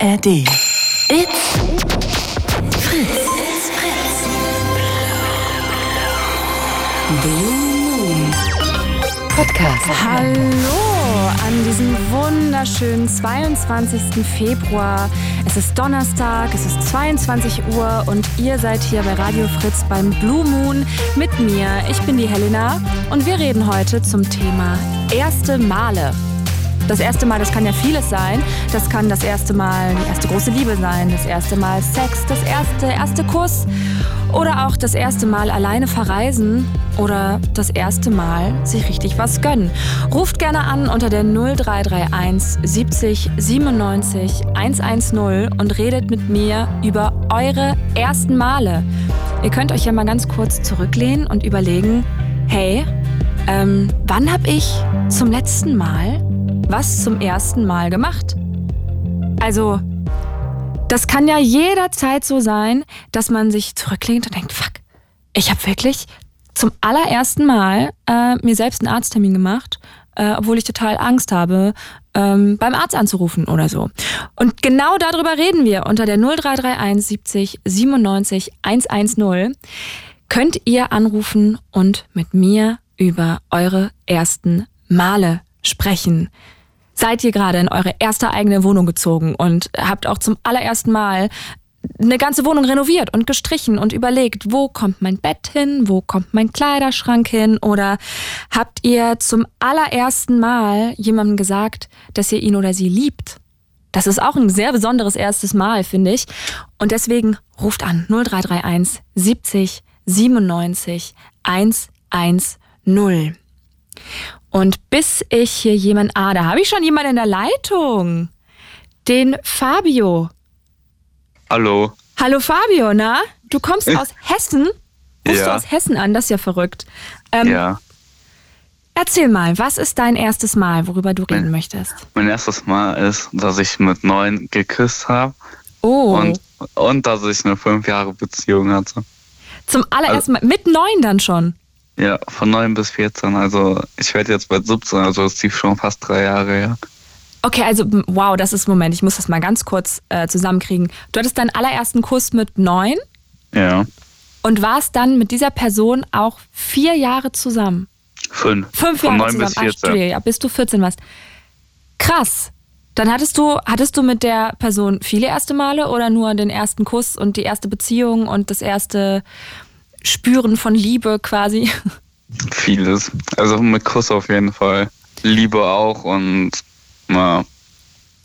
ARD. It's Fritz. It's Fritz. Blue Moon Podcast. Hallo an diesem wunderschönen 22. Februar. Es ist Donnerstag, es ist 22 Uhr und ihr seid hier bei Radio Fritz beim Blue Moon mit mir. Ich bin die Helena und wir reden heute zum Thema erste Male. Das erste Mal, das kann ja vieles sein. Das kann das erste Mal die erste große Liebe sein, das erste Mal Sex, das erste, erste Kuss oder auch das erste Mal alleine verreisen oder das erste Mal sich richtig was gönnen. Ruft gerne an unter der 0331 70 97 110 und redet mit mir über eure ersten Male. Ihr könnt euch ja mal ganz kurz zurücklehnen und überlegen, hey, ähm, wann habe ich zum letzten Mal was zum ersten Mal gemacht? Also, das kann ja jederzeit so sein, dass man sich zurücklehnt und denkt, fuck, ich habe wirklich zum allerersten Mal äh, mir selbst einen Arzttermin gemacht, äh, obwohl ich total Angst habe, ähm, beim Arzt anzurufen oder so. Und genau darüber reden wir unter der 0331 70 97 110. Könnt ihr anrufen und mit mir über eure ersten Male sprechen. Seid ihr gerade in eure erste eigene Wohnung gezogen und habt auch zum allerersten Mal eine ganze Wohnung renoviert und gestrichen und überlegt, wo kommt mein Bett hin, wo kommt mein Kleiderschrank hin oder habt ihr zum allerersten Mal jemandem gesagt, dass ihr ihn oder sie liebt? Das ist auch ein sehr besonderes erstes Mal, finde ich. Und deswegen ruft an 0331 70 97 110. Und bis ich hier jemand, ah, da habe ich schon jemanden in der Leitung. Den Fabio. Hallo. Hallo Fabio, na? Du kommst aus Hessen? Rufst Ja. du aus Hessen an? Das ist ja verrückt. Ähm, ja, Erzähl mal, was ist dein erstes Mal, worüber du reden Mein- möchtest? mein erstes Mal ist, dass ich mit neun geküsst habe Oh, und, und dass ich eine fünf Jahre Beziehung hatte. zum allerersten Mal, mit neun dann schon. Ja, von neun bis 14. Also ich werde jetzt bald 17, also das ist schon fast drei Jahre her. Okay, also wow, das ist, Moment, ich muss das mal ganz kurz äh, zusammenkriegen. Du hattest deinen allerersten Kuss mit neun Ja, und warst dann mit dieser Person auch vier Jahre zusammen. fünf. Fünf von Jahre neun bis zusammen. Ach, 14. Studio, ja, bis du 14 warst. Krass. Dann hattest du, hattest du mit der Person viele erste Male oder nur den ersten Kuss und die erste Beziehung und das erste Spüren von Liebe quasi? Vieles. Also mit Kuss auf jeden Fall. Liebe auch und na,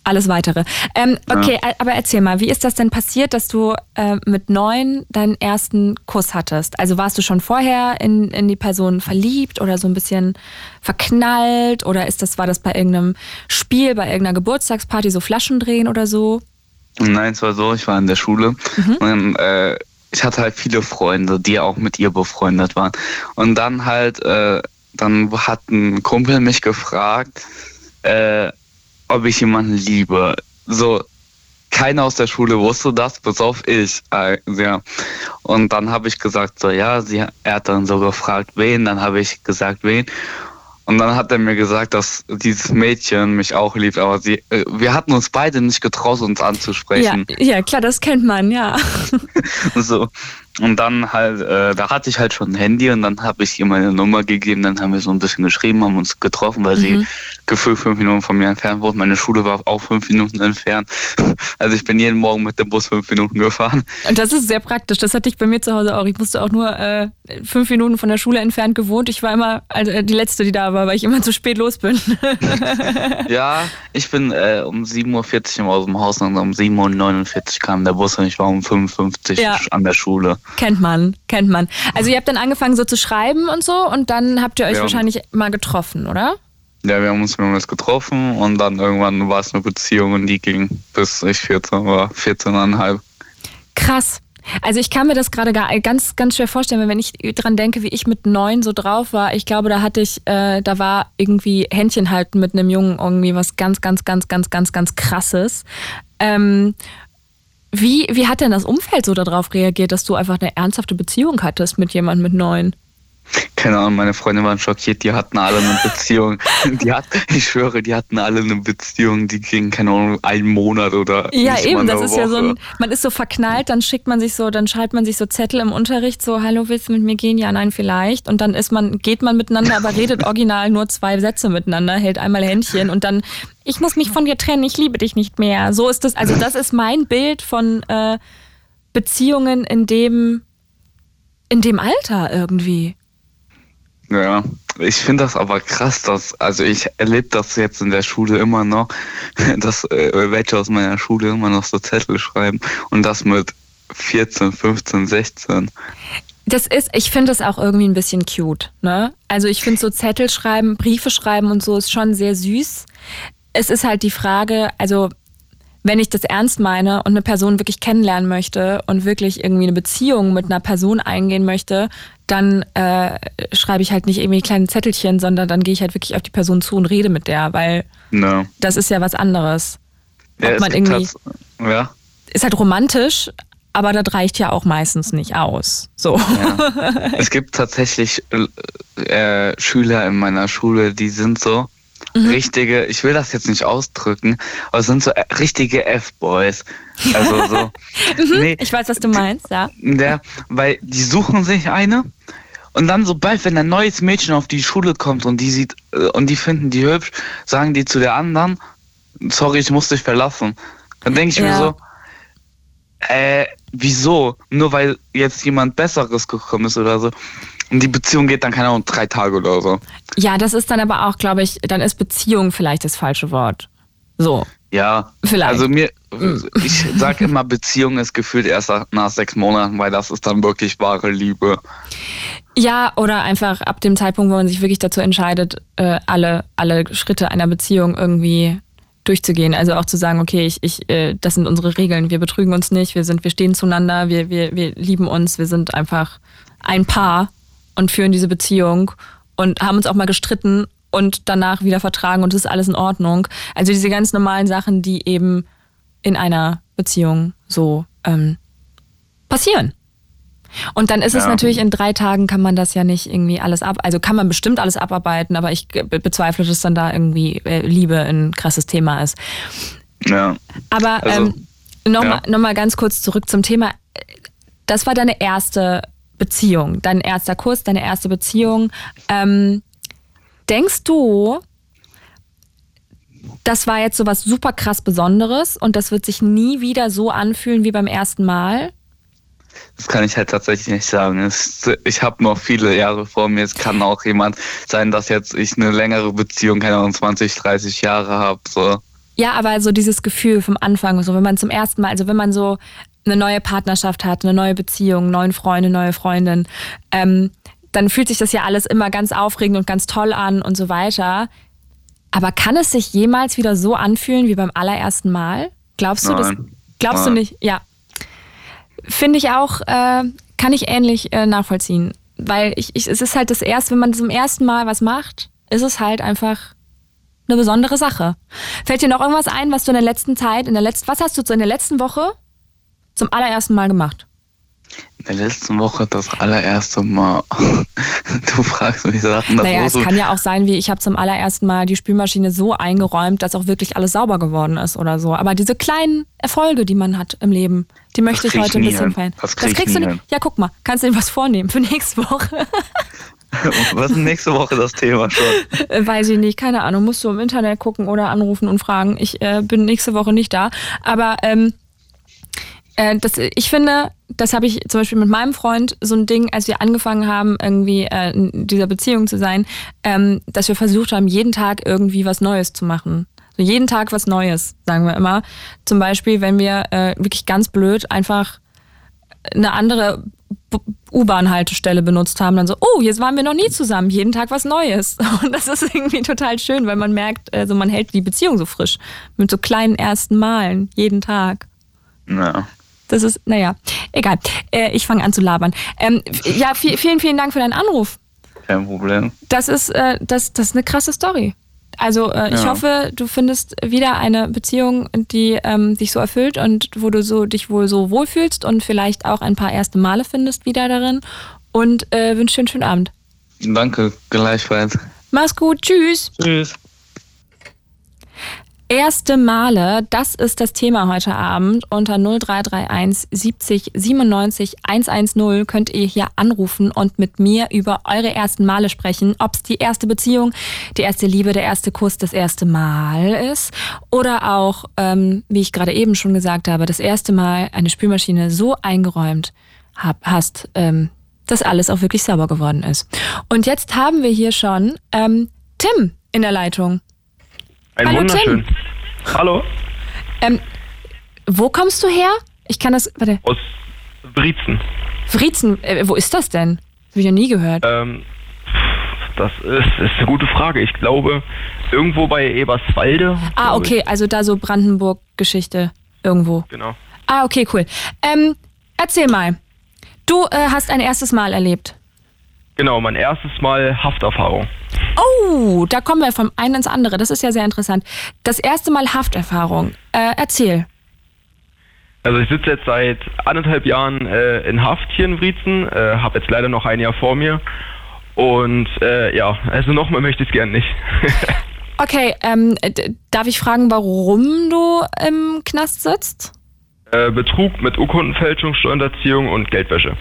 Alles weitere. Ähm, okay, a- aber erzähl mal, wie ist das denn passiert, dass du äh, mit neun deinen ersten Kuss hattest? Also warst du schon vorher in, in die Person verliebt oder so ein bisschen verknallt? Oder ist das, war das bei irgendeinem Spiel, bei irgendeiner Geburtstagsparty, so Flaschen drehen oder so? Nein, es war so, ich war in der Schule und dann, äh, ich hatte halt viele Freunde, die auch mit ihr befreundet waren. Und dann halt, äh, dann hat ein Kumpel mich gefragt, äh, ob ich jemanden liebe. So, keiner aus der Schule wusste das, bis auf ich. Äh, ja. Und dann habe ich gesagt, so ja, sie, er hat dann so gefragt, wen, dann habe ich gesagt, wen. Und dann hat er mir gesagt, dass dieses Mädchen mich auch liebt, aber sie, äh, wir hatten uns beide nicht getraut, uns Ja, anzusprechen. ja, klar, das kennt man, ja. So. Und dann halt, äh, da hatte ich halt schon ein Handy und dann habe ich ihr meine Nummer gegeben, dann haben wir so ein bisschen geschrieben, haben uns getroffen, weil sie gefühlt fünf Minuten von mir entfernt wohnt. Meine Schule war auch fünf Minuten entfernt. Also ich bin jeden Morgen mit dem Bus fünf Minuten gefahren. Und das ist sehr praktisch. Das hatte ich bei mir zu Hause auch. Ich musste auch nur äh, fünf Minuten von der Schule entfernt gewohnt. Ich war immer also, äh, die Letzte, die da war, weil ich immer zu spät los bin. Ja, ich bin äh, um 7.40 Uhr aus dem Haus und um 7.49 Uhr kam der Bus und ich war um 5.50 Uhr Ja. an der Schule. Kennt man, kennt man. Also ihr habt dann angefangen so zu schreiben und so und dann habt ihr euch Ja. wahrscheinlich mal getroffen, oder? Ja, wir haben uns mehrmals getroffen und dann irgendwann war es eine Beziehung und die ging bis ich 14 war, 14,5. Krass. Also ich kann mir das gerade ganz, ganz schwer vorstellen, weil wenn ich dran denke, wie ich mit neun so drauf war, ich glaube, da hatte ich, äh, da war irgendwie Händchen halten mit einem Jungen irgendwie was ganz, ganz, ganz, ganz, ganz, ganz krasses. Ähm, wie, wie hat denn das Umfeld so darauf reagiert, dass du einfach eine ernsthafte Beziehung hattest mit jemandem mit neun? Keine Ahnung, meine Freunde waren schockiert, die hatten alle eine Beziehung. Die hat, ich schwöre, die hatten alle eine Beziehung, die ging, keine Ahnung, einen Monat oder. Ja, eben, das ist ja so Woche. ein, man ist so verknallt, dann schickt man sich so, dann schreibt man sich so Zettel im Unterricht, so, hallo, willst du mit mir gehen? Ja, nein, vielleicht. Und dann ist man, geht man miteinander, aber redet original nur zwei Sätze miteinander, hält einmal Händchen und dann, ich muss mich von dir trennen, ich liebe dich nicht mehr. So ist das, also das ist mein Bild von äh, Beziehungen in dem, in dem Alter irgendwie. Ja, ich finde das aber krass, dass, also ich erlebe das jetzt in der Schule immer noch, dass äh, welche aus meiner Schule immer noch so Zettel schreiben und das mit 14, 15, 16. Das ist, ich finde das auch irgendwie ein bisschen cute, ne? Also ich finde so Zettel schreiben, Briefe schreiben und so ist schon sehr süß. Es ist halt die Frage, also wenn ich das ernst meine und eine Person wirklich kennenlernen möchte und wirklich irgendwie eine Beziehung mit einer Person eingehen möchte, dann äh, schreibe ich halt nicht irgendwie kleine Zettelchen, sondern dann gehe ich halt wirklich auf die Person zu und rede mit der, weil Ne. das ist ja was anderes. Ja, Ob es man irgendwie, ja, ist halt romantisch, aber das reicht ja auch meistens nicht aus. So. ja. es gibt tatsächlich äh, Schüler in meiner Schule, die sind so Mhm. richtige, ich will das jetzt nicht ausdrücken, aber es sind so äh, richtige F-Boys. Also so. nee, Ich weiß, was du meinst, ja. Der, weil die suchen sich eine und dann sobald, wenn ein neues Mädchen auf die Schule kommt und die sieht äh, und die finden die hübsch, sagen die zu der anderen, sorry, ich muss dich verlassen. Dann denke ich mir Ja. so, äh, wieso? Nur weil jetzt jemand Besseres gekommen ist oder so. Und die Beziehung geht dann, keine Ahnung, drei Tage oder so. Ja, das ist dann aber auch, glaube ich, dann ist Beziehung vielleicht das falsche Wort. So. Ja, Vielleicht. also mir, ich sag immer, Beziehung ist gefühlt erst nach- nach sechs Monaten, weil das ist dann wirklich wahre Liebe. Ja, oder einfach ab dem Zeitpunkt, wo man sich wirklich dazu entscheidet, äh, alle, alle Schritte einer Beziehung irgendwie durchzugehen. Also auch zu sagen, okay, ich, ich, äh, das sind unsere Regeln, wir betrügen uns nicht, wir sind, wir stehen zueinander, wir, wir, wir lieben uns, wir sind einfach ein Paar und führen diese Beziehung und haben uns auch mal gestritten und danach wieder vertragen und es ist alles in Ordnung. Also diese ganz normalen Sachen, die eben in einer Beziehung so ähm, passieren. Und dann ist es Ja. natürlich in drei Tagen kann man das ja nicht irgendwie alles ab, also kann man bestimmt alles abarbeiten, aber ich be- bezweifle, dass dann da irgendwie äh, Liebe ein krasses Thema ist. Ja. Aber Also, ähm, nochmal ja. noch mal ganz kurz zurück zum Thema. Das war deine erste Beziehung, dein erster Kurs, deine erste Beziehung. Ähm, denkst du, das war jetzt so was super krass Besonderes und das wird sich nie wieder so anfühlen wie beim ersten Mal? Das kann ich halt tatsächlich nicht sagen. Ich habe noch viele Jahre vor mir. Es kann auch jemand sein, dass jetzt ich eine längere Beziehung, keine Ahnung, 20, 30 Jahre habe. So. Ja, aber so dieses Gefühl vom Anfang, so wenn man zum ersten Mal, also wenn man so eine neue Partnerschaft hat, eine neue Beziehung, neuen Freunde, neue Freundin, ähm, dann fühlt sich das ja alles immer ganz aufregend und ganz toll an und so weiter. Aber kann es sich jemals wieder so anfühlen wie beim allerersten Mal? Glaubst du das? Nein. Glaubst du Nein. nicht? Ja. Finde ich auch, äh, kann ich ähnlich äh, nachvollziehen. Weil ich, ich, es ist halt das erste, wenn man zum ersten Mal was macht, ist es halt einfach eine besondere Sache. Fällt dir noch irgendwas ein, was du in der letzten Zeit, in der letzten, was hast du so in der letzten Woche zum allerersten Mal gemacht? In der letzten Woche das allererste Mal. du fragst mich Sachen. Das naja, es kann ja auch sein, wie ich habe zum allerersten Mal die Spülmaschine so eingeräumt, dass auch wirklich alles sauber geworden ist oder so. Aber diese kleinen Erfolge, die man hat im Leben, die möchte ich heute ein bisschen feiern. Das krieg ich kriegst du nicht. hin. Ja, guck mal, kannst du dir was vornehmen für nächste Woche? Was ist nächste Woche das Thema schon? Äh, Weiß ich nicht, keine Ahnung. Musst du im Internet gucken oder anrufen und fragen. Ich äh, bin nächste Woche nicht da. Aber ähm, äh, das, ich finde, das habe ich zum Beispiel mit meinem Freund so ein Ding, als wir angefangen haben, irgendwie äh, in dieser Beziehung zu sein, ähm, dass wir versucht haben, jeden Tag irgendwie was Neues zu machen. So jeden Tag was Neues, sagen wir immer. Zum Beispiel, wenn wir äh, wirklich ganz blöd einfach eine andere U-Bahn-Haltestelle benutzt haben, dann so, oh, jetzt waren wir noch nie zusammen, jeden Tag was Neues. Und das ist irgendwie total schön, weil man merkt, also man hält die Beziehung so frisch. Mit so kleinen ersten Malen, jeden Tag. Ja. Das ist, naja, egal. Äh, ich fange an zu labern. Ähm, ja, viel, vielen, vielen Dank für deinen Anruf. Kein Problem. Das ist, äh, das, das ist eine krasse Story. Also äh, ich Ja. hoffe, du findest wieder eine Beziehung, die ähm, dich so erfüllt und wo du so dich wohl so wohlfühlst und vielleicht auch ein paar erste Male findest wieder darin. Und äh, wünsche dir einen schönen Abend. Danke, gleichfalls. Mach's gut, tschüss. Tschüss. Erste Male, das ist das Thema heute Abend. Unter 0331 70 97 110 könnt ihr hier anrufen und mit mir über eure ersten Male sprechen. Ob es die erste Beziehung, die erste Liebe, der erste Kuss, das erste Mal ist. Oder auch, ähm, wie ich gerade eben schon gesagt habe, das erste Mal eine Spülmaschine so eingeräumt hab, hast, ähm, dass alles auch wirklich sauber geworden ist. Und jetzt haben wir hier schon ähm, Tim in der Leitung. Ein Hallo, wunderschön. Hallo, Ähm, wo kommst du her? Ich kann das. Warte. aus Wriezen. Friezen, äh, wo ist das denn? Hab ich ja nie gehört. Ähm, das ist, ist eine gute Frage. Ich glaube, irgendwo bei Eberswalde. ah, okay, also da so Brandenburg-Geschichte irgendwo. Ich. Genau. Ah, okay, cool. Ähm, erzähl mal. Du äh, hast ein erstes Mal erlebt. Genau, mein erstes Mal Hafterfahrung. Oh, da kommen wir vom einen ins andere. Das ist ja sehr interessant. Das erste Mal Hafterfahrung. Äh, erzähl. Also ich sitze jetzt seit anderthalb Jahren äh, in Haft hier in Wriezen, äh, habe jetzt leider noch ein Jahr vor mir. Und äh, ja, also nochmal möchte ich es gern nicht. Okay, ähm, darf ich fragen, warum du im Knast sitzt? äh, Betrug mit Urkundenfälschung, Steuerhinterziehung und Geldwäsche.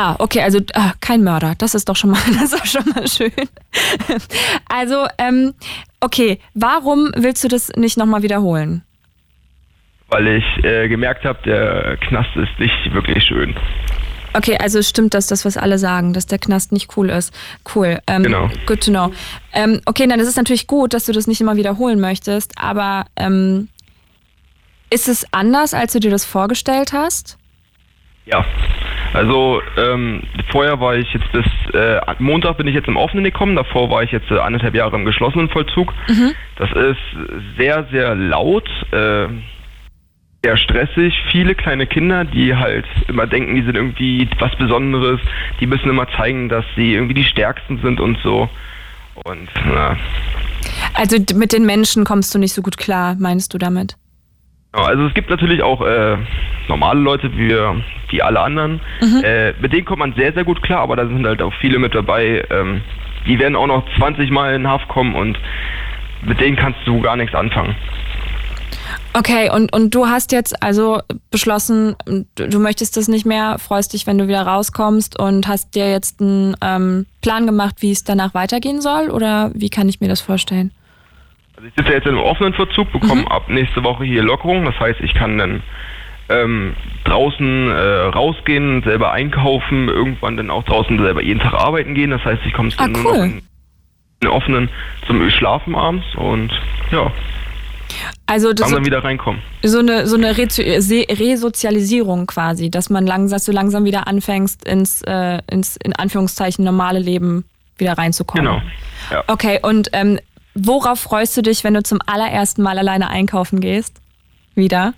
Ah, okay, also ah, kein Mörder. Das ist doch schon mal, das ist schon mal schön. Also, ähm, okay, warum willst du das nicht nochmal wiederholen? Weil ich äh, gemerkt habe, der Knast ist nicht wirklich schön. Okay, also stimmt das, das, was alle sagen, dass der Knast nicht cool ist. Cool. Ähm, Genau. Good to know. Ähm, okay, dann ist es natürlich gut, dass du das nicht immer wiederholen möchtest, aber ähm, ist es anders, als du dir das vorgestellt hast? Ja, also ähm, vorher war ich jetzt bis äh, Montag bin ich jetzt im Offenen gekommen, davor war ich jetzt äh, anderthalb Jahre im geschlossenen Vollzug. Das ist sehr, sehr laut, äh, sehr stressig, viele kleine Kinder, die halt immer denken, die sind irgendwie was Besonderes, die müssen immer zeigen, dass sie irgendwie die Stärksten sind und so. Und na, Also mit den Menschen kommst du nicht so gut klar, meinst du damit? Also es gibt natürlich auch äh, normale Leute wie, wir- wie alle anderen. Äh, mit denen kommt man sehr, sehr gut klar, aber da sind halt auch viele mit dabei. Ähm, die werden auch noch 20 Mal in Haft kommen und mit denen kannst du gar nichts anfangen. Okay, und, und du hast jetzt also beschlossen, du, du möchtest das nicht mehr, freust dich, wenn du wieder rauskommst und hast dir jetzt einen ähm, Plan gemacht, wie es danach weitergehen soll? Oder wie kann ich mir das vorstellen? Also ich sitze jetzt im offenen Verzug, bekomme ab nächste Woche hier Lockerung. Das heißt, ich kann dann ähm, draußen äh, rausgehen, selber einkaufen, irgendwann dann auch draußen selber jeden Tag arbeiten gehen. Das heißt, ich komme Ah, nur noch cool. in, in offenen zum Schlafen abends und ja, Also das langsam wieder reinkommen. so eine so eine Resozialisierung quasi, dass man langsam, dass du langsam wieder anfängst ins äh, ins in Anführungszeichen normale Leben wieder reinzukommen. Genau. Ja. Okay, und ähm, worauf freust du dich, wenn du zum allerersten Mal alleine einkaufen gehst? Wieder?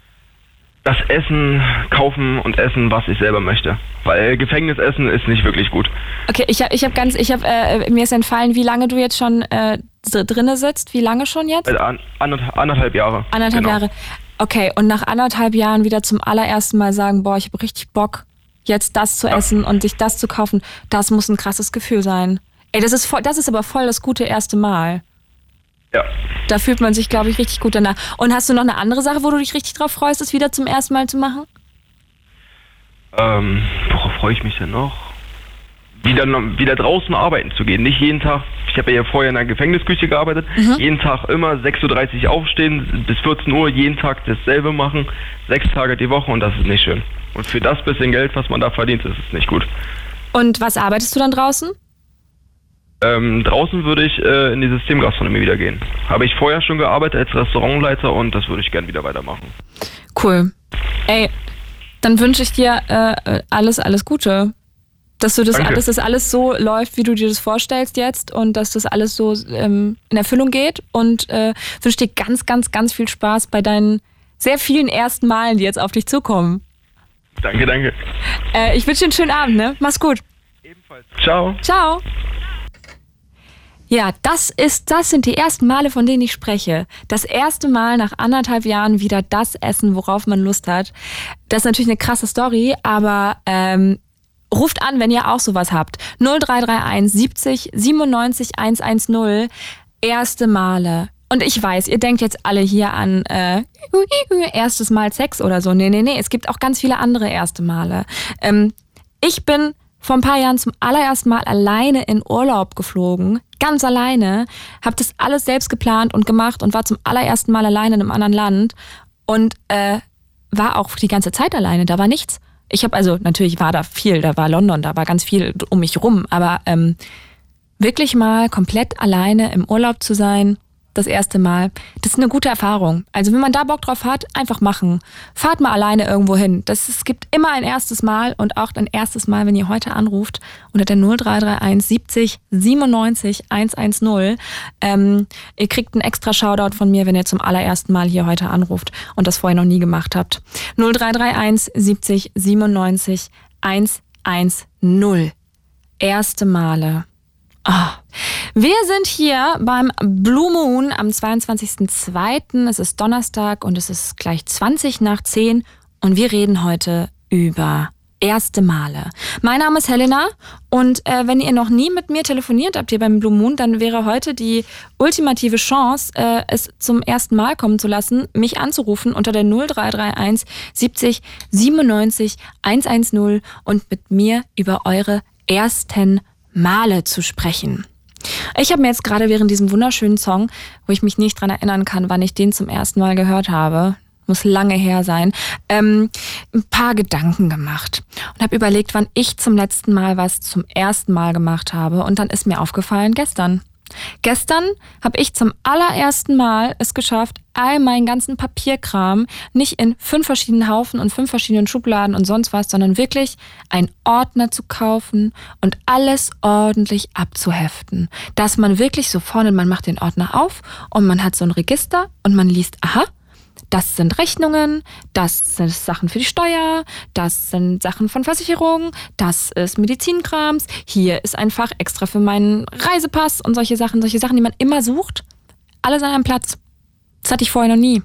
das Essen kaufen und essen, was ich selber möchte. Weil Gefängnisessen ist nicht wirklich gut. Okay, ich habe ich hab ganz, ich habe äh, mir ist entfallen, wie lange du jetzt schon äh, drinne sitzt. Wie lange schon jetzt? Äh, an, anderthalb, Jahre. Anderthalb Genau. Jahre. Okay, und nach anderthalb Jahren wieder zum allerersten Mal sagen, boah, ich habe richtig Bock, jetzt das zu essen und sich das zu kaufen. Das muss ein krasses Gefühl sein. Ey, das ist voll, das ist aber voll das gute erste Mal. Ja. Da fühlt man sich, glaube ich, richtig gut danach. Und hast du noch eine andere Sache, wo du dich richtig drauf freust, das wieder zum ersten Mal zu machen? Ähm, worauf freue ich mich denn noch? Wieder, wieder draußen arbeiten zu gehen. Nicht jeden Tag, ich habe ja vorher in der Gefängnisküche gearbeitet, Mhm. jeden Tag immer 6.30 Uhr aufstehen, bis 14 Uhr jeden Tag dasselbe machen, sechs Tage die Woche und das ist nicht schön. Und für das bisschen Geld, was man da verdient, ist es nicht gut. Und was arbeitest du dann draußen? Ähm, draußen würde ich äh, in die Systemgastronomie wieder gehen. Habe ich vorher schon gearbeitet als Restaurantleiter und das würde ich gern wieder weitermachen. Cool. Ey, dann wünsche ich dir äh, alles, alles Gute. Dass du das, Danke. dass das alles so läuft, wie du dir das vorstellst jetzt und dass das alles so ähm, in Erfüllung geht und äh, wünsche dir ganz, ganz, ganz viel Spaß bei deinen sehr vielen ersten Malen, die jetzt auf dich zukommen. Danke, danke. Äh, ich wünsche dir einen schönen Abend, ne? Mach's gut. Ebenfalls. Ciao. Ciao. Ja, das ist, das sind die ersten Male, von denen ich spreche. Das erste Mal nach anderthalb Jahren wieder das essen, worauf man Lust hat. Das ist natürlich eine krasse Story, aber ähm, ruft an, wenn ihr auch sowas habt. 0331 70 97 110. Erste Male. Und ich weiß, ihr denkt jetzt alle hier an äh, erstes Mal Sex oder so. Nee, nee, nee. Es gibt auch ganz viele andere erste Male. Ähm, ich bin vor ein paar Jahren zum allerersten Mal alleine in Urlaub geflogen. Ganz alleine. Hab das alles selbst geplant und gemacht und war zum allerersten Mal alleine in einem anderen Land. Und äh, war auch die ganze Zeit alleine. Da war nichts. Ich habe also, natürlich war da viel. Da war London, da war ganz viel um mich rum. Aber ähm, wirklich mal komplett alleine im Urlaub zu sein, das erste Mal. Das ist eine gute Erfahrung. Also wenn man da Bock drauf hat, einfach machen. Fahrt mal alleine irgendwo hin. Das, es gibt immer ein erstes Mal und auch ein erstes Mal, wenn ihr heute anruft unter der 0331 70 97 110. Ähm, ihr kriegt einen extra Shoutout von mir, wenn ihr zum allerersten Mal hier heute anruft und das vorher noch nie gemacht habt. 0331 70 97 110. Erste Male. Oh. Wir sind hier beim Blue Moon am 22.02. Es ist Donnerstag und es ist gleich 20 nach 10 und wir reden heute über erste Male. Mein Name ist Helena und äh, wenn ihr noch nie mit mir telefoniert habt hier beim Blue Moon, dann wäre heute die ultimative Chance, äh, es zum ersten Mal kommen zu lassen, mich anzurufen unter der 0331 70 97 110 und mit mir über eure ersten Male zu sprechen. Ich habe mir jetzt gerade während diesem wunderschönen Song, wo ich mich nicht dran erinnern kann, wann ich den zum ersten Mal gehört habe, muss lange her sein, ähm, ein paar Gedanken gemacht und habe überlegt, wann ich zum letzten Mal was zum ersten Mal gemacht habe. Und dann ist mir aufgefallen, gestern. Gestern habe ich zum allerersten Mal es geschafft, all meinen ganzen Papierkram nicht in fünf verschiedenen Haufen und fünf verschiedenen Schubladen und sonst was, sondern wirklich einen Ordner zu kaufen und alles ordentlich abzuheften. Dass man wirklich so vorne, man macht den Ordner auf und man hat so ein Register und man liest, aha, das sind Rechnungen, das sind Sachen für die Steuer, das sind Sachen von Versicherungen, das ist Medizinkrams, hier ist ein Fach extra für meinen Reisepass und solche Sachen, solche Sachen, die man immer sucht. Alles an einem Platz. Das hatte ich vorher noch nie.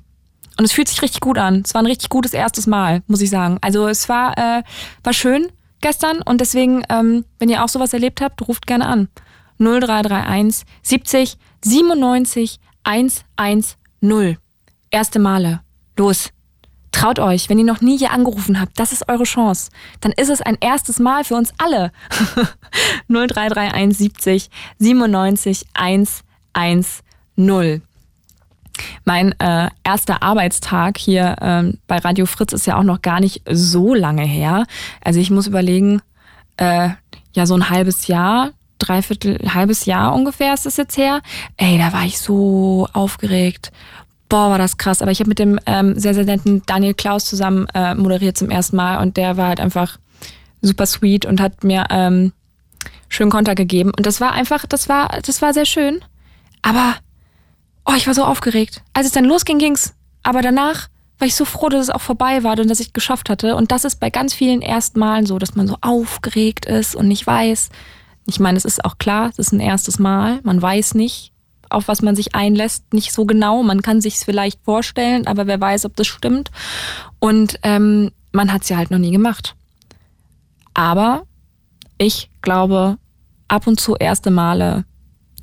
Und es fühlt sich richtig gut an. Es war ein richtig gutes erstes Mal, muss ich sagen. Also es war, äh, war schön gestern und deswegen, ähm, wenn ihr auch sowas erlebt habt, ruft gerne an. 0331 70 97 110. Erste Male. Los. Traut euch, wenn ihr noch nie hier angerufen habt, das ist eure Chance. Dann ist es ein erstes Mal für uns alle. 0331 70 97 110. Mein äh, erster Arbeitstag hier ähm, bei Radio Fritz ist ja auch noch gar nicht so lange her. Also ich muss überlegen, äh, ja, so ein halbes Jahr, dreiviertel, halbes Jahr ungefähr ist es jetzt her. Ey, da war ich so aufgeregt boah, war das krass. Aber ich habe mit dem ähm, sehr, sehr netten Daniel Klaus zusammen äh, moderiert zum ersten Mal und der war halt einfach super sweet und hat mir ähm, schön Konter gegeben. Und das war einfach, das war, das war sehr schön. Aber, oh, ich war so aufgeregt. Als es dann losging, ging's. Aber danach war ich so froh, dass es auch vorbei war und dass ich es geschafft hatte. Und das ist bei ganz vielen ersten Malen so, dass man so aufgeregt ist und nicht weiß. Ich meine, es ist auch klar, es ist ein erstes Mal. Man weiß nicht, auf was man sich einlässt, nicht so genau. Man kann sich es vielleicht vorstellen, aber wer weiß, ob das stimmt. Und ähm, man hat es ja halt noch nie gemacht. Aber ich glaube, ab und zu erste Male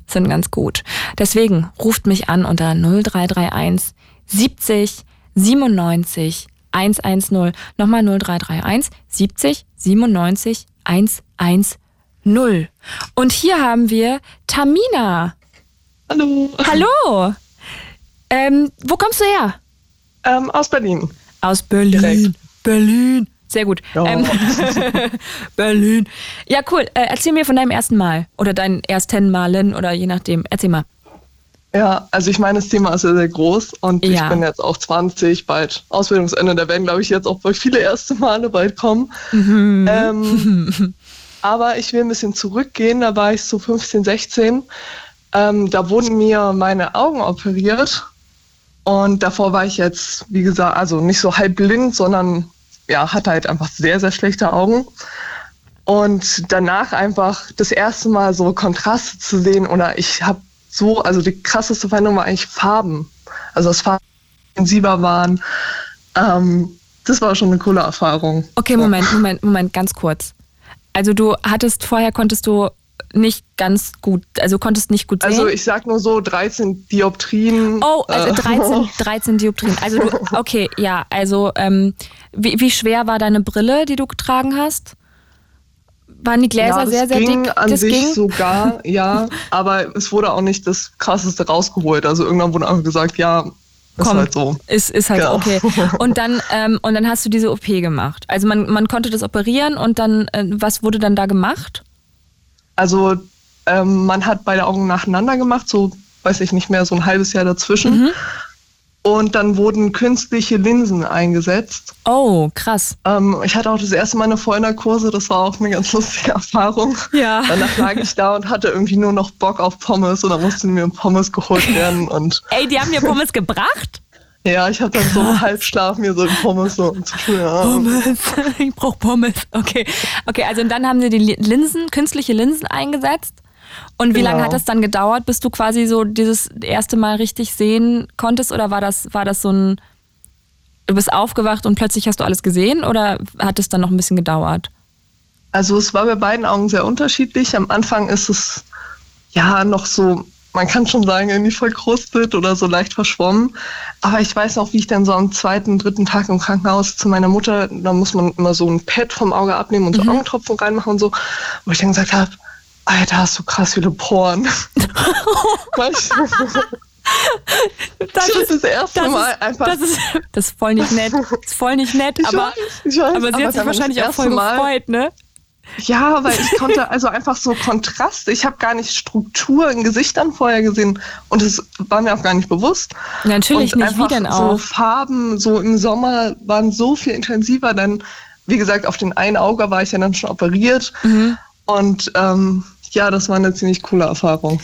sind ganz gut. Deswegen ruft mich an unter 0331 70 97 110. Nochmal 0331 70 97 110. Und hier haben wir Tamina. Hallo. Hallo. Ähm, wo kommst du her? Ähm, aus Berlin. Aus Berlin. Direkt. Berlin. Sehr gut. Ja. Ähm, Berlin. Ja, cool. Äh, erzähl mir von deinem ersten Mal oder deinen ersten Malen oder je nachdem. Erzähl mal. Ja, also ich meine, das Thema ist sehr, sehr groß und ja. ich bin jetzt auch 20, bald Ausbildungsende. Da werden, glaube ich, jetzt auch viele erste Male bald kommen. Mhm. Ähm, aber ich will ein bisschen zurückgehen. Da war ich so 15, 16 ähm, da wurden mir meine Augen operiert und davor war ich jetzt, wie gesagt, also nicht so halb blind, sondern ja, hatte halt einfach sehr, sehr schlechte Augen. Und danach einfach das erste Mal so Kontraste zu sehen oder ich habe so, also die krasseste Veränderung war eigentlich Farben. Also dass Farben intensiver waren. Ähm, das war schon eine coole Erfahrung. Okay, Moment, Moment, Moment, ganz kurz. Also du hattest vorher konntest du nicht ganz gut, also konntest nicht gut also sehen? Also ich sag nur so 13 Dioptrien. Oh, also 13, 13 Dioptrien. Also du, okay, ja, also ähm, wie, wie schwer war deine Brille, die du getragen hast? Waren die Gläser ja, sehr, sehr ging dick? An das sich ging? sogar, ja, aber es wurde auch nicht das krasseste rausgeholt. Also irgendwann wurde einfach gesagt, ja, ist Komm, halt so. Ist, ist halt Genau. okay. Und dann, ähm, und dann hast du diese OP gemacht. Also man, man konnte das operieren und dann, äh, was wurde dann da gemacht? Also ähm, man hat beide Augen nacheinander gemacht, so weiß ich nicht mehr, so ein halbes Jahr dazwischen. Mhm. Und dann wurden künstliche Linsen eingesetzt. Oh, krass. Ähm, ich hatte auch das erste Mal eine Vollnarkose, das war auch eine ganz lustige Erfahrung. Ja. Danach lag ich da und hatte irgendwie nur noch Bock auf Pommes und dann mussten mir Pommes geholt werden. Und Ey, die haben dir Pommes gebracht? Ja, ich habe dann so im Halbschlaf mir so Pommes so zu ja. Pommes. Ich brauch Pommes. Okay. Okay, also und dann haben sie die Li- Linsen, künstliche Linsen eingesetzt. Und wie Genau. lange hat das dann gedauert, bis du quasi so dieses erste Mal richtig sehen konntest? Oder war das, war das so ein, du bist aufgewacht und plötzlich hast du alles gesehen? Oder hat es dann noch ein bisschen gedauert? Also es war bei beiden Augen sehr unterschiedlich. Am Anfang ist es ja noch so, man kann schon sagen, irgendwie verkrustet oder so leicht verschwommen. Aber ich weiß noch, wie ich dann so am zweiten, dritten Tag im Krankenhaus zu meiner Mutter, da muss man immer so ein Pad vom Auge abnehmen und so Augentropfen reinmachen und so, wo ich dann gesagt habe, Alter, hast du krass viele Poren. Das Ich hab das erste das Mal ist, einfach. Das ist, das ist voll nicht nett. Das ist voll nicht nett, Ich aber, weiß, ich weiß, aber sie aber hat sich wahrscheinlich das auch voll Mal- gefreut, ne? Ja, weil ich konnte also einfach so Kontraste. Ich habe gar nicht Struktur in Gesichtern vorher gesehen und es war mir auch gar nicht bewusst. Natürlich und nicht. Wie denn So auch? Farben, so im Sommer waren so viel intensiver. Dann, wie gesagt, auf den einen Auge war ich ja dann schon operiert. Mhm. Und ähm, ja, das war eine ziemlich coole Erfahrung.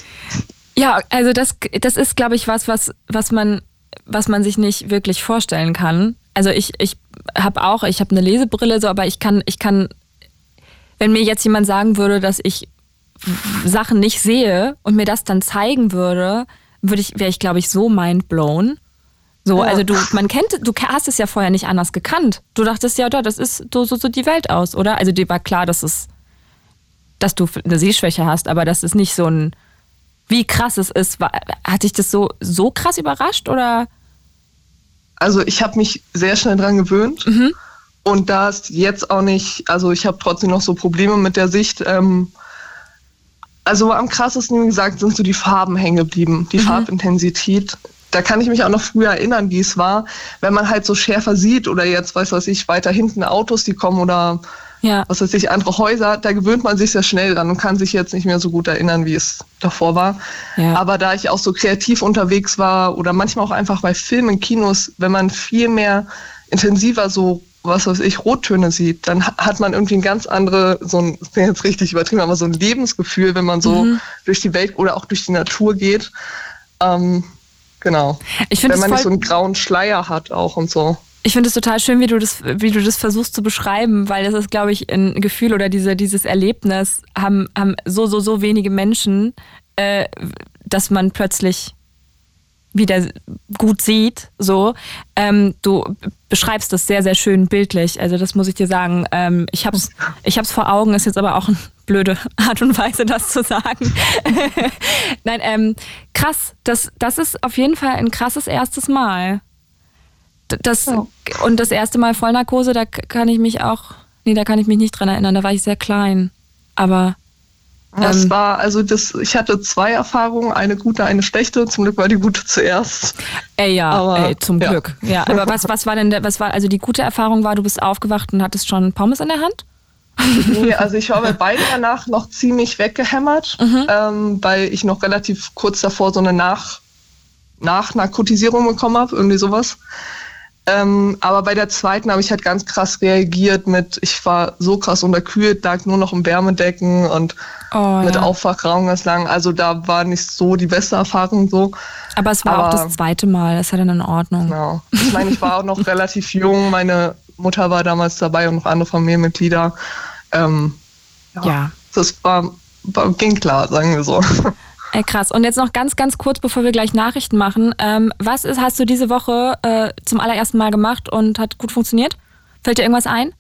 Ja, also das, das ist, glaube ich, was, was, was man, was man sich nicht wirklich vorstellen kann. Also ich, ich habe auch, ich habe eine Lesebrille, so, aber ich kann, ich kann, wenn mir jetzt jemand sagen würde, dass ich Sachen nicht sehe und mir das dann zeigen würde, würde ich, wäre ich, glaube ich, so mindblown. So, Ja. also du, man kennt, du hast es ja vorher nicht anders gekannt. Du dachtest ja, da, das ist so, so, so die Welt aus, oder? Also dir war klar, dass es, dass du eine Sehschwäche hast, aber das ist nicht so ein, wie krass es ist. War, hat dich das so, so krass überrascht oder? Also ich habe mich sehr schnell dran gewöhnt. Mhm. Und da ist jetzt auch nicht, also ich habe trotzdem noch so Probleme mit der Sicht. Ähm, also am krassesten, wie gesagt, sind so die Farben hängen geblieben, Mhm. die Farbintensität. Da kann ich mich auch noch früher erinnern, wie es war, wenn man halt so schärfer sieht oder jetzt, weiß was ich, weiter hinten Autos, die kommen oder Ja. was weiß ich, andere Häuser, da gewöhnt man sich sehr schnell dran und kann sich jetzt nicht mehr so gut erinnern, wie es davor war. Ja. Aber da ich auch so kreativ unterwegs war oder manchmal auch einfach bei Filmen, in Kinos, wenn man viel mehr intensiver so, was weiß ich, Rottöne sieht, dann ha- hat man irgendwie ein ganz andere, so ein, das klingt jetzt richtig übertrieben, aber so ein Lebensgefühl, wenn man so Mhm. durch die Welt oder auch durch die Natur geht. Ähm, genau. Ich Wenn man nicht so einen grauen Schleier hat auch und so. ich finde es total schön, wie du das, wie du das versuchst zu beschreiben, weil das ist, glaube ich, ein Gefühl oder diese, dieses Erlebnis haben, haben so, so, so wenige Menschen, äh, dass man plötzlich wieder gut sieht. So, ähm, du beschreibst das sehr, sehr schön bildlich. Also das muss ich dir sagen. Ähm, ich hab's, ich hab's vor Augen. Ist jetzt aber auch eine blöde Art und Weise, das zu sagen. Nein, ähm, krass. Das, das ist auf jeden Fall ein krasses erstes Mal. Das Ja. und das erste Mal Vollnarkose, da kann ich mich auch, nee, da kann ich mich nicht dran erinnern. Da war ich sehr klein. Aber Das Ähm. war, also das, ich hatte zwei Erfahrungen, eine gute, eine schlechte. Zum Glück war die gute zuerst. Ey, ja, Aber, ey, zum ja. Glück. Ja, aber was, was war denn, was war, also die gute Erfahrung war, du bist aufgewacht und hattest schon Pommes in der Hand? Nee, also ich war bei beiden danach noch ziemlich weggehämmert, ähm, weil ich noch relativ kurz davor so eine Nach Nachnarkotisierung bekommen habe, irgendwie sowas. Ähm, aber bei der zweiten habe ich halt ganz krass reagiert mit, ich war so krass unterkühlt, lag nur noch im Wärmedecken und Oh, mit ja. Aufwachraum ganz lang. Also da war nicht so die beste Erfahrung so. Aber es war auch aber- das zweite Mal, das ist ja dann in Ordnung. Genau. Ich meine, ich war auch noch relativ jung. Meine Mutter war damals dabei und noch andere Familienmitglieder. Ähm, Ja. Das war, war, ging klar, sagen wir so. Ey, krass. Und jetzt noch ganz, ganz kurz, bevor wir gleich Nachrichten machen. Ähm, was ist, hast du diese Woche äh, zum allerersten Mal gemacht und hat gut funktioniert? Fällt dir irgendwas ein?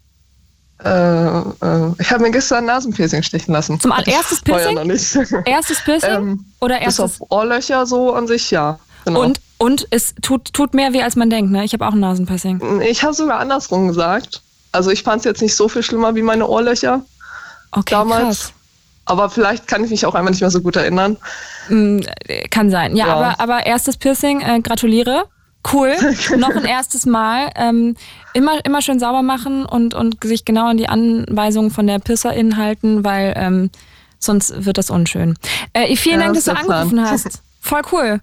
Äh, äh, ich habe mir gestern ein Nasenpiercing stechen lassen. Zum allererstes Piercing? noch nicht. Erstes Piercing? Ähm, oder erstes? Bis auf Ohrlöcher so an sich, ja. Genau. Und, und es tut, tut mehr weh, als man denkt, ne? Ich habe auch ein Nasenpiercing. Ich habe sogar andersrum gesagt. Also ich fand es jetzt nicht so viel schlimmer wie meine Ohrlöcher. Okay, damals. Krass. Aber vielleicht kann ich mich auch einfach nicht mehr so gut erinnern. Mm, kann sein. Ja, ja. Aber, aber erstes Piercing, äh, gratuliere. Cool. Noch ein erstes Mal. Ähm, immer, immer schön sauber machen und, und sich genau an die Anweisungen von der Piercerin halten, weil ähm, sonst wird das unschön. Äh, vielen ja, Dank, dass du angerufen Plan. hast. Voll cool.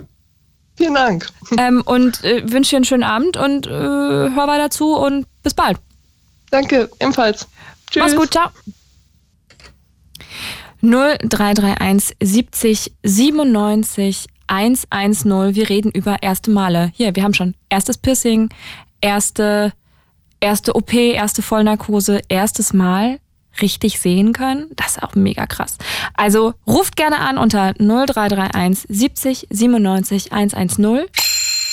Vielen Dank. Ähm, und äh, wünsche dir einen schönen Abend und äh, hör weiter zu und bis bald. Danke, ebenfalls. Tschüss. Mach's gut, ciao. 0331 70 97 110. Wir reden über erste Male. Hier, wir haben schon erstes Piercing, erste, erste OP, erste Vollnarkose, erstes Mal richtig sehen können. Das ist auch mega krass. Also ruft gerne an unter 0331 70 97 110.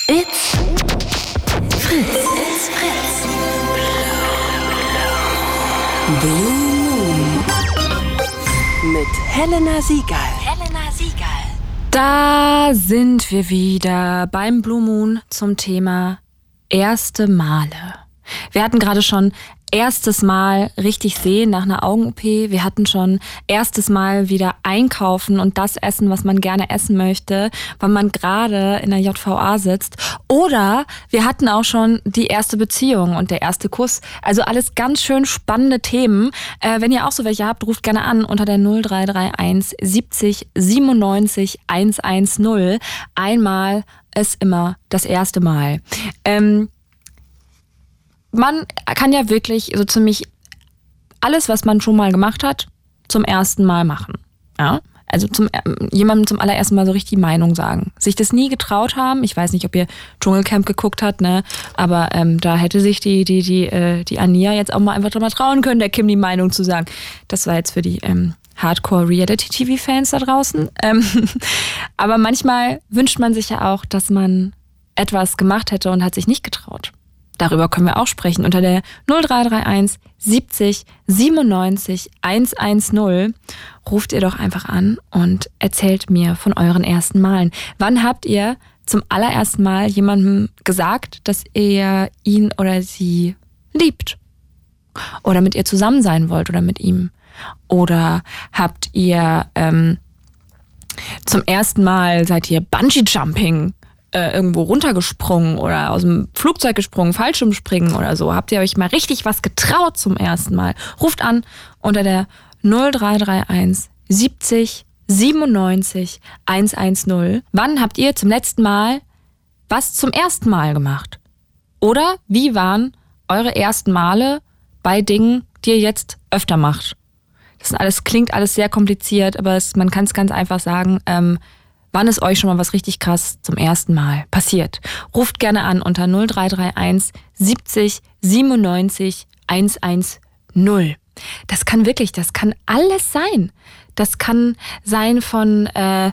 It's Fritz. It's Fritz. Blue. Mit Helena Siegal. Helena Siegal. Da sind wir wieder beim Blue Moon zum Thema erste Male. Wir hatten gerade schon erstes Mal richtig sehen nach einer Augen-OP. Wir hatten schon erstes Mal wieder einkaufen und das essen, was man gerne essen möchte, weil man gerade in der JVA sitzt. Oder wir hatten auch schon die erste Beziehung und der erste Kuss. Also alles ganz schön spannende Themen. Äh, wenn ihr auch so welche habt, ruft gerne an unter der 0331 70 97 110. Einmal ist immer das erste Mal. Ähm, man kann ja wirklich so ziemlich alles, was man schon mal gemacht hat, zum ersten Mal machen. Ja? Also zum, äh, jemandem zum allerersten Mal so richtig die Meinung sagen. Sich das nie getraut haben. Ich weiß nicht, ob ihr Dschungelcamp geguckt habt, ne? Aber ähm, da hätte sich die, die, die, äh, die Ania jetzt auch mal einfach drüber trauen können, der Kim die Meinung zu sagen. Das war jetzt für die ähm, Hardcore-Reality-TV-Fans da draußen. Ähm, aber manchmal wünscht man sich ja auch, dass man etwas gemacht hätte und hat sich nicht getraut. Darüber können wir auch sprechen unter der 0331 70 97 110. Ruft ihr doch einfach an und erzählt mir von euren ersten Malen. Wann habt ihr zum allerersten Mal jemandem gesagt, dass ihr ihn oder sie liebt? Oder mit ihr zusammen sein wollt oder mit ihm? Oder habt ihr ähm, zum ersten Mal seid ihr Bungee Jumping äh, irgendwo runtergesprungen oder aus dem Flugzeug gesprungen, Fallschirmspringen oder so? Habt ihr euch mal richtig was getraut zum ersten Mal? Ruft an unter der 0331 70 97 110. Wann habt ihr zum letzten Mal was zum ersten Mal gemacht? Oder wie waren eure ersten Male bei Dingen, die ihr jetzt öfter macht? Das alles, klingt alles sehr kompliziert, aber es, man kann es ganz einfach sagen. Ähm, Wann ist euch schon mal was richtig krass zum ersten Mal passiert? Ruft gerne an unter 0331 70 97 110. Das kann wirklich, das kann alles sein. Das kann sein von äh,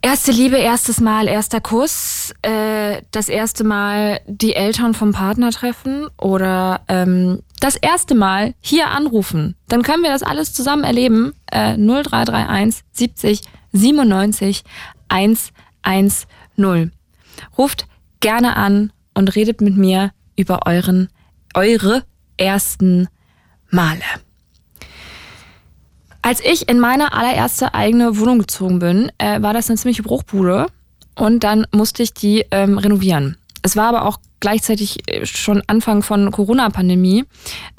erste Liebe, erstes Mal, erster Kuss, äh, das erste Mal die Eltern vom Partner treffen oder ähm, das erste Mal hier anrufen. Dann können wir das alles zusammen erleben. Äh, 0331 70 97 110. Ruft gerne an und redet mit mir über euren, eure ersten Male. Als ich in meine allererste eigene Wohnung gezogen bin, äh, war das eine ziemliche Bruchbude und dann musste ich die ähm, renovieren. Es war aber auch gleichzeitig äh, schon Anfang von Corona-Pandemie.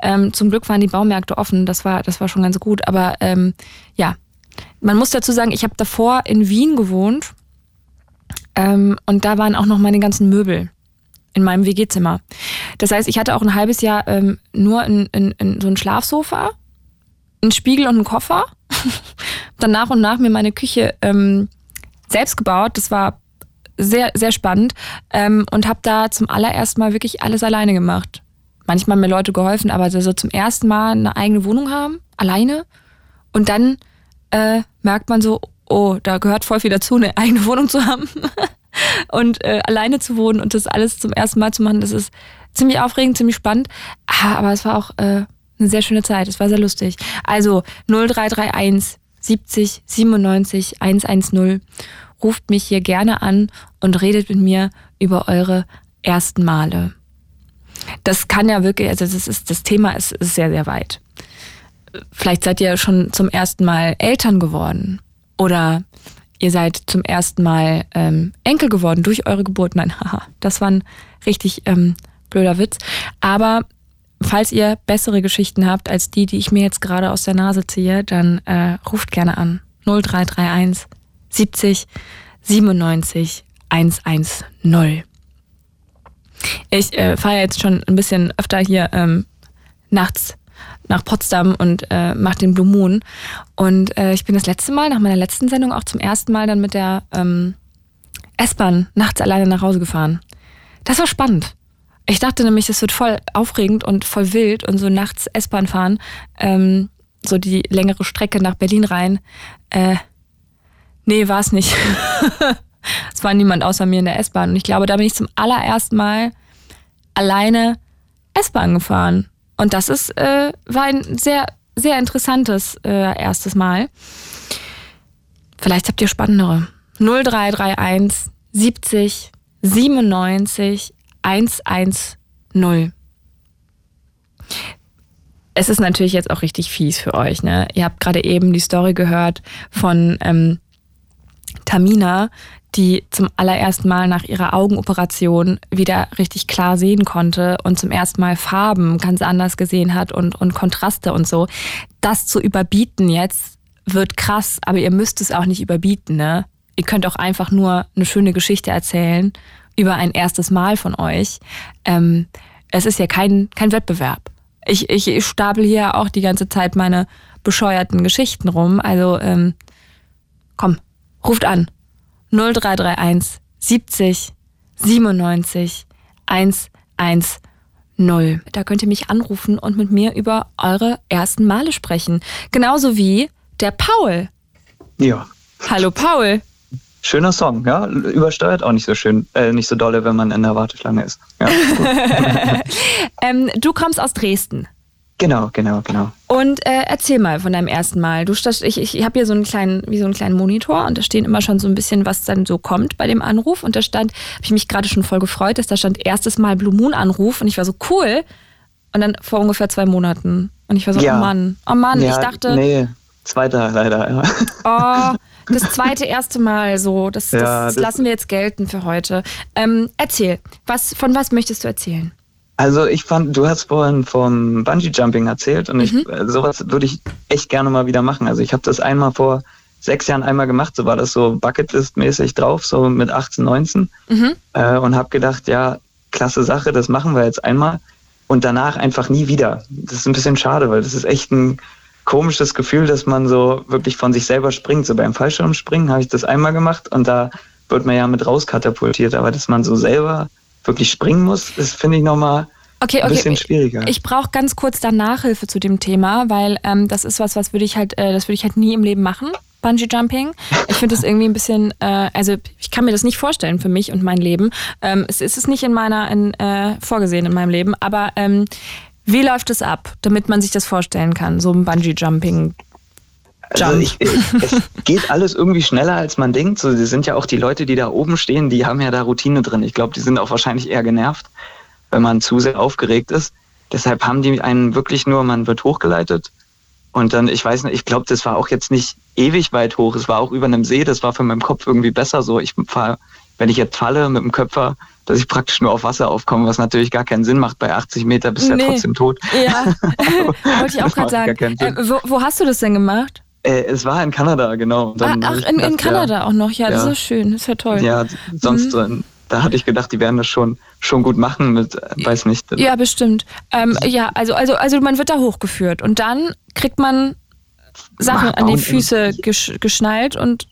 Ähm, zum Glück waren die Baumärkte offen, das war, das war schon ganz gut. Aber ähm, ja, man muss dazu sagen, ich habe davor in Wien gewohnt ähm, und da waren auch noch meine ganzen Möbel in meinem WG-Zimmer. Das heißt, ich hatte auch ein halbes Jahr ähm, nur in, in, in so ein Schlafsofa, einen Spiegel und einen Koffer. Dann nach und nach mir meine Küche ähm, selbst gebaut. Das war sehr, sehr spannend ähm, und habe da zum allerersten Mal wirklich alles alleine gemacht. Manchmal haben mir Leute geholfen, aber so zum ersten Mal eine eigene Wohnung haben, alleine und dann äh, merkt man so, oh, da gehört voll viel dazu, eine eigene Wohnung zu haben und äh, alleine zu wohnen und das alles zum ersten Mal zu machen. Das ist ziemlich aufregend, ziemlich spannend. Ah, aber es war auch äh, eine sehr schöne Zeit. Es war sehr lustig. Also 0331 70 97 110. Ruft mich hier gerne an und redet mit mir über eure ersten Male. Das kann ja wirklich, also das ist, das Thema ist, ist sehr, sehr weit. Vielleicht seid ihr schon zum ersten Mal Eltern geworden oder ihr seid zum ersten Mal ähm, Enkel geworden durch eure Geburt. Nein, haha, das war ein richtig ähm, blöder Witz. Aber falls ihr bessere Geschichten habt als die, die ich mir jetzt gerade aus der Nase ziehe, dann äh, ruft gerne an. 0331 70 97 110. Ich äh, fahre jetzt schon ein bisschen öfter hier ähm, nachts nach Potsdam und äh, mache den Blue Moon. Und äh, ich bin das letzte Mal, nach meiner letzten Sendung, auch zum ersten Mal dann mit der ähm, S-Bahn nachts alleine nach Hause gefahren. Das war spannend. Ich dachte nämlich, das wird voll aufregend und voll wild und so nachts S-Bahn fahren, ähm, so die längere Strecke nach Berlin rein. Äh, nee, war es nicht. es war niemand außer mir in der S-Bahn. Und ich glaube, da bin ich zum allerersten Mal alleine S-Bahn gefahren. Und das ist, äh, war ein sehr, sehr interessantes äh, erstes Mal. Vielleicht habt ihr spannendere. 0331 70 97 110. Es ist natürlich jetzt auch richtig fies für euch. Ne? Ihr habt gerade eben die Story gehört von ähm, Tamina, die zum allerersten Mal nach ihrer Augenoperation wieder richtig klar sehen konnte und zum ersten Mal Farben ganz anders gesehen hat und, und Kontraste und so. Das zu überbieten jetzt wird krass, aber ihr müsst es auch nicht überbieten, ne? Ihr könnt auch einfach nur eine schöne Geschichte erzählen über ein erstes Mal von euch. Ähm, es ist ja kein, kein Wettbewerb. Ich, ich, stapel hier auch die ganze Zeit meine bescheuerten Geschichten rum. Also ähm, komm, ruft an 0331 70 97 110. Da könnt ihr mich anrufen und mit mir über eure ersten Male sprechen. Genauso wie der Paul. Ja. Hallo Paul. Schöner Song, ja. Übersteuert auch nicht so schön, äh, nicht so dolle, wenn man in der Warteschlange ist. Ja, ähm, du kommst aus Dresden. Genau, genau, genau. Und äh, erzähl mal von deinem ersten Mal. Du ich ich habe hier so einen kleinen, wie so einen kleinen Monitor und da stehen immer schon so ein bisschen, was dann so kommt bei dem Anruf. Und da stand, habe ich mich gerade schon voll gefreut, dass da stand erstes Mal Blue Moon Anruf und ich war so cool. Und dann vor ungefähr zwei Monaten. Und ich war so, ja. oh Mann, oh Mann, ja, ich dachte. Nee, zweiter leider, ja. Oh, das zweite erste Mal so. Das, das, das lassen wir jetzt gelten für heute. Ähm, erzähl, was, von was möchtest du erzählen? Also ich fand, du hast vorhin vom Bungee Jumping erzählt und mhm. ich äh, sowas würde ich echt gerne mal wieder machen. Also ich habe das einmal vor sechs Jahren einmal gemacht, so war das so Bucketlist-mäßig drauf, so mit 18, 19 mhm. äh, und habe gedacht, ja, klasse Sache, das machen wir jetzt einmal und danach einfach nie wieder. Das ist ein bisschen schade, weil das ist echt ein komisches Gefühl, dass man so wirklich von sich selber springt. So beim Fallschirmspringen habe ich das einmal gemacht und da wird man ja mit rauskatapultiert, aber dass man so selber wirklich springen muss, ist, finde ich, nochmal okay, ein bisschen schwieriger. Ich brauche ganz kurz da Nachhilfe zu dem Thema, weil ähm, das ist was, was würde ich halt, äh, das würde ich halt nie im Leben machen. Bungee Jumping. Ich finde das irgendwie ein bisschen, äh, also ich kann mir das nicht vorstellen für mich und mein Leben. Ähm, es ist es nicht in meiner, in, äh, vorgesehen in meinem Leben, aber ähm, wie läuft es ab, damit man sich das vorstellen kann, so ein Bungee Jumping also ich, es geht alles irgendwie schneller, als man denkt. So, sind ja auch die Leute, die da oben stehen, die haben ja da Routine drin. Ich glaube, die sind auch wahrscheinlich eher genervt, wenn man zu sehr aufgeregt ist. Deshalb haben die einen wirklich nur, man wird hochgeleitet. Und dann, ich weiß nicht, ich glaube, das war auch jetzt nicht ewig weit hoch. Es war auch über einem See. Das war für meinen Kopf irgendwie besser so. Ich fahre, wenn ich jetzt falle mit dem Köpfer, dass ich praktisch nur auf Wasser aufkomme, was natürlich gar keinen Sinn macht. Bei 80 Meter bist du nee. ja trotzdem tot. Ja, wollte ich auch gerade sagen. Äh, wo, wo hast du das denn gemacht? Äh, es war in Kanada, genau. Ah, ach, in, gedacht, in Kanada ja, auch noch, ja, das ist schön, das ist ja toll. Ja, sonst, mhm. da hatte ich gedacht, die werden das schon, schon gut machen mit, äh, weiß nicht. Ja, bestimmt. Ähm, ja, also, also, also man wird da hochgeführt und dann kriegt man Sachen an die Füße gesch geschnallt und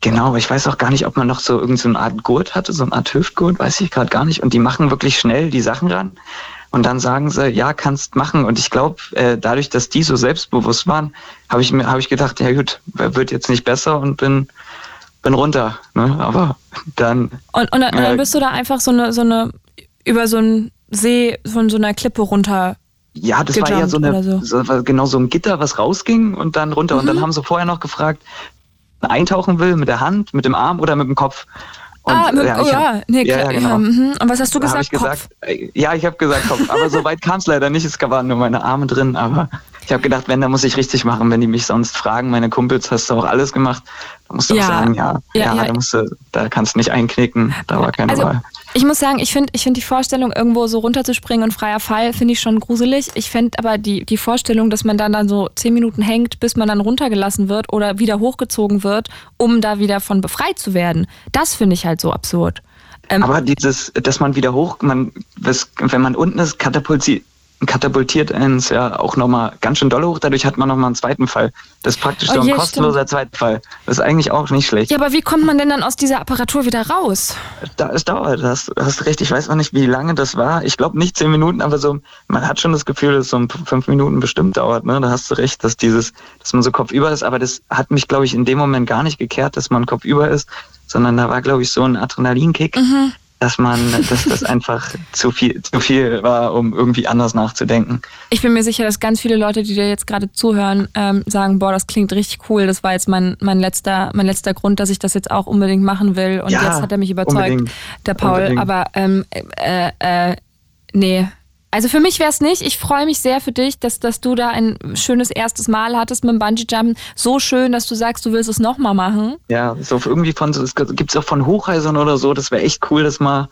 Genau, aber ich weiß auch gar nicht, ob man noch so irgendeine so Art Gurt hatte, so eine Art Hüftgurt, weiß ich gerade gar nicht. Und die machen wirklich schnell die Sachen ran. Und dann sagen sie, ja, kannst machen. Und ich glaube, äh, dadurch, dass die so selbstbewusst waren, habe ich mir habe ich gedacht, ja gut, wird jetzt nicht besser und bin bin runter. Ne? Aber dann. Und, und, dann, äh, dann bist du da einfach so eine so eine über so einen See von so einer Klippe runter Ja, das war ja so eine, so. So, genau so ein Gitter, was rausging und dann runter. Mhm. Und dann mhm. haben sie vorher noch gefragt, eintauchen will mit der Hand, mit dem Arm oder mit dem Kopf. Und, ah, mit, ja, oh ja, nee, ja, ja, genau. Mhm. Und was hast du gesagt? Ich gesagt äh, ja, ich habe gesagt Kopf. Aber so weit kam es leider nicht. Es waren nur meine Arme drin. Aber ich habe gedacht, wenn, dann muss ich richtig machen. Wenn die mich sonst fragen, meine Kumpels, hast du auch alles gemacht? Dann musst du ja. auch sagen, ja, ja, ja, Da, musst du, da kannst du nicht einknicken. Da war keine also, Wahl. Ich muss sagen, ich finde ich find die Vorstellung, irgendwo so runterzuspringen und freier Fall, finde ich schon gruselig. Ich fände aber die, die Vorstellung, dass man dann, dann so zehn Minuten hängt, bis man dann runtergelassen wird oder wieder hochgezogen wird, um da wieder von befreit zu werden, das finde ich halt so absurd. Ähm, aber dieses, dass man wieder hoch, man, wenn man unten ist, katapultiert, katapultiert uns ja auch nochmal ganz schön doll hoch. Dadurch hat man nochmal einen zweiten Fall. Das ist praktisch oh, so ein kostenloser zweiter Fall. Das ist eigentlich auch nicht schlecht. Ja, aber wie kommt man denn dann aus dieser Apparatur wieder raus? Da, es dauert, das hast recht. Ich weiß noch nicht, wie lange das war. Ich glaube nicht zehn Minuten, aber so, man hat schon das Gefühl, dass es so fünf Minuten bestimmt dauert. Ne? Da hast du recht, dass dieses, dass man so kopfüber ist. Aber das hat mich, glaube ich, in dem Moment gar nicht gekehrt, dass man kopfüber ist, sondern da war, glaube ich, so ein Adrenalinkick. Mhm dass man, dass das einfach zu viel, zu viel war, um irgendwie anders nachzudenken. Ich bin mir sicher, dass ganz viele Leute, die dir jetzt gerade zuhören, ähm, sagen, boah, das klingt richtig cool. Das war jetzt mein, mein letzter, mein letzter Grund, dass ich das jetzt auch unbedingt machen will. Und ja, jetzt hat er mich überzeugt, der Paul. Unbedingt. Aber ähm, äh, äh, nee, also für mich wäre es nicht. Ich freue mich sehr für dich, dass, dass du da ein schönes erstes Mal hattest mit dem Bungee-Jumpen. So schön, dass du sagst, du willst es nochmal machen. Ja, so irgendwie von, es gibt es auch von Hochhäusern oder so. Das wäre echt cool, dass mal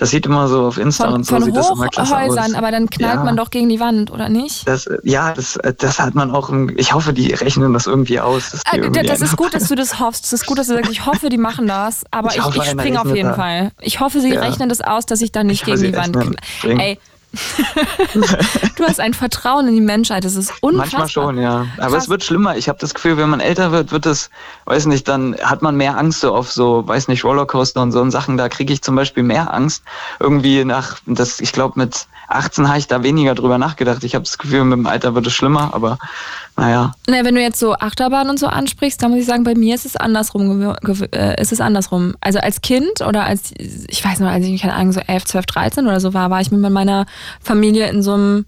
das sieht immer so auf Insta von, und so von sieht das immer klasse Hochhäusern, aus. aber dann knallt ja. man doch gegen die Wand, oder nicht? Das, ja, das, das hat man auch. Im, ich hoffe, die rechnen das irgendwie aus. Äh, irgendwie das ist gut, dass du das hoffst. Das ist gut, dass du sagst, ich hoffe, die machen das, aber ich, ich, ich springe auf jeden da. Fall. Ich hoffe, sie ja. rechnen das aus, dass ich dann nicht ich gegen die Wand knall. Ey, du hast ein Vertrauen in die Menschheit, das ist unfassbar. Manchmal schon, ja. Aber Krass. es wird schlimmer. Ich habe das Gefühl, wenn man älter wird, wird es, weiß nicht, dann hat man mehr Angst so auf so, weiß nicht, Rollercoaster und so und Sachen. Da kriege ich zum Beispiel mehr Angst. Irgendwie nach, das, ich glaube, mit 18 habe ich da weniger drüber nachgedacht. Ich habe das Gefühl, mit dem Alter wird es schlimmer, aber naja. Na, wenn du jetzt so Achterbahn und so ansprichst, dann muss ich sagen, bei mir ist es andersrum. Äh, ist es andersrum. Also als Kind oder als, ich weiß noch, als ich, keine Ahnung, so 11, 12, 13 oder so war, war ich mit meiner Familie in so einem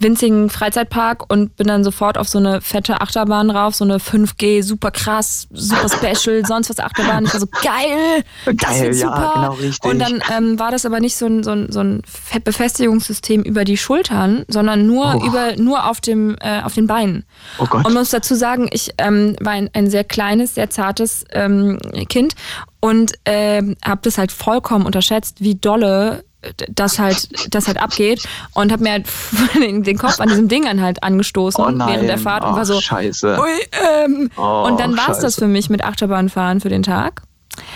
winzigen Freizeitpark und bin dann sofort auf so eine fette Achterbahn rauf, so eine 5G, super krass, super special, sonst was Achterbahn. Ich war so, geil, das wird super. Ja, genau, richtig. Und dann ähm, war das aber nicht so ein, so ein, so ein Befestigungssystem über die Schultern, sondern nur oh. über nur auf dem äh, auf den Beinen. Oh Gott. Und man muss dazu sagen, ich ähm, war ein, ein sehr kleines, sehr zartes ähm, Kind und ähm, habe das halt vollkommen unterschätzt, wie dolle das halt, das halt abgeht und habe mir halt den Kopf an diesem Ding an halt angestoßen oh während der Fahrt oh, und war so, scheiße. Ui, ähm. oh, und dann war es das für mich mit Achterbahnfahren für den Tag.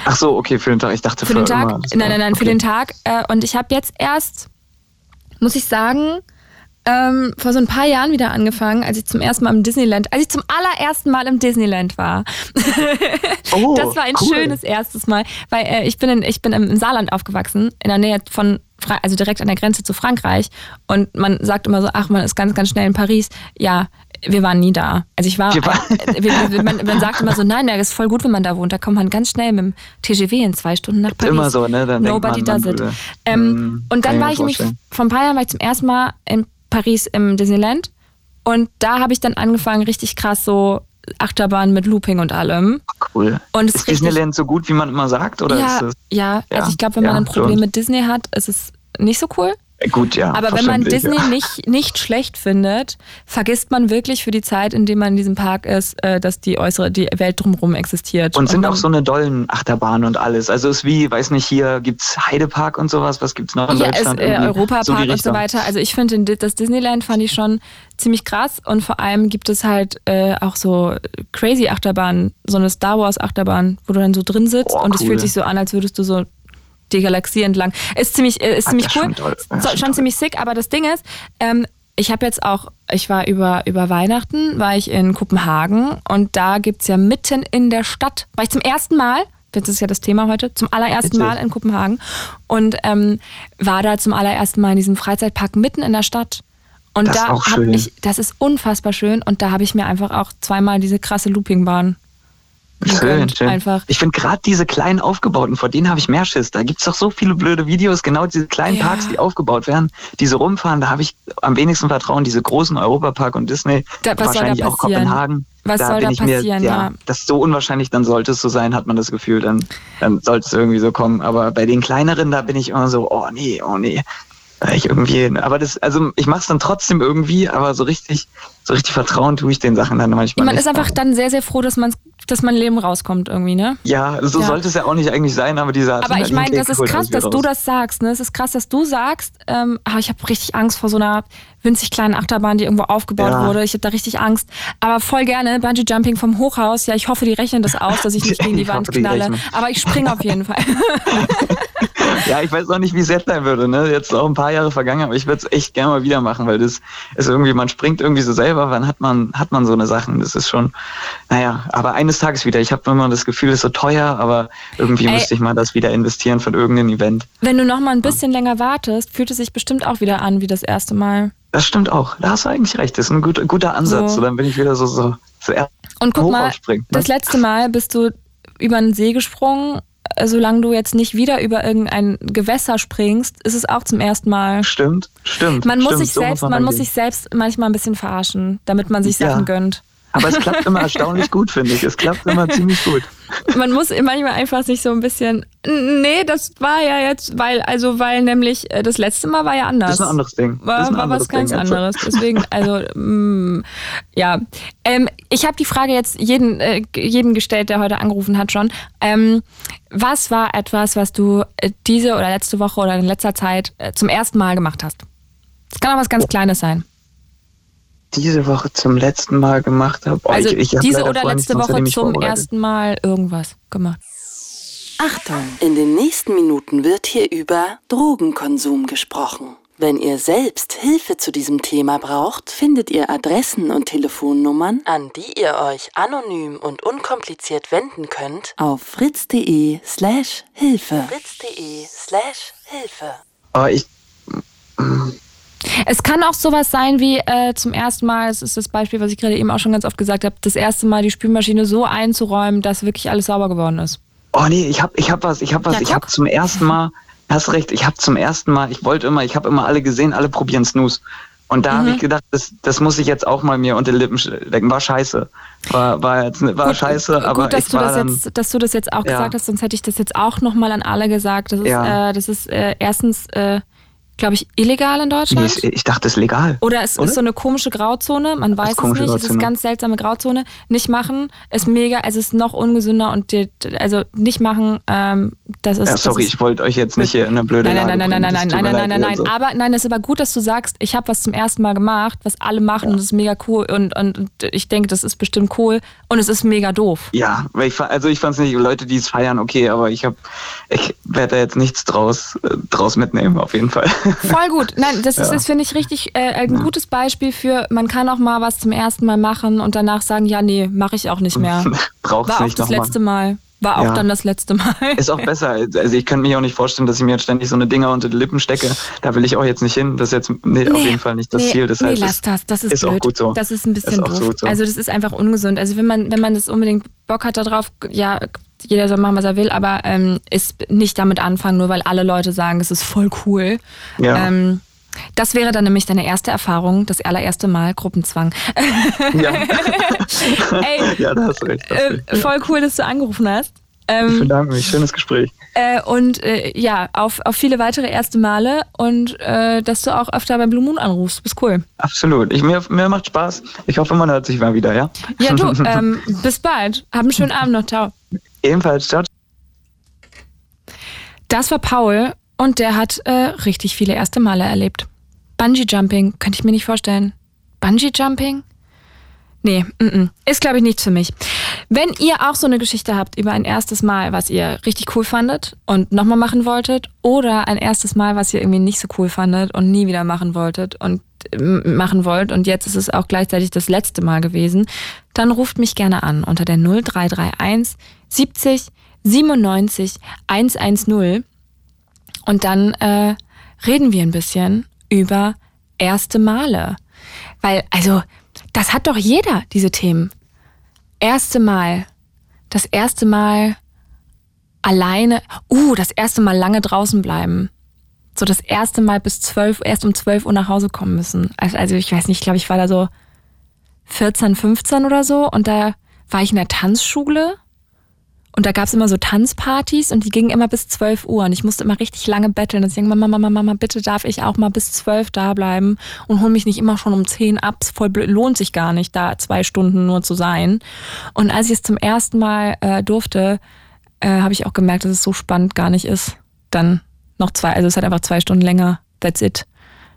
Ach so, okay, für den Tag. Ich dachte für, für den Tag. Immer. Nein, nein, nein, okay. für den Tag. Äh, und ich habe jetzt erst, muss ich sagen, ähm, vor so ein paar Jahren wieder angefangen, als ich zum ersten Mal im Disneyland, als ich zum allerersten Mal im Disneyland war. oh, das war ein cool. schönes erstes Mal, weil äh, ich bin in, ich bin im Saarland aufgewachsen, in der Nähe von also direkt an der Grenze zu Frankreich. Und man sagt immer so, ach, man ist ganz, ganz schnell in Paris. Ja, wir waren nie da. Also ich war, äh, man, man, sagt immer so, nein, das ist voll gut, wenn man da wohnt. Da kommt man ganz schnell mit dem TGV in zwei Stunden nach Paris. Immer so, ne? Dann Nobody man, does it. Ähm, hm, und dann war ich nämlich, vor ein paar Jahren war ich zum ersten Mal in Paris im Disneyland. Und da habe ich dann angefangen, richtig krass so Achterbahn mit Looping und allem. Cool. Und ist Disneyland so gut, wie man immer sagt? Oder ja, ist es, ja, ja, also ich glaube, wenn ja, man ein Problem schon. mit Disney hat, ist es nicht so cool. Gut, ja. Aber wenn man Disney ja. nicht, nicht schlecht findet, vergisst man wirklich für die Zeit, in der man in diesem Park ist, äh, dass die äußere, die Welt drumherum existiert. Und, und sind auch so eine dollen Achterbahnen und alles. Also es ist wie, weiß nicht, hier gibt es Heidepark und sowas, was gibt es noch in ja, Deutschland? Ist, äh, Europapark so und so weiter. Also ich finde, das Disneyland fand ich schon ziemlich krass und vor allem gibt es halt äh, auch so crazy Achterbahnen, so eine Star Wars Achterbahn, wo du dann so drin sitzt oh, und es fühlt sich so an, als würdest du so die Galaxie entlang. Ist ziemlich, äh, ist Ach, ziemlich cool. Schon, so, schon ziemlich sick, aber das Ding ist, ähm, ich habe jetzt auch, ich war über, über Weihnachten, war ich in Kopenhagen und da gibt es ja mitten in der Stadt, war ich zum ersten Mal, das ist ja das Thema heute, zum allerersten Mal in Kopenhagen und ähm, war da zum allerersten Mal in diesem Freizeitpark mitten in der Stadt. Und das da habe ich, das ist unfassbar schön und da habe ich mir einfach auch zweimal diese krasse Loopingbahn Schön, schön. Einfach. Ich finde gerade diese kleinen aufgebauten, vor denen habe ich mehr Schiss. Da gibt es doch so viele blöde Videos, genau diese kleinen ja. Parks, die aufgebaut werden, die so rumfahren, da habe ich am wenigsten Vertrauen. Diese großen Europapark und Disney, da, wahrscheinlich auch Kopenhagen. Was da soll da passieren? Mir, ja, ja, das ist so unwahrscheinlich, dann sollte es so sein, hat man das Gefühl, dann, dann sollte es irgendwie so kommen. Aber bei den kleineren, da bin ich immer so, oh nee, oh nee ich irgendwie, aber das, also ich mache es dann trotzdem irgendwie, aber so richtig, so richtig vertrauen tue ich den Sachen dann manchmal. Man nicht. ist einfach dann sehr, sehr froh, dass man, dass man Leben rauskommt irgendwie, ne? Ja, so ja. sollte es ja auch nicht eigentlich sein, aber dieser. Aber ich meine, das ist krass, dass raus. du das sagst, ne? Es ist krass, dass du sagst, ähm, ah, ich habe richtig Angst vor so einer winzig kleinen Achterbahn, die irgendwo aufgebaut ja. wurde. Ich habe da richtig Angst. Aber voll gerne Bungee Jumping vom Hochhaus. Ja, ich hoffe, die rechnen das aus, dass ich nicht gegen die Wand knalle. Aber ich springe auf jeden Fall. ja, ich weiß auch nicht, wie es jetzt sein würde. Ne? Jetzt auch ein paar Jahre vergangen, aber ich würde es echt gerne mal wieder machen, weil das ist irgendwie, man springt irgendwie so selber, wann hat man, hat man so eine Sachen? Das ist schon, naja, aber eines Tages wieder. Ich habe immer das Gefühl, es ist so teuer, aber irgendwie Ey, müsste ich mal das wieder investieren von irgendeinem Event. Wenn du noch mal ein bisschen ja. länger wartest, fühlt es sich bestimmt auch wieder an wie das erste Mal. Das stimmt auch. Da hast du eigentlich recht. Das ist ein guter, guter Ansatz. So. so dann bin ich wieder so, so, so Und guck mal, ne? das letzte Mal bist du über einen See gesprungen solange du jetzt nicht wieder über irgendein Gewässer springst, ist es auch zum ersten Mal. Stimmt, stimmt. Man muss stimmt, sich selbst, so man, man muss sich selbst manchmal ein bisschen verarschen, damit man sich Sachen ja. gönnt. Aber es klappt immer erstaunlich gut, finde ich. Es klappt immer ziemlich gut. Man muss manchmal einfach sich so ein bisschen. Nee, das war ja jetzt, weil, also, weil nämlich äh, das letzte Mal war ja anders. Das ist ein anderes Ding. War, war was ganz Ding, anderes. Deswegen, also, mm, ja. Ähm, ich habe die Frage jetzt jeden, äh, jedem gestellt, der heute angerufen hat schon. Ähm, was war etwas, was du äh, diese oder letzte Woche oder in letzter Zeit äh, zum ersten Mal gemacht hast? Es kann auch was ganz Kleines sein diese Woche zum letzten Mal gemacht habe. Oh, also ich, ich diese oder letzte Woche zum ersten Mal irgendwas gemacht. Achtung, in den nächsten Minuten wird hier über Drogenkonsum gesprochen. Wenn ihr selbst Hilfe zu diesem Thema braucht, findet ihr Adressen und Telefonnummern, an die ihr euch anonym und unkompliziert wenden könnt, auf fritz.de slash Hilfe. fritz.de slash Hilfe. Oh, ich es kann auch sowas sein wie äh, zum ersten Mal, es ist das Beispiel, was ich gerade eben auch schon ganz oft gesagt habe, das erste Mal die Spülmaschine so einzuräumen, dass wirklich alles sauber geworden ist. Oh nee, ich hab, ich hab was, ich hab was, ja, ich hab zum ersten Mal, hast recht, ich hab zum ersten Mal, ich wollte immer, ich habe immer alle gesehen, alle probieren Snooze. Und da mhm. habe ich gedacht, das, das muss ich jetzt auch mal mir unter die Lippen stecken. War scheiße. War, war, jetzt, war gut, scheiße, aber gut, dass du das jetzt, dass du das jetzt auch ja. gesagt hast, sonst hätte ich das jetzt auch nochmal an alle gesagt. Das ist, ja. äh, das ist äh, erstens äh, glaube ich, illegal in Deutschland. Nee, ich dachte, es ist legal. Oder es oder? ist so eine komische Grauzone, man weiß es nicht, Grauzone. es ist eine ganz seltsame Grauzone. Nicht machen, ist mega, es ist noch ungesünder und die, also nicht machen, ähm, das ist. Ja, sorry, ist, ich wollte euch jetzt nicht hier in eine blöde nein, nein, nein, nein, nein, nein, nein, nein, nein, nein, nein, nein, aber nein, es ist aber gut, dass du sagst, ich habe was zum ersten Mal gemacht, was alle machen ja. und das ist mega cool und, und, und ich denke, das ist bestimmt cool und es ist mega doof. Ja, weil ich, also ich fand es nicht, Leute, die es feiern, okay, aber ich habe, ich werde da jetzt nichts draus, äh, draus mitnehmen, auf jeden Fall. Voll gut. Nein, das, ist, ja. finde ich richtig äh, ein gutes Beispiel für, man kann auch mal was zum ersten Mal machen und danach sagen, ja, nee, mache ich auch nicht mehr. Brauchst War nicht auch das letzte Mal. War auch ja. dann das letzte Mal. Ist auch besser. Also ich könnte mir auch nicht vorstellen, dass ich mir jetzt ständig so eine Dinger unter die Lippen stecke. Da will ich auch jetzt nicht hin. Das ist jetzt nee, nee auf jeden Fall nicht das nee, Ziel. Das heißt, nee, lass das. Das ist, ist auch gut so. Das ist ein bisschen ist doof. So. Also das ist einfach ungesund. Also wenn man, wenn man das unbedingt Bock hat darauf, ja, jeder soll machen, was er will, aber ähm, ist nicht damit anfangen, nur weil alle Leute sagen, es ist voll cool. Ja. Ähm, das wäre dann nämlich deine erste Erfahrung, das allererste Mal Gruppenzwang. Ja, Ey, ja da hast du recht. Hast recht. Äh, voll cool, dass du angerufen hast. Ähm, ich bedanke mich, schönes Gespräch. Äh, und äh, ja, auf, auf viele weitere erste Male und äh, dass du auch öfter beim Blue Moon anrufst. Bist cool. Absolut. Ich, mir, mir macht Spaß. Ich hoffe, man hört sich mal wieder, ja? Ja, du, ähm, bis bald. Hab einen schönen Abend noch. Ciao. Ebenfalls, ciao. Das war Paul und der hat äh, richtig viele erste Male erlebt. Bungee Jumping könnte ich mir nicht vorstellen. Bungee Jumping? Nee, m -m. ist glaube ich nichts für mich. Wenn ihr auch so eine Geschichte habt über ein erstes Mal, was ihr richtig cool fandet und nochmal machen wolltet, oder ein erstes Mal, was ihr irgendwie nicht so cool fandet und nie wieder machen wolltet und machen wollt und jetzt ist es auch gleichzeitig das letzte Mal gewesen, dann ruft mich gerne an unter der 0331 70 97 110 und dann äh, reden wir ein bisschen über erste Male. Weil, also, das hat doch jeder, diese Themen. Erste Mal. das erste Mal alleine, uh, das erste Mal lange draußen bleiben. So das erste Mal bis zwölf, erst um zwölf Uhr nach Hause kommen müssen. Also, also ich weiß nicht, ich glaube, ich war da so 14, 15 oder so und da war ich in der Tanzschule und da gab es immer so Tanzpartys und die gingen immer bis 12 Uhr und ich musste immer richtig lange betteln. Deswegen, Mama, Mama, Mama, bitte darf ich auch mal bis 12 da bleiben und hol mich nicht immer schon um 10 ab. Es lohnt sich gar nicht, da zwei Stunden nur zu sein. Und als ich es zum ersten Mal äh, durfte, äh, habe ich auch gemerkt, dass es so spannend gar nicht ist. Dann noch zwei, also es hat einfach zwei Stunden länger. That's it.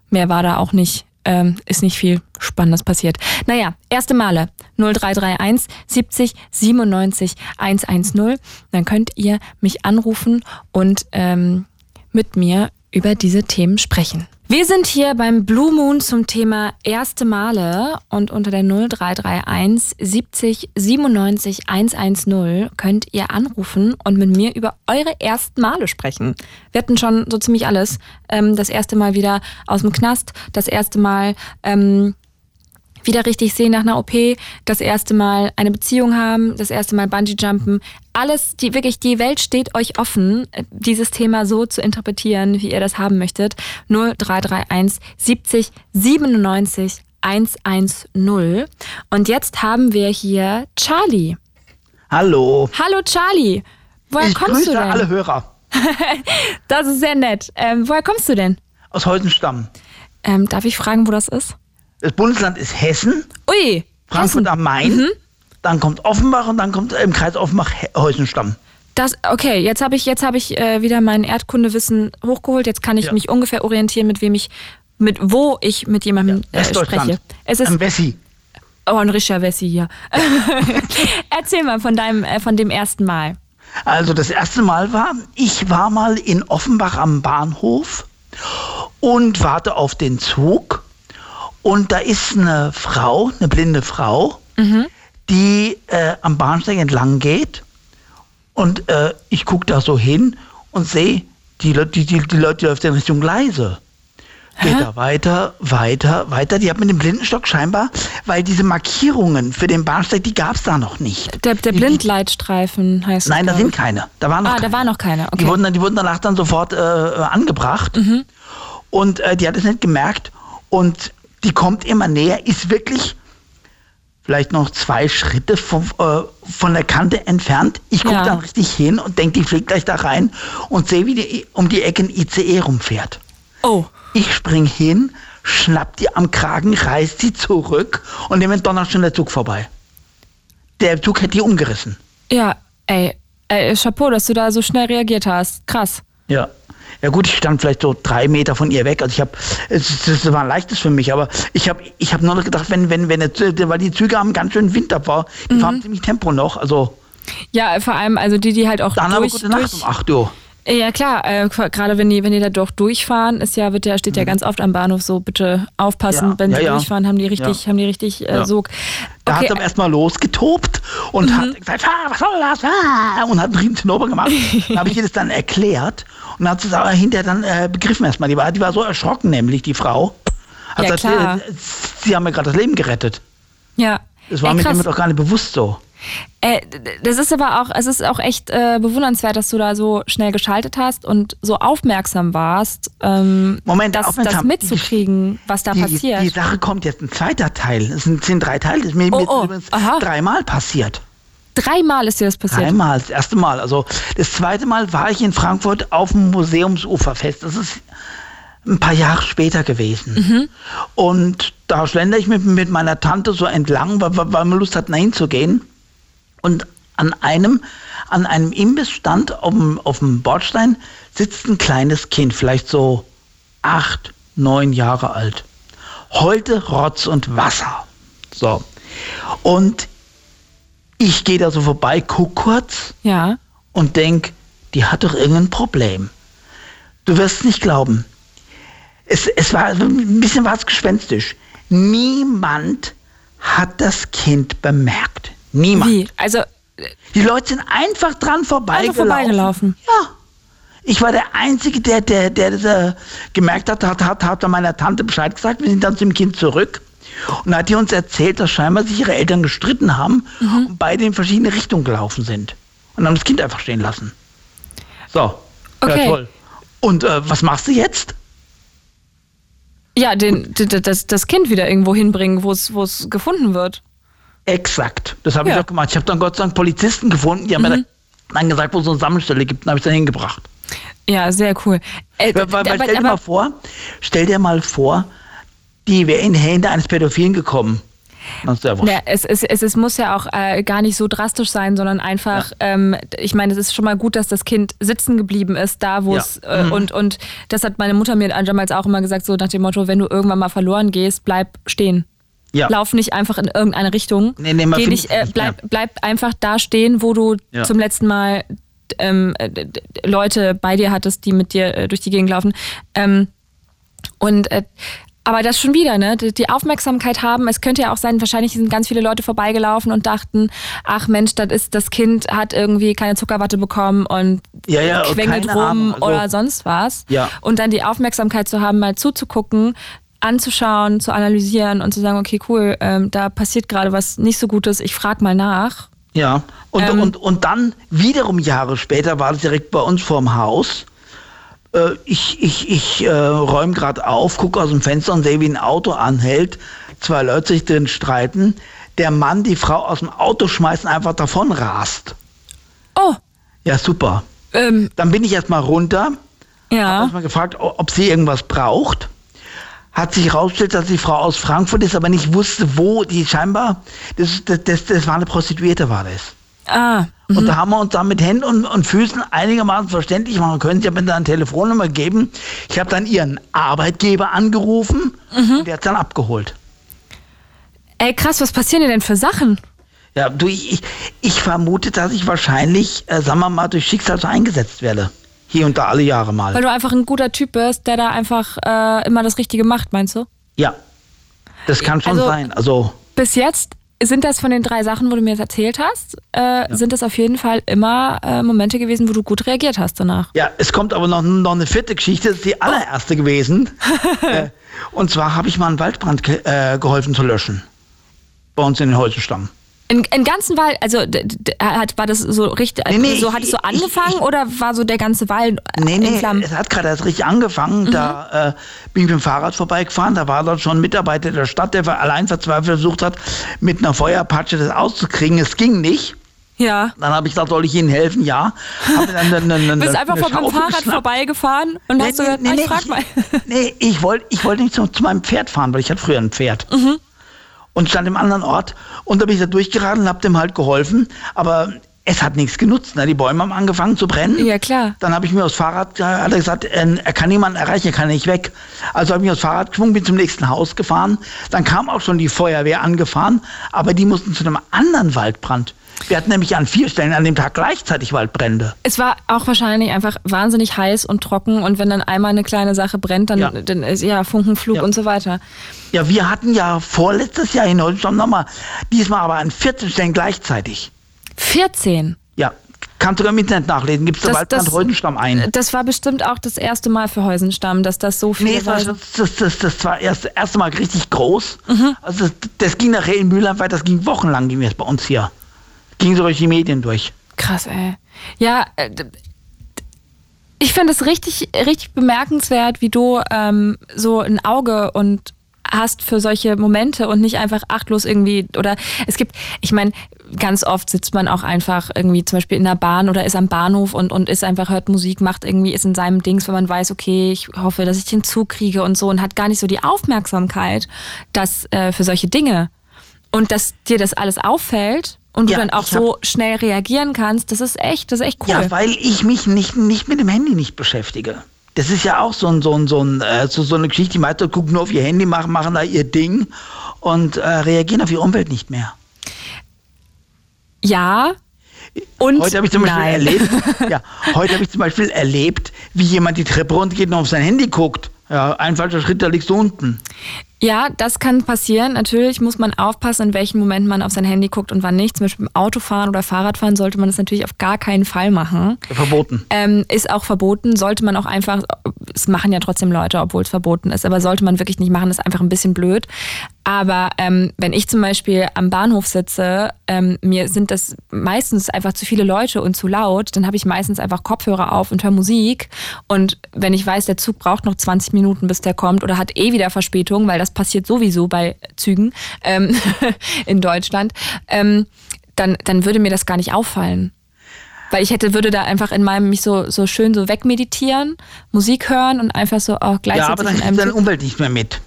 Mehr war da auch nicht ähm, ist nicht viel Spannendes passiert. Naja, erste Male 0331 70 97 110. Dann könnt ihr mich anrufen und ähm, mit mir über diese Themen sprechen. Wir sind hier beim Blue Moon zum Thema erste Male und unter der 0331 70 97 110 könnt ihr anrufen und mit mir über eure ersten Male sprechen. Wir hatten schon so ziemlich alles. Ähm, das erste Mal wieder aus dem Knast, das erste Mal ähm, wieder richtig sehen nach einer OP, das erste Mal eine Beziehung haben, das erste Mal Bungee Jumpen. Alles, die wirklich die Welt steht euch offen, dieses Thema so zu interpretieren, wie ihr das haben möchtet. 0331 70 97 110. Und jetzt haben wir hier Charlie. Hallo. Hallo Charlie. Woher ich kommst grüße du denn? alle Hörer. das ist sehr nett. Ähm, woher kommst du denn? Aus Heusenstamm. Ähm, darf ich fragen, wo das ist? Das Bundesland ist Hessen. Ui. Frankfurt Hessen. am Main. Mhm. Dann kommt Offenbach und dann kommt im Kreis Offenbach Heusenstamm. Das, okay, jetzt habe ich, jetzt hab ich äh, wieder mein Erdkundewissen hochgeholt. Jetzt kann ich Ja. mich ungefähr orientieren, mit wem ich, mit wo ich mit jemandem äh, Westdeutschland. spreche. Es ist Am Wessi. oh, ein richtiger Wessi hier. Erzähl mal von deinem, äh, von dem ersten Mal. Also das erste Mal war, ich war mal in Offenbach am Bahnhof und warte auf den Zug. Und da ist eine Frau, eine blinde Frau, die äh, am Bahnsteig entlang geht. Und äh, ich gucke da so hin und sehe, die, die, die, die Leute läuft in Richtung Gleise. Geht da weiter, weiter, weiter. Die hat mit dem Blindenstock scheinbar, weil diese Markierungen für den Bahnsteig, die gab es da noch nicht. Der, der Blindleitstreifen heißt Nein, da sind keine. Da waren noch Ah, keine. da war noch keine. Okay. Die, wurden dann, die wurden danach dann sofort äh, angebracht. Und äh, die hat es nicht gemerkt. Und die kommt immer näher, ist wirklich vielleicht noch zwei Schritte von, äh, von der Kante entfernt. Ich gucke Ja. dann richtig hin und denke, die fliegt gleich da rein und sehe, wie die um die Ecke ein ICE rumfährt. oh, Ich spring hin, schnapp die am Kragen, reiß sie zurück und dem donnert schon der Zug vorbei. Der Zug hätte die umgerissen. ja, ey, ey, Chapeau, dass du da so schnell reagiert hast. Krass. Ja. Ja gut, ich stand vielleicht so drei Meter von ihr weg. Also ich habe, es, es war ein leichtes für mich, aber ich habe, ich habe nur noch gedacht, wenn, wenn, wenn, Zü- weil die Züge haben ganz schön Winter war, die fahren ziemlich Tempo noch. Also Ja, vor allem, also die, die halt auch dann aber durch, gute Nacht um 8 Uhr. Ja klar, äh, gerade wenn die, wenn die da doch durchfahren, ist ja, wird ja, steht ja ganz oft am Bahnhof so, bitte aufpassen, Mhm. Ja, wenn sie ja. durchfahren, haben die richtig, haben die richtig äh. Sog. Da Okay, Mhm. hat er erstmal losgetobt und hat gesagt, ah, was soll das? Ah, und hat einen riesen Zinnober gemacht. dann habe ich ihr das dann erklärt und hat es aber hinterher dann äh, begriffen erstmal. Die war, die war so erschrocken, nämlich die Frau. Hat Ja, klar. äh, sie haben mir gerade das Leben gerettet. ja. Das war Ey, mir krass. immer doch gar nicht bewusst so. Äh, das ist aber auch, es ist auch echt äh, bewundernswert, dass du da so schnell geschaltet hast und so aufmerksam warst, ähm, Moment, das, das mitzukriegen, was da die, passiert. Die Sache kommt jetzt ein zweiter Teil. Es sind, sind drei Teile. Das ist mir Oh, jetzt oh, übrigens aha. dreimal passiert. Dreimal ist dir das passiert. Dreimal. Das erste Mal. Also das zweite Mal war ich in Frankfurt auf dem Museumsuferfest. Das ist ein paar Jahre später gewesen. Mhm. Und da schlender ich mit, mit meiner Tante so entlang, weil, weil wir Lust hatten, da hinzugehen. Und an einem, an einem Imbissstand auf dem, auf dem Bordstein sitzt ein kleines Kind, vielleicht so acht, neun Jahre alt. Heulte Rotz und Wasser. So. Und ich gehe da so vorbei, guck kurz Ja. und denk, die hat doch irgendein Problem. Du wirst es nicht glauben. Es, es war ein bisschen was gespenstisch. Niemand hat das Kind bemerkt. Niemand. Wie? Also, Die Leute sind einfach dran vorbeigelaufen. vorbeigelaufen. Ja. Ich war der Einzige, der, der, der das äh, gemerkt hat, hat, hat, hat meiner Tante Bescheid gesagt. Wir sind dann zum Kind zurück. Und da hat die uns erzählt, dass scheinbar sich ihre Eltern gestritten haben mhm. und beide in verschiedene Richtungen gelaufen sind. Und haben das Kind einfach stehen lassen. So. Okay. Ja, toll. Und äh, was machst du jetzt? Ja, den, das, das Kind wieder irgendwo hinbringen, wo es gefunden wird. Exakt. Das habe ja. ich auch gemacht. Ich habe dann Gott sei Dank Polizisten gefunden, die haben mhm. mir dann gesagt, wo es so eine Sammelstelle gibt, und habe ich dann hingebracht. Ja, sehr cool. Äh, weil, weil, aber, stell dir mal vor, stell dir mal vor, die wäre in die Hände eines Pädophilen gekommen. Ja, es, es, es, es, muss ja auch äh, gar nicht so drastisch sein, sondern einfach, ja. ähm, ich meine, es ist schon mal gut, dass das Kind sitzen geblieben ist, da wo es, ja. äh, mhm. und, und das hat meine Mutter mir damals auch immer gesagt, so nach dem Motto, wenn du irgendwann mal verloren gehst, bleib stehen. Lauf nicht einfach in irgendeine Richtung. Nee, nee, Geh nicht, äh, bleib, bleib einfach da stehen, wo du zum letzten Mal ähm, äh, Leute bei dir hattest, die mit dir äh, durch die Gegend laufen. Ähm, und äh, aber das schon wieder, ne? Die Aufmerksamkeit haben. Es könnte ja auch sein, wahrscheinlich sind ganz viele Leute vorbeigelaufen und dachten, ach Mensch, das ist das Kind hat irgendwie keine Zuckerwatte bekommen und ja, ja, quengelt rum also, oder sonst was. Ja. Und dann die Aufmerksamkeit zu haben, mal zuzugucken, anzuschauen, zu analysieren und zu sagen, okay, cool, ähm, da passiert gerade was nicht so Gutes, ich frage mal nach. Ja, und, ähm, und, und dann wiederum Jahre später war das direkt bei uns vorm Haus. Äh, ich ich, ich äh, räume gerade auf, gucke aus dem Fenster und sehe, wie ein Auto anhält. Zwei Leute sich drin streiten. Der Mann die Frau aus dem Auto schmeißt und einfach davon rast. Oh. Ja, super. Ähm, dann bin ich erstmal runter. Ja. Hab erstmal gefragt, ob sie irgendwas braucht hat sich herausgestellt, dass die Frau aus Frankfurt ist, aber nicht wusste, wo die scheinbar, das, das, das, das war eine Prostituierte, war das. Ah. Mhm. Und da haben wir uns dann mit Händen und, und Füßen einigermaßen verständlich machen können. Sie haben mir dann eine Telefonnummer gegeben. Ich habe dann ihren Arbeitgeber angerufen mhm. und der hat dann abgeholt. Ey, krass, was passieren denn für Sachen? Ja, du, ich, ich vermute, dass ich wahrscheinlich, äh, sagen wir mal, durch Schicksal so eingesetzt werde. Hier und da alle Jahre mal. Weil du einfach ein guter Typ bist, der da einfach äh, immer das Richtige macht, meinst du? Ja. Das kann schon also, sein. Also. Bis jetzt sind das von den drei Sachen, wo du mir jetzt erzählt hast, äh, ja. sind das auf jeden Fall immer äh, Momente gewesen, wo du gut reagiert hast danach. Ja, es kommt aber noch, noch eine vierte Geschichte, das ist die allererste oh. gewesen. äh, und zwar habe ich mal einen Waldbrand ge äh, geholfen zu löschen. Bei uns in den Holzenstamm. Im, Im ganzen Wald, also hat, war das so richtig, nee, nee, so hat es so angefangen ich, oder war so der ganze Wald nee, nee, in Flammen? Es hat gerade erst richtig angefangen. Mhm. Da äh, bin ich mit dem Fahrrad vorbeigefahren, da war dort schon ein Mitarbeiter der Stadt, der allein verzweifelt versucht hat, mit einer Feuerpatsche das auszukriegen. Es ging nicht. Ja. Dann habe ich gesagt, soll ich Ihnen helfen? Ja. Dann, dann, dann, Bist einfach vom Fahrrad vorbeigefahren und nee, hast nee, gesagt, nee, ich frag mal. Nee, ich wollte ich wollt nicht zu, zu, meinem Pferd fahren, weil ich hatte früher ein Pferd. Mhm und stand im anderen Ort. Und da bin ich da durchgeraten und habe dem halt geholfen. Aber es hat nichts genutzt. Ne? Die Bäume haben angefangen zu brennen. Ja, klar. Dann habe ich mir aufs Fahrrad, hat er gesagt, äh, er kann niemanden erreichen, er kann nicht weg. Also habe ich mir aufs Fahrrad geschwungen, bin zum nächsten Haus gefahren. Dann kam auch schon die Feuerwehr angefahren, aber die mussten zu einem anderen Waldbrand. Wir hatten nämlich an vier Stellen an dem Tag gleichzeitig Waldbrände. Es war auch wahrscheinlich einfach wahnsinnig heiß und trocken und wenn dann einmal eine kleine Sache brennt, dann, ja. dann ist ja Funkenflug ja. und so weiter. Ja, wir hatten ja vorletztes Jahr in Deutschland nochmal, diesmal aber an 14 Stellen gleichzeitig. 14? Ja, Kannst du im Internet nachlesen. Gibt es der Waldbrand Heusenstamm ein. Das war bestimmt auch das erste Mal für Heusenstamm, dass das so viel. Nee, das, das, das, das, war erst das erste Mal richtig groß. Mhm. Also das, das ging nachher in Mühlheim weiter, das ging wochenlang ging das bei uns hier ging so durch die Medien durch. Krass, ey. Ja, äh, ich finde es richtig, richtig bemerkenswert, wie du ähm, so ein Auge und hast für solche Momente und nicht einfach achtlos irgendwie oder es gibt, ich meine, ganz oft sitzt man auch einfach irgendwie zum Beispiel in der Bahn oder ist am Bahnhof und, und ist einfach, hört Musik, macht irgendwie, ist in seinem Dings, wenn man weiß, okay, ich hoffe, dass ich den Zug kriege und so und hat gar nicht so die Aufmerksamkeit, dass äh, für solche Dinge und dass dir das alles auffällt und ja, du dann auch so schnell reagieren kannst, das ist echt, das ist echt cool. Ja, weil ich mich nicht, nicht mit dem Handy nicht beschäftige. Das ist ja auch so, ein, so, ein, so, ein, äh, so, so eine Geschichte, die meisten gucken nur auf ihr Handy, machen, machen da ihr Ding und äh, reagieren auf ihre Umwelt nicht mehr. Ja, und heute habe ich zum Beispiel erlebt, ja, heute habe ich zum Beispiel erlebt, wie jemand die Treppe runtergeht und auf sein Handy guckt. Ja, ein falscher Schritt, da liegst du unten. Ja, das kann passieren. Natürlich muss man aufpassen, in welchen Momenten man auf sein Handy guckt und wann nicht. Zum Beispiel beim Autofahren oder Fahrradfahren sollte man das natürlich auf gar keinen Fall machen. Verboten. Ähm, ist auch verboten. Sollte man auch einfach es machen ja trotzdem Leute, obwohl es verboten ist. Aber sollte man wirklich nicht machen, ist einfach ein bisschen blöd. Aber ähm, wenn ich zum Beispiel am Bahnhof sitze, ähm, mir sind das meistens einfach zu viele Leute und zu laut, dann habe ich meistens einfach Kopfhörer auf und höre Musik. Und wenn ich weiß, der Zug braucht noch 20 Minuten, bis der kommt oder hat eh wieder Verspätung, weil das passiert sowieso bei Zügen ähm, in Deutschland, ähm, dann, dann würde mir das gar nicht auffallen. Weil ich hätte, würde da einfach in meinem mich so, so schön so wegmeditieren, Musik hören und einfach so auch gleichzeitig. Ja, aber dann kriegt deine Umwelt nicht mehr mit.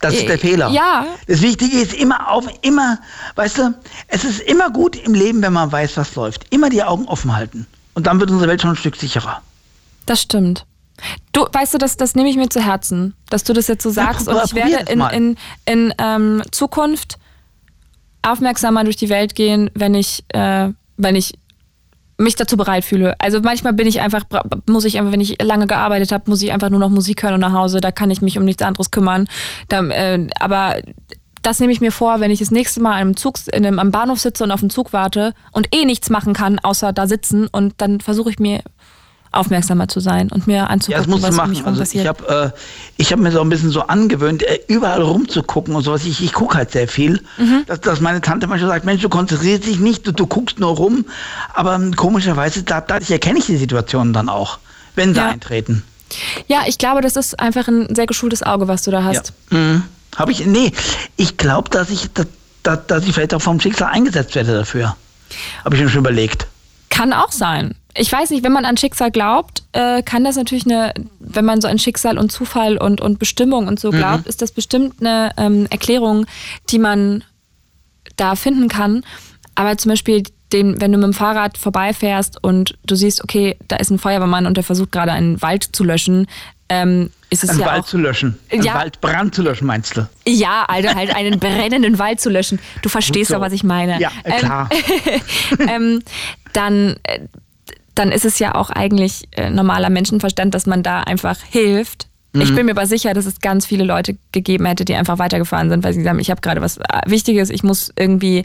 Das ist der Fehler. Ja. Das Wichtige ist immer auf, immer, weißt du, es ist immer gut im Leben, wenn man weiß, was läuft. Immer die Augen offen halten. Und dann wird unsere Welt schon ein Stück sicherer. Das stimmt. Du, weißt du, das, das nehme ich mir zu Herzen, dass du das jetzt so sagst. Ja, und ich werde in, in, in ähm, Zukunft aufmerksamer durch die Welt gehen, wenn ich, äh, wenn ich mich dazu bereit fühle. Also manchmal bin ich einfach, muss ich einfach, wenn ich lange gearbeitet habe, muss ich einfach nur noch Musik hören und nach Hause. Da kann ich mich um nichts anderes kümmern. Da, äh, aber das nehme ich mir vor, wenn ich das nächste Mal einem Zug, in einem, am Bahnhof sitze und auf den Zug warte und eh nichts machen kann, außer da sitzen. Und dann versuche ich mir aufmerksamer zu sein und mir anzugucken, ja, was machen. um also passiert. Ich habe äh, hab mir so ein bisschen so angewöhnt, äh, überall rumzugucken und sowas. Ich, ich gucke halt sehr viel. Mhm. Dass, dass meine Tante manchmal sagt, Mensch, du konzentrierst dich nicht, du, du guckst nur rum. Aber ähm, komischerweise, da, dadurch erkenne ich die Situationen dann auch, wenn sie ja. eintreten. Ja, ich glaube, das ist einfach ein sehr geschultes Auge, was du da hast. Ja. Mhm. Habe ich, nee, ich glaube, dass ich, dass, dass ich vielleicht auch vom Schicksal eingesetzt werde dafür. Habe ich mir schon überlegt. Kann auch sein ich weiß nicht, wenn man an Schicksal glaubt, äh, kann das natürlich eine, wenn man so an Schicksal und Zufall und, und Bestimmung und so mhm. glaubt, mhm. ist das bestimmt eine ähm, Erklärung, die man da finden kann. Aber zum Beispiel, den, wenn du mit dem Fahrrad vorbeifährst und du siehst, okay, da ist ein Feuerwehrmann und der versucht gerade einen Wald zu löschen, ähm, ist es einen ja Wald auch, zu löschen. Einen ja, Waldbrand zu löschen, meinst du? Ja, also halt einen brennenden Wald zu löschen. Du verstehst so. doch, was ich meine. Ja, äh, klar. Ähm, ähm, dann äh, dann ist es ja auch eigentlich äh, normaler Menschenverstand, dass man da einfach hilft. Mhm. Ich bin mir aber sicher, dass es ganz viele Leute gegeben hätte, die einfach weitergefahren sind, weil sie sagen, ich habe gerade was äh, Wichtiges, ich muss irgendwie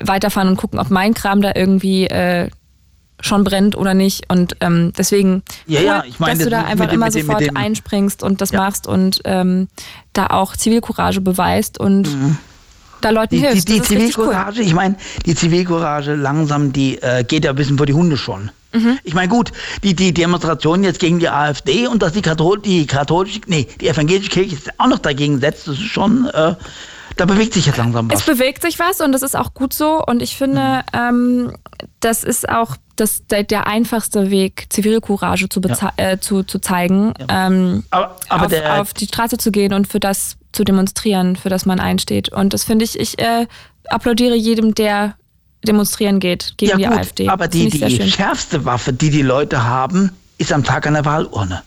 weiterfahren und gucken, ob mein Kram da irgendwie äh, schon brennt oder nicht. Und ähm, deswegen, ja, ja, ich meine, dass du da einfach dem, immer sofort dem, einspringst und das ja. machst und ähm, da auch Zivilcourage beweist und mhm da Leuten die, hilfst. Die, die Zivilcourage, cool. ich meine, die Zivilcourage langsam, die äh, geht ja ein bisschen vor die Hunde schon. Mhm. Ich meine, gut, die, die Demonstration jetzt gegen die AfD und dass die, Kathol die katholische, nee, die evangelische Kirche auch noch dagegen setzt, das ist schon, äh, da bewegt sich jetzt langsam was. Es bewegt sich was und das ist auch gut so und ich finde, mhm. ähm, das ist auch das, der, der einfachste Weg, Zivilcourage zu, ja. äh, zu, zu zeigen, ja. ähm, aber, aber auf, der, auf die Straße zu gehen und für das zu demonstrieren, für das man einsteht. Und das finde ich, ich äh, applaudiere jedem, der demonstrieren geht gegen ja, die gut, AfD. Aber die, die schärfste Waffe, die die Leute haben, ist am Tag einer Wahlurne.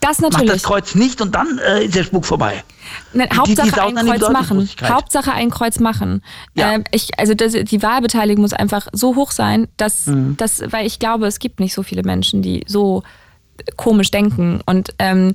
Das natürlich. Macht das Kreuz nicht und dann äh, ist der Spuk vorbei. Nein, Hauptsache die, die ein Kreuz machen. Hauptsache ein Kreuz machen. Ja. Äh, ich, also das, die Wahlbeteiligung muss einfach so hoch sein, dass, mhm. dass, weil ich glaube, es gibt nicht so viele Menschen, die so komisch denken. Und ähm,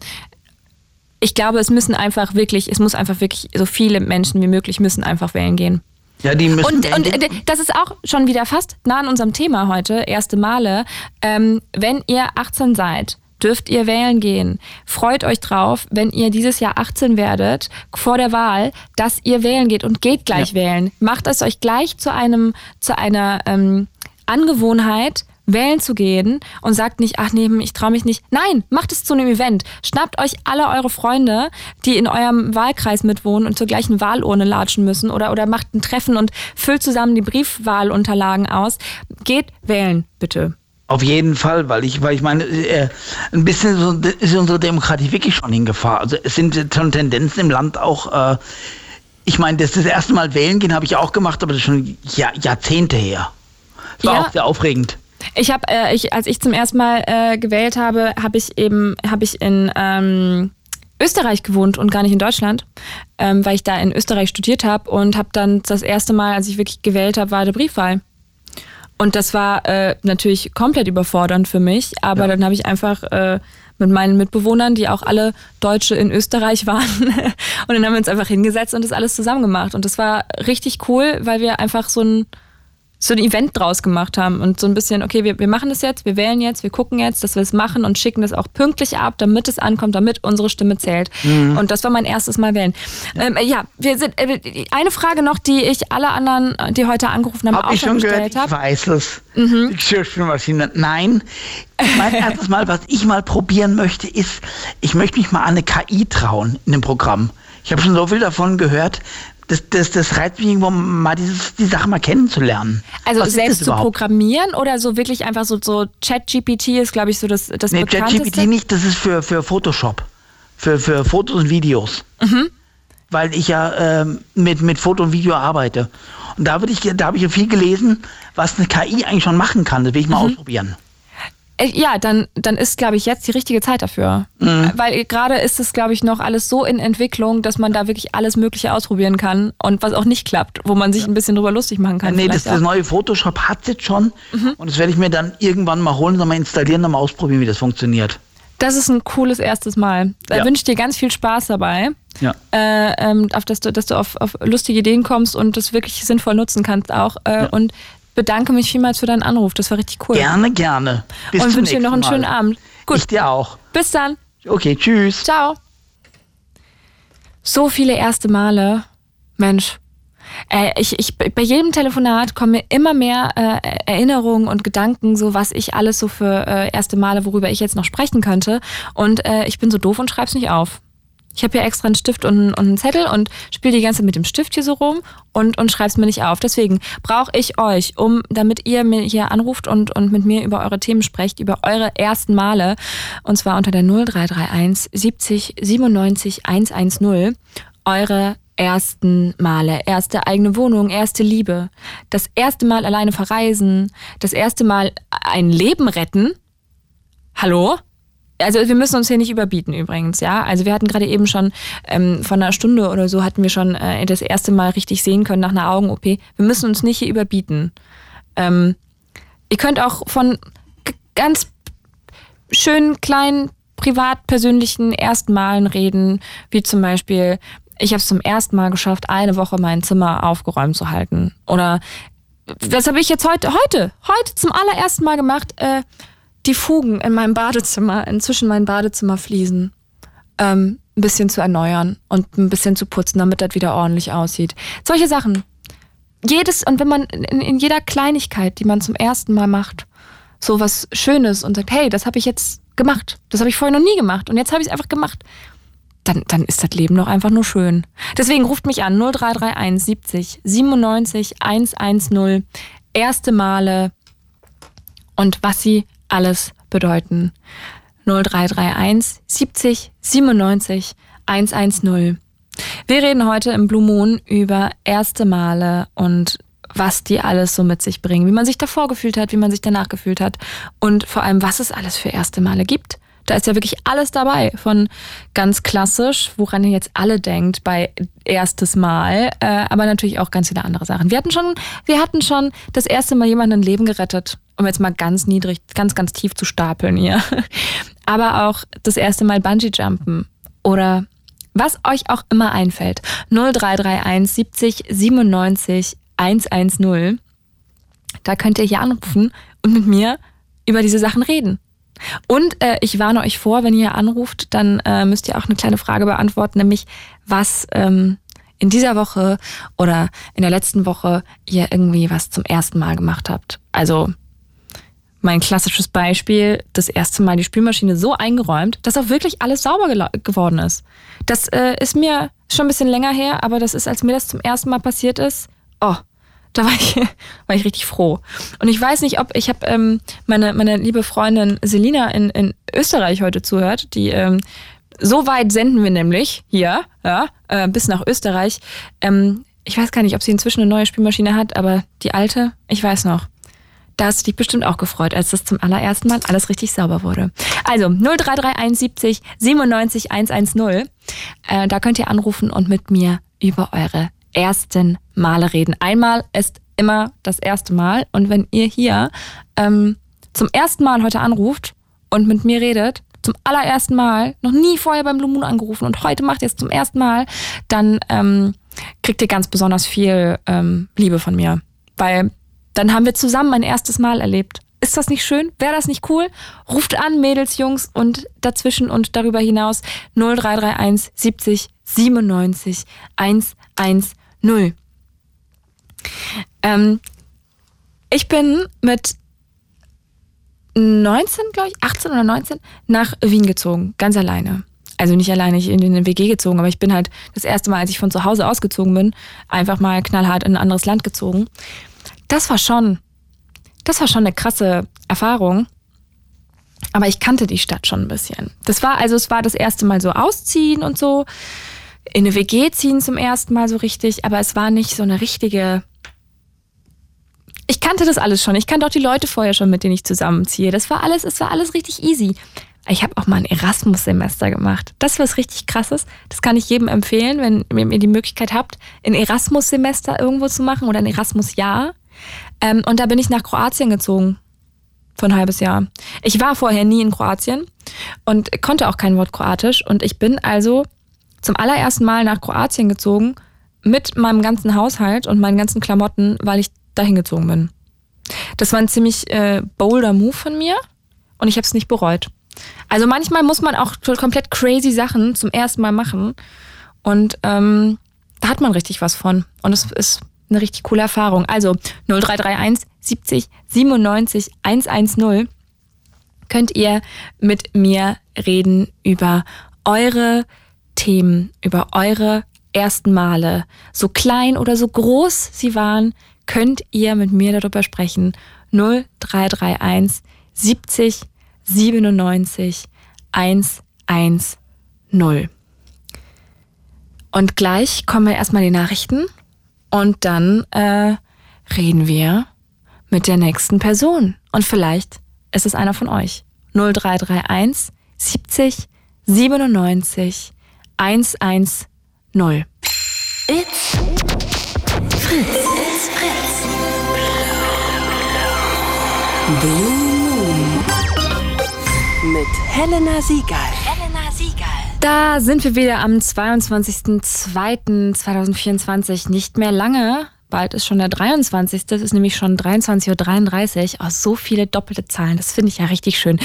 ich glaube, es müssen einfach wirklich, es muss einfach wirklich so viele Menschen wie möglich müssen einfach wählen gehen. Ja, die müssen. Und, und äh, das ist auch schon wieder fast nah an unserem Thema heute, erste Male. Ähm, wenn ihr 18 seid, dürft ihr wählen gehen. Freut euch drauf, wenn ihr dieses Jahr 18 werdet, vor der Wahl, dass ihr wählen geht und geht gleich ja. wählen. Macht es euch gleich zu einem, zu einer ähm, Angewohnheit, wählen zu gehen und sagt nicht, ach nee, ich traue mich nicht. Nein, macht es zu einem Event. Schnappt euch alle eure Freunde, die in eurem Wahlkreis mitwohnen und zur gleichen Wahlurne latschen müssen oder, oder macht ein Treffen und füllt zusammen die Briefwahlunterlagen aus. Geht wählen, bitte. Auf jeden Fall, weil ich, weil ich meine, äh, ein bisschen so, ist unsere Demokratie wirklich schon in Gefahr. Also es sind schon Tendenzen im Land auch, äh, ich meine, das, das erste Mal wählen gehen habe ich auch gemacht, aber das ist schon Jahr, Jahrzehnte her. Das war ja. auch sehr aufregend. Ich habe, äh, ich, als ich zum ersten Mal äh, gewählt habe, habe ich eben, habe ich in ähm, Österreich gewohnt und gar nicht in Deutschland, ähm, weil ich da in Österreich studiert habe und habe dann das erste Mal, als ich wirklich gewählt habe, war der Briefwahl. Und das war äh, natürlich komplett überfordernd für mich, aber ja. dann habe ich einfach äh, mit meinen Mitbewohnern, die auch alle Deutsche in Österreich waren, und dann haben wir uns einfach hingesetzt und das alles zusammen gemacht. Und das war richtig cool, weil wir einfach so ein so ein Event draus gemacht haben und so ein bisschen, okay, wir, wir machen das jetzt, wir wählen jetzt, wir gucken jetzt, dass wir es machen und schicken das auch pünktlich ab, damit es ankommt, damit unsere Stimme zählt. Mhm. Und das war mein erstes Mal wählen. Ähm, ja, wir sind äh, eine Frage noch, die ich alle anderen, die heute angerufen haben, hab auch ich schon gestellt habe. Ich weiß es. Mhm. Geschirrspülmaschine. Nein. Mein erstes Mal, was ich mal probieren möchte, ist, ich möchte mich mal an eine KI trauen in dem Programm. Ich habe schon so viel davon gehört, das, das, das reizt mich irgendwo mal, dieses, die Sache mal kennenzulernen. Also Was selbst zu programmieren oder so wirklich einfach so, so Chat-GPT ist, glaube ich, so das, das nee, Chat-GPT nicht, das ist für, für Photoshop. Für, für Fotos und Videos. Mhm. Weil ich ja ähm, mit, mit Foto und Video arbeite. Und da, ich, da habe ich ja viel gelesen, was eine KI eigentlich schon machen kann. Das will ich mal mhm. ausprobieren. Äh, ja, dann, dann ist, glaube ich, jetzt die richtige Zeit dafür. Mhm. Weil gerade ist es, glaube ich, noch alles so in Entwicklung, dass man da wirklich alles Mögliche ausprobieren kann und was auch nicht klappt, wo man sich ein bisschen drüber lustig machen kann. Ja, nee, das, das, neue Photoshop hat es jetzt schon mhm. und das werde ich mir dann irgendwann mal holen, dann mal installieren, dann mal ausprobieren, wie das funktioniert. Das ist ein cooles erstes Mal. Da ja. wünsche ich dir ganz viel Spaß dabei. Ja. Äh, ähm, auf, dass du, dass du auf, auf lustige Ideen kommst und das wirklich sinnvoll nutzen kannst auch. Äh, ja. Und bedanke mich vielmals für deinen Anruf. Das war richtig cool. Gerne, gerne. Bis und wünsche dir noch einen Mal. schönen Abend. Gut. Ich dir auch. Bis dann. Okay, tschüss. Ciao. So viele erste Male. Mensch. Äh, ich, ich, bei jedem Telefonat kommen mir immer mehr äh, Erinnerungen und Gedanken, so was ich alles so für äh, erste Male, worüber ich jetzt noch sprechen könnte. Und äh, ich bin so doof und schreib's nicht auf. Ich habe hier extra einen Stift und, und einen Zettel und spiele die ganze Zeit mit dem Stift hier so rum und, und schreibe es mir nicht auf. Deswegen brauche ich euch, um, damit ihr mir hier anruft und, und mit mir über eure Themen sprecht, über eure ersten Male. Und zwar unter der 0331 70 97 110. Eure ersten Male, erste eigene Wohnung, erste Liebe, das erste Mal alleine verreisen, das erste Mal ein Leben retten. Hallo? Also wir müssen uns hier nicht überbieten übrigens, ja. Also wir hatten gerade eben schon ähm, von einer Stunde oder so hatten wir schon äh, das erste Mal richtig sehen können nach einer Augen-OP. Wir müssen uns nicht hier überbieten. Ähm, ihr könnt auch von ganz schönen, kleinen, privat persönlichen ersten Malen reden, wie zum Beispiel, ich habe es zum ersten Mal geschafft, eine Woche mein Zimmer aufgeräumt zu halten. Oder was habe ich jetzt heute, heute, heute zum allerersten Mal gemacht? Äh, die Fugen in meinem Badezimmer, inzwischen meinen Badezimmerfliesen, ähm, ein bisschen zu erneuern und ein bisschen zu putzen, damit das wieder ordentlich aussieht. Solche Sachen. Jedes, und wenn man in, in jeder Kleinigkeit, die man zum ersten Mal macht, so was Schönes und sagt, hey, das habe ich jetzt gemacht. Das habe ich vorher noch nie gemacht und jetzt habe ich es einfach gemacht. Dann, dann ist das Leben doch einfach nur schön. Deswegen ruft mich an 0331 70 97 110. Erste Male und was sie alles bedeuten. 0331 70 97 110. Wir reden heute im Blue Moon über erste Male und was die alles so mit sich bringen, wie man sich davor gefühlt hat, wie man sich danach gefühlt hat und vor allem, was es alles für erste Male gibt. Da ist ja wirklich alles dabei, von ganz klassisch, woran ihr jetzt alle denkt bei erstes Mal, äh, aber natürlich auch ganz viele andere Sachen. Wir hatten schon, wir hatten schon das erste Mal jemanden ein Leben gerettet um jetzt mal ganz niedrig, ganz, ganz tief zu stapeln hier. Aber auch das erste Mal Bungee-Jumpen oder was euch auch immer einfällt. 0331 70 97 110. Da könnt ihr hier anrufen und mit mir über diese Sachen reden. Und äh, ich warne euch vor, wenn ihr anruft, dann äh, müsst ihr auch eine kleine Frage beantworten, nämlich was ähm, in dieser Woche oder in der letzten Woche ihr irgendwie was zum ersten Mal gemacht habt. Also mein klassisches Beispiel, das erste Mal die Spülmaschine so eingeräumt, dass auch wirklich alles sauber geworden ist. Das äh, ist mir schon ein bisschen länger her, aber das ist, als mir das zum ersten Mal passiert ist, oh, da war ich, war ich richtig froh. Und ich weiß nicht, ob ich habe ähm, meine, meine liebe Freundin Selina in, in Österreich heute zuhört, die ähm, so weit senden wir nämlich hier, ja, äh, bis nach Österreich. Ähm, ich weiß gar nicht, ob sie inzwischen eine neue Spülmaschine hat, aber die alte, ich weiß noch. Da hast du dich bestimmt auch gefreut, als das zum allerersten Mal alles richtig sauber wurde. Also 0331 97 110. Äh, da könnt ihr anrufen und mit mir über eure ersten Male reden. Einmal ist immer das erste Mal. Und wenn ihr hier ähm, zum ersten Mal heute anruft und mit mir redet, zum allerersten Mal, noch nie vorher beim Blue Moon angerufen und heute macht ihr es zum ersten Mal, dann ähm, kriegt ihr ganz besonders viel ähm, Liebe von mir. Weil Dann haben wir zusammen ein erstes Mal erlebt. Ist das nicht schön? Wäre das nicht cool? Ruft an, Mädels, Jungs und dazwischen und darüber hinaus 0331 70 97 110. Ähm, ich bin mit 19, glaube ich, 18 oder 19, nach Wien gezogen, ganz alleine. Also nicht alleine, ich bin in eine WG gezogen, aber ich bin halt das erste Mal, als ich von zu Hause ausgezogen bin, einfach mal knallhart in ein anderes Land gezogen. Das war schon, das war schon eine krasse Erfahrung. Aber ich kannte die Stadt schon ein bisschen. Das war also, es war das erste Mal so ausziehen und so, in eine WG ziehen zum ersten Mal so richtig, aber es war nicht so eine richtige ich kannte das alles schon. Ich kannte auch die Leute vorher schon, mit denen ich zusammenziehe. Das war alles, es war alles richtig easy. Ich habe auch mal ein Erasmus-Semester gemacht. Das was richtig krasses. Das kann ich jedem empfehlen, wenn ihr die Möglichkeit habt, ein Erasmus-Semester irgendwo zu machen oder ein Erasmus-Jahr. Ähm, und da bin ich nach Kroatien gezogen. Für ein halbes Jahr. Ich war vorher nie in Kroatien und konnte auch kein Wort Kroatisch. Und ich bin also zum allerersten Mal nach Kroatien gezogen mit meinem ganzen Haushalt und meinen ganzen Klamotten, weil ich dahin gezogen bin. Das war ein ziemlich äh, bolder Move von mir und ich habe es nicht bereut. Also manchmal muss man auch komplett crazy Sachen zum ersten Mal machen und ähm, da hat man richtig was von und es ist eine richtig coole Erfahrung. Also 0331 70 97 110 könnt ihr mit mir reden über eure Themen, über eure ersten Male, so klein oder so groß sie waren, könnt ihr mit mir darüber sprechen. 0331 70 97 110. Und gleich kommen erstmal die Nachrichten und dann äh, reden wir mit der nächsten Person. Und vielleicht ist es einer von euch. 0331 70 97 110. It's Fritz. Blue Moon mit Helena Siegal. Helena Siegal. Da sind wir wieder am 22.02.2024. Nicht mehr lange bald ist schon der 23. Das ist nämlich schon 23.33 Uhr. Oh, so viele doppelte Zahlen. Das finde ich ja richtig schön.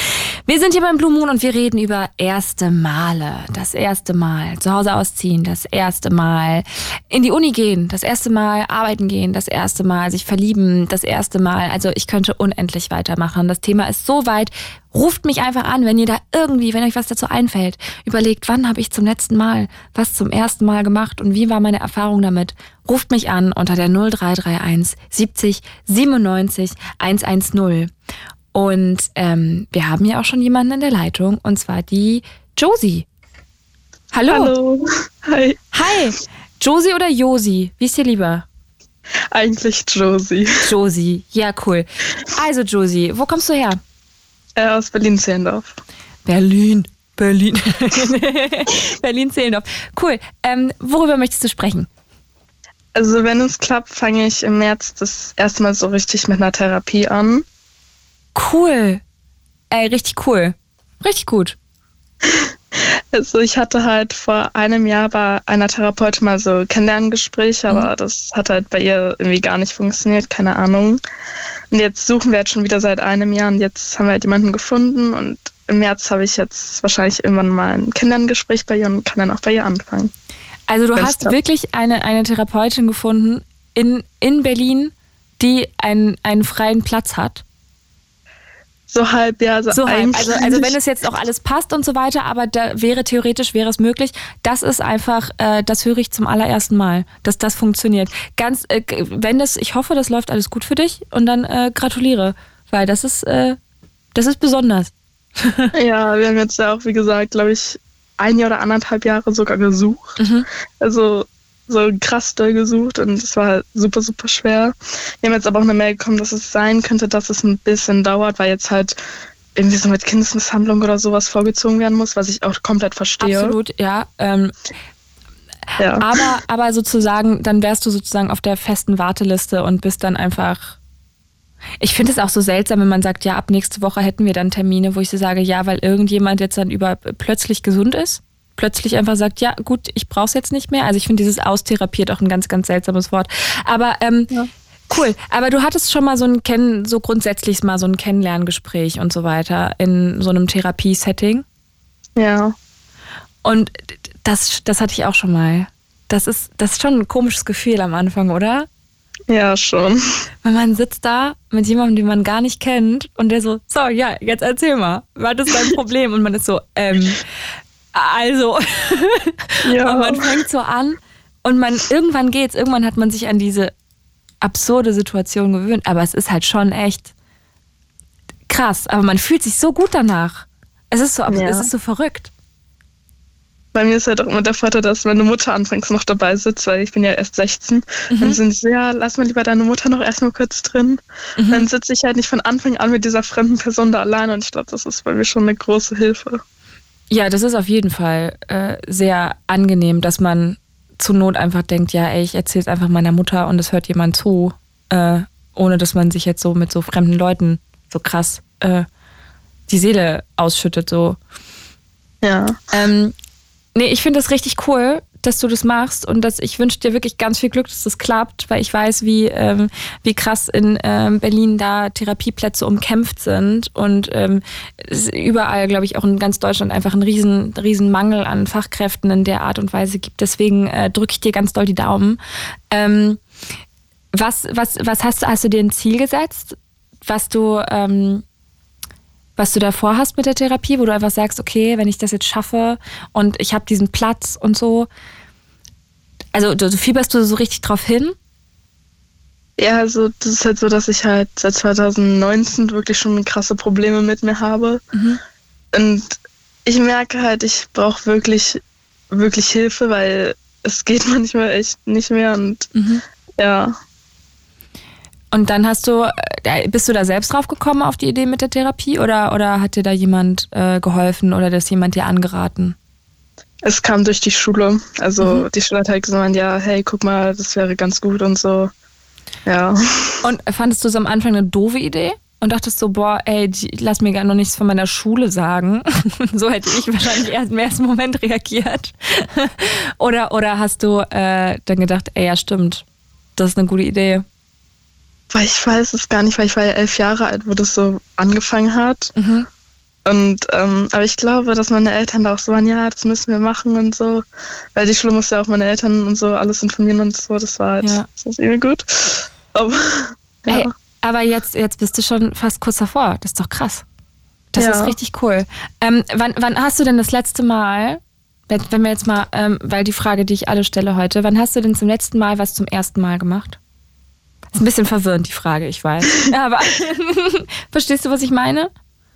Wir sind hier beim Blue Moon und wir reden über erste Male. Das erste Mal zu Hause ausziehen. Das erste Mal in die Uni gehen. Das erste Mal arbeiten gehen. Das erste Mal sich verlieben. Das erste Mal. Also ich könnte unendlich weitermachen. Das Thema ist so weit. Ruft mich einfach an, wenn ihr da irgendwie, wenn euch was dazu einfällt. Überlegt, wann habe ich zum letzten Mal was zum ersten Mal gemacht und wie war meine Erfahrung damit. Ruft mich an unter der 0331 70 97 110. Und ähm, wir haben ja auch schon jemanden in der Leitung und zwar die Josie. Hallo. Hallo. Hi. Hi. Josie oder Josi? Wie ist dir lieber? Eigentlich Josie. Josie, ja cool. Also Josie, wo kommst du her? Äh, aus Berlin-Zehlendorf. Berlin, Berlin. Berlin-Zehlendorf. Cool. Ähm, worüber möchtest du sprechen? Also wenn es klappt, fange ich im März das erste Mal so richtig mit einer Therapie an. Cool. Ey, richtig cool. Richtig gut. Also ich hatte halt vor einem Jahr bei einer Therapeutin mal so Kennenlerngespräche, aber mhm. das hat halt bei ihr irgendwie gar nicht funktioniert, keine Ahnung. Und jetzt suchen wir halt schon wieder seit einem Jahr und jetzt haben wir halt jemanden gefunden und im März habe ich jetzt wahrscheinlich irgendwann mal ein Kennenlerngespräch bei ihr und kann dann auch bei ihr anfangen. Also du hast wirklich eine, eine Therapeutin gefunden in, in Berlin, die einen, einen freien Platz hat? So halb, ja. So, so halb. Also, also wenn es jetzt auch alles passt und so weiter, aber da wäre theoretisch, wäre es möglich. Das ist einfach, äh, das höre ich zum allerersten Mal, dass das funktioniert. Ganz, äh, wenn das, ich hoffe, das läuft alles gut für dich und dann äh, gratuliere, weil das ist, äh, das ist besonders. ja, wir haben jetzt ja auch, wie gesagt, glaube ich, ein Jahr oder anderthalb Jahre sogar gesucht. Mhm. Also so krass doll gesucht und es war super, super schwer. Wir haben jetzt aber auch eine Mail bekommen, dass es sein könnte, dass es ein bisschen dauert, weil jetzt halt irgendwie so mit Kindesmisshandlung oder sowas vorgezogen werden muss, was ich auch komplett verstehe. Absolut, ja. Ähm, ja. Aber, aber sozusagen, dann wärst du sozusagen auf der festen Warteliste und bist dann einfach. Ich finde es auch so seltsam, wenn man sagt, ja, ab nächste Woche hätten wir dann Termine, wo ich so sage, ja, weil irgendjemand jetzt dann über plötzlich gesund ist plötzlich einfach sagt, ja gut, ich brauche es jetzt nicht mehr. Also ich finde dieses austherapiert auch ein ganz, ganz seltsames Wort. Aber ähm, ja. Cool, aber du hattest schon mal so ein Kennen, so grundsätzlich mal so ein Kennenlerngespräch und so weiter in so einem Therapiesetting? Ja. Und das, das hatte ich auch schon mal. Das ist, das ist schon ein komisches Gefühl am Anfang, oder? Ja, schon. Weil man sitzt da mit jemandem, den man gar nicht kennt und der so, so, ja, jetzt erzähl mal, was ist dein Problem? Und man ist so, ähm, also. Ja. Man fängt so an und man, irgendwann geht's, irgendwann hat man sich an diese absurde Situation gewöhnt, aber es ist halt schon echt krass, aber man fühlt sich so gut danach. Es ist so, ja. es ist so verrückt bei mir ist halt auch immer der Vater, dass meine Mutter anfangs noch dabei sitzt, weil ich bin ja erst 16. Mhm. Dann sind sie, ja, lass mal lieber deine Mutter noch erstmal kurz drin. Mhm. Dann sitze ich halt nicht von Anfang an mit dieser fremden Person da allein und ich glaube, das ist bei mir schon eine große Hilfe. Ja, das ist auf jeden Fall äh, sehr angenehm, dass man zur Not einfach denkt, ja, ey, ich erzähle es einfach meiner Mutter und es hört jemand zu, äh, ohne dass man sich jetzt so mit so fremden Leuten so krass äh, die Seele ausschüttet, so. Ja. Ähm, Nee, ich finde das richtig cool, dass du das machst und dass ich wünsche dir wirklich ganz viel Glück, dass das klappt, weil ich weiß, wie, ähm, wie krass in ähm, Berlin da Therapieplätze umkämpft sind und ähm, überall, glaube ich, auch in ganz Deutschland einfach einen riesen, riesen Mangel an Fachkräften in der Art und Weise gibt. Deswegen äh, drücke ich dir ganz doll die Daumen. Ähm, was, was, was hast du, hast du dir ein Ziel gesetzt, was du, ähm, was du davor hast mit der Therapie, wo du einfach sagst, okay, wenn ich das jetzt schaffe und ich habe diesen Platz und so. Also du, fieberst du so richtig drauf hin? Ja, also das ist halt so, dass ich halt seit 2019 wirklich schon krasse Probleme mit mir habe. Mhm. Und ich merke halt, ich brauche wirklich, wirklich Hilfe, weil es geht manchmal echt nicht mehr und mhm. ja. Und dann hast du, äh, bist du da selbst drauf gekommen auf die Idee mit der Therapie oder, oder hat dir da jemand äh, geholfen oder das jemand dir angeraten? Es kam durch die Schule. Also mhm. die Schule hat halt gesagt, ja, hey, guck mal, das wäre ganz gut und so. Ja. Und fandest du es am Anfang eine doofe Idee? Und dachtest so, boah, ey, lass mir gar noch nichts von meiner Schule sagen. so hätte ich wahrscheinlich erst im ersten Moment reagiert. oder, oder hast du äh, dann gedacht, ey, ja, stimmt, das ist eine gute Idee. Weil ich weiß es gar nicht, weil ich war ja elf Jahre alt, wo das so angefangen hat. Mhm. Und ähm, aber ich glaube, dass meine Eltern da auch so waren, ja, das müssen wir machen und so. Weil die Schule muss ja auch meine Eltern und so alles informieren und so. Das war halt, ja. das ist irgendwie gut. Aber, ja. Ey, aber jetzt, jetzt bist du schon fast kurz davor. Das ist doch krass. Das ja. ist richtig cool. Ähm, wann, wann hast du denn das letzte Mal, wenn wir jetzt mal, ähm, weil die Frage, die ich alle stelle heute, wann hast du denn zum letzten Mal was zum ersten Mal gemacht? Ist ein bisschen verwirrend, die Frage, ich weiß. Aber verstehst du, was ich meine?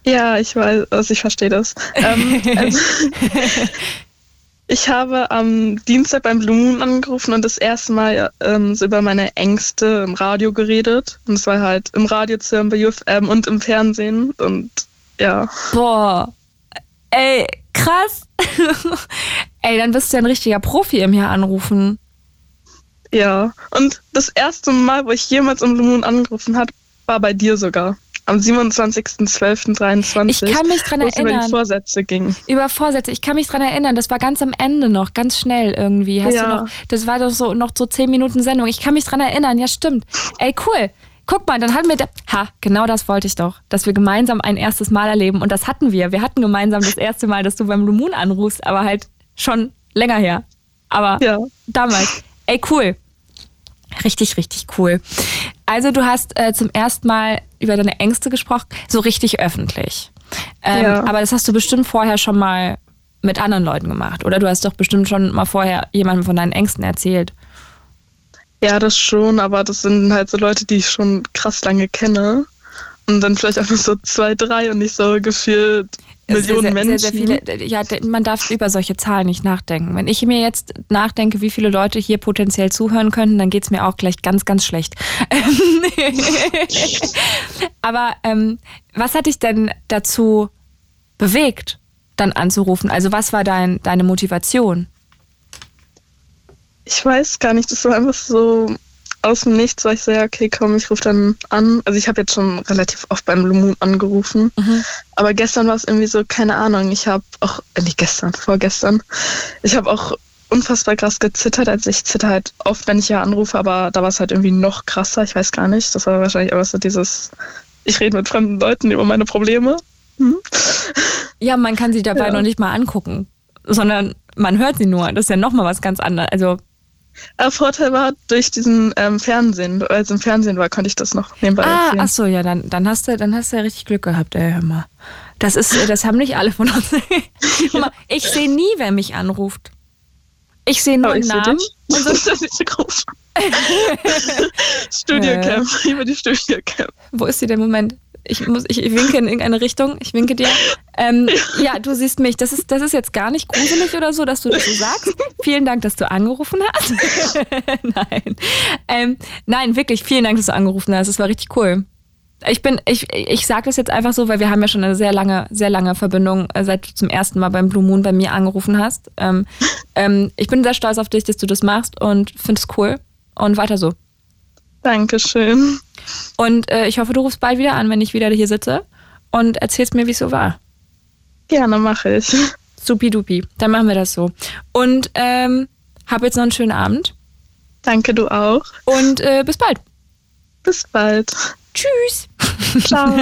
Ja, ich weiß, also ich verstehe das. ähm, also, ich habe am Dienstag beim Blue Moon angerufen und das erste Mal ähm, so über meine Ängste im Radio geredet. Und es war halt im Radio zu hören, bei UFM und im Fernsehen. Und ja. Boah. Ey, krass. Ey, dann bist du ja ein richtiger Profi im hier anrufen. Ja, und das erste Mal, wo ich jemals im Blue Moon angerufen habe, war bei dir sogar. Am 27.12.23. Ich kann mich dran erinnern. Über die Vorsätze ging. Über Vorsätze. Ich kann mich dran erinnern. Das war ganz am Ende noch, ganz schnell irgendwie. Hast ja. du noch, das war doch so noch so zehn Minuten Sendung. Ich kann mich dran erinnern. Ja, stimmt. Ey, cool. Guck mal, dann hatten wir, da, ha, genau das wollte ich doch, dass wir gemeinsam ein erstes Mal erleben. Und das hatten wir. Wir hatten gemeinsam das erste Mal, dass du beim Blue Moon anrufst, aber halt schon länger her. Aber ja. damals. Ey, cool. Richtig, richtig cool. Also du hast äh, zum ersten Mal über deine Ängste gesprochen, so richtig öffentlich. Ähm, ja. Aber das hast du bestimmt vorher schon mal mit anderen Leuten gemacht, oder? Du hast doch bestimmt schon mal vorher jemandem von deinen Ängsten erzählt. Ja, das schon, aber das sind halt so Leute, die ich schon krass lange kenne. Und dann vielleicht einfach so zwei, drei und nicht so gefühlt Millionen sehr, Menschen. Sehr, sehr viele, ja, man darf über solche Zahlen nicht nachdenken. Wenn ich mir jetzt nachdenke, wie viele Leute hier potenziell zuhören könnten, dann geht es mir auch gleich ganz, ganz schlecht. Aber ähm, was hat dich denn dazu bewegt, dann anzurufen? Also was war dein, deine Motivation? Ich weiß gar nicht, das war einfach so aus dem Nichts war ich so, ja, okay, komm, ich rufe dann an. Also ich habe jetzt schon relativ oft beim Blue Moon angerufen. Mhm. Aber gestern war es irgendwie so, keine Ahnung, ich habe auch, äh, nicht gestern, vorgestern, ich habe auch unfassbar krass gezittert. Also ich zitter halt oft, wenn ich ja anrufe, aber da war es halt irgendwie noch krasser. Ich weiß gar nicht. Das war wahrscheinlich aber so dieses, ich rede mit fremden Leuten über meine Probleme. Hm? Ja, man kann sie dabei ja. noch nicht mal angucken, sondern man hört sie nur. Das ist ja nochmal was ganz anderes. Also der Vorteil war, durch diesen ähm, Fernsehen, als im Fernsehen war, konnte ich das noch nebenbei ah, erzählen. Ach so, ja, dann, dann, hast du, dann hast du ja richtig Glück gehabt, ey, hör mal. Das, ist, das haben nicht alle von uns. mal, ich sehe nie, wer mich anruft. Ich sehe nur einen Namen. Und so Studiocamp, äh. über die Studiocamp. Wo ist sie denn? Moment ich, muss, ich winke in irgendeine Richtung, ich winke dir. Ähm, ja, du siehst mich. Das ist, das ist jetzt gar nicht gruselig oder so, dass du das so sagst. Vielen Dank, dass du angerufen hast. nein. Ähm, nein, wirklich, vielen Dank, dass du angerufen hast. Das war richtig cool. Ich bin, ich, ich sage das jetzt einfach so, weil wir haben ja schon eine sehr lange, sehr lange Verbindung, äh, seit du zum ersten Mal beim Blue Moon bei mir angerufen hast. Ähm, ähm, ich bin sehr stolz auf dich, dass du das machst und finde es cool. Und weiter so. Dankeschön. Und äh, ich hoffe, du rufst bald wieder an, wenn ich wieder hier sitze und erzählst mir, wie es so war. Gerne mache ich. Supi-dupi. Dann machen wir das so. Und ähm, hab jetzt noch einen schönen Abend. Danke, du auch. Und äh, bis bald. Bis bald. Tschüss. Ciao.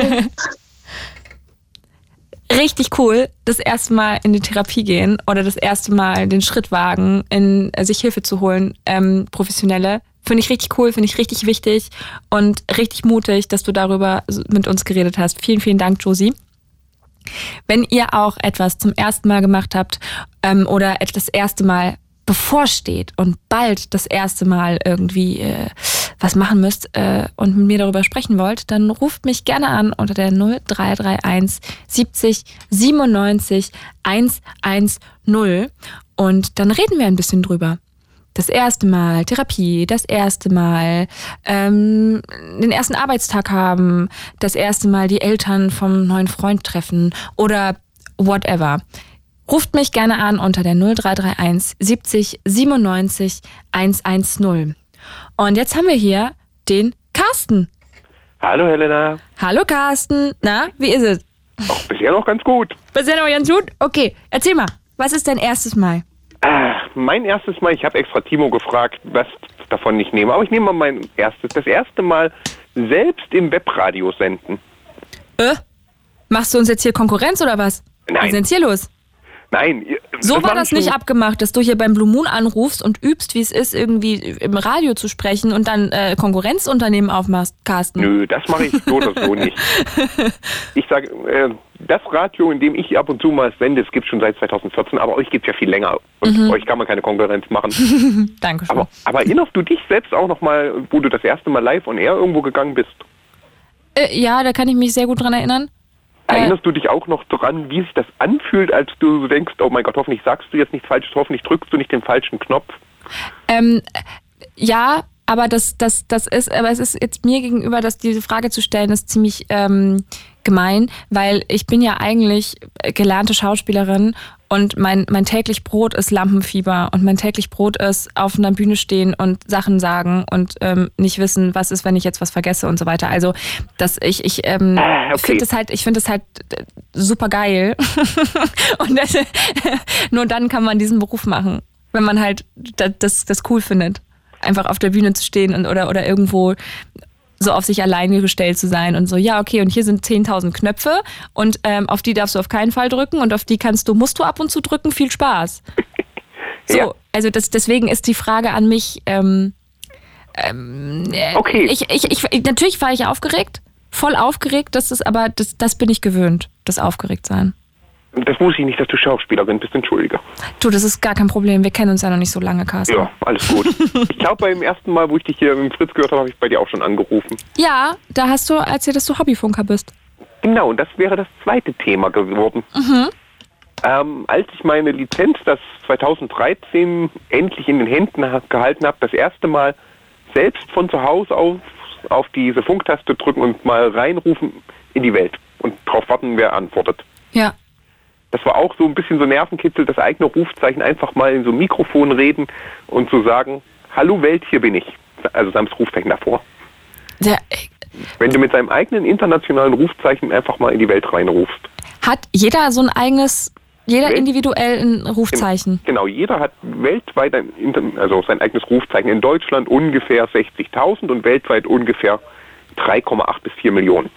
Richtig cool, das erste Mal in die Therapie gehen oder das erste Mal den Schritt wagen, in äh, sich Hilfe zu holen, ähm, professionelle. Finde ich richtig cool, finde ich richtig wichtig und richtig mutig, dass du darüber mit uns geredet hast. Vielen, vielen Dank, Josie. Wenn ihr auch etwas zum ersten Mal gemacht habt ähm, oder das erste Mal bevorsteht und bald das erste Mal irgendwie äh, was machen müsst äh, und mit mir darüber sprechen wollt, dann ruft mich gerne an unter der 0331 70 97 110 und dann reden wir ein bisschen drüber das erste Mal Therapie, das erste Mal ähm, den ersten Arbeitstag haben, das erste Mal die Eltern vom neuen Freund treffen oder whatever. Ruft mich gerne an unter der 0331 70 97 110. Und jetzt haben wir hier den Carsten. Hallo Helena. Hallo Carsten. Na, wie ist es? Auch bisher noch ganz gut. Bisher noch ganz gut? Okay, erzähl mal, was ist dein erstes Mal? Äh, mein erstes Mal, ich habe extra Timo gefragt, was davon ich nehme, aber ich nehme mal mein erstes. Das erste Mal selbst im Webradio senden. Äh? Machst du uns jetzt hier Konkurrenz oder was? Nein. Was ist denn hier los? Nein. So war das nicht abgemacht, dass du hier beim Blue Moon anrufst und übst, wie es ist, irgendwie im Radio zu sprechen und dann äh, Konkurrenzunternehmen aufmachst, Carsten. Nö, das mache ich so oder so nicht. Ich sage, äh, das Radio, in dem ich ab und zu mal sende, es gibt schon seit 2014, aber euch gibt es ja viel länger. Und mhm. euch kann man keine Konkurrenz machen. Dankeschön. Aber, aber erinnerst du dich selbst auch noch mal, wo du das erste Mal live on air irgendwo gegangen bist? Äh, ja, da kann ich mich sehr gut dran erinnern. Erinnerst du dich auch noch daran, wie sich das anfühlt, als du denkst, oh mein Gott, hoffentlich sagst du jetzt nichts Falsches, hoffentlich drückst du nicht den falschen Knopf? Ähm, ja, aber das, das, das ist, aber es ist jetzt mir gegenüber, dass diese Frage zu stellen, ist ziemlich ähm, gemein, weil ich bin ja eigentlich gelernte Schauspielerin und mein, mein täglich Brot ist Lampenfieber und mein täglich Brot ist auf einer Bühne stehen und Sachen sagen und ähm, nicht wissen, was ist, wenn ich jetzt was vergesse und so weiter. Also, dass ich, ich ähm, ah, okay. finde es halt, ich finde es halt äh, super geil. und das, nur dann kann man diesen Beruf machen, wenn man halt das, das cool findet einfach auf der Bühne zu stehen und, oder, oder irgendwo so auf sich alleine gestellt zu sein und so, ja, okay, und hier sind 10.000 Knöpfe und ähm, auf die darfst du auf keinen Fall drücken und auf die kannst du, musst du ab und zu drücken, viel Spaß. So, ja. also das, deswegen ist die Frage an mich, ähm, ähm, äh, okay. Ich, ich, ich, natürlich war ich aufgeregt, voll aufgeregt, das ist aber, das, das bin ich gewöhnt, das Aufgeregtsein. Das wusste ich nicht, dass du Schauspielerin bist, entschuldige. Du, das ist gar kein Problem. Wir kennen uns ja noch nicht so lange, Carsten. Ja, alles gut. ich glaube, beim ersten Mal, wo ich dich hier mit Fritz gehört habe, habe ich bei dir auch schon angerufen. Ja, da hast du erzählt, dass du Hobbyfunker bist. Genau, das wäre das zweite Thema geworden. Mhm. Ähm, als ich meine Lizenz, das 2013 endlich in den Händen gehalten habe, das erste Mal selbst von zu Hause aus auf diese Funktaste drücken und mal reinrufen in die Welt und darauf warten, wer antwortet. Ja das war auch so ein bisschen so Nervenkitzel, das eigene Rufzeichen einfach mal in so ein Mikrofon reden und zu sagen, hallo Welt, hier bin ich. Also Sams Rufzeichen davor. Ja, Wenn du mit seinem eigenen internationalen Rufzeichen einfach mal in die Welt reinrufst. Hat jeder so ein eigenes Jeder individuell ein Rufzeichen. Genau, jeder hat weltweit ein, also sein eigenes Rufzeichen. In Deutschland ungefähr 60.000 und weltweit ungefähr 3,8 bis 4 Millionen.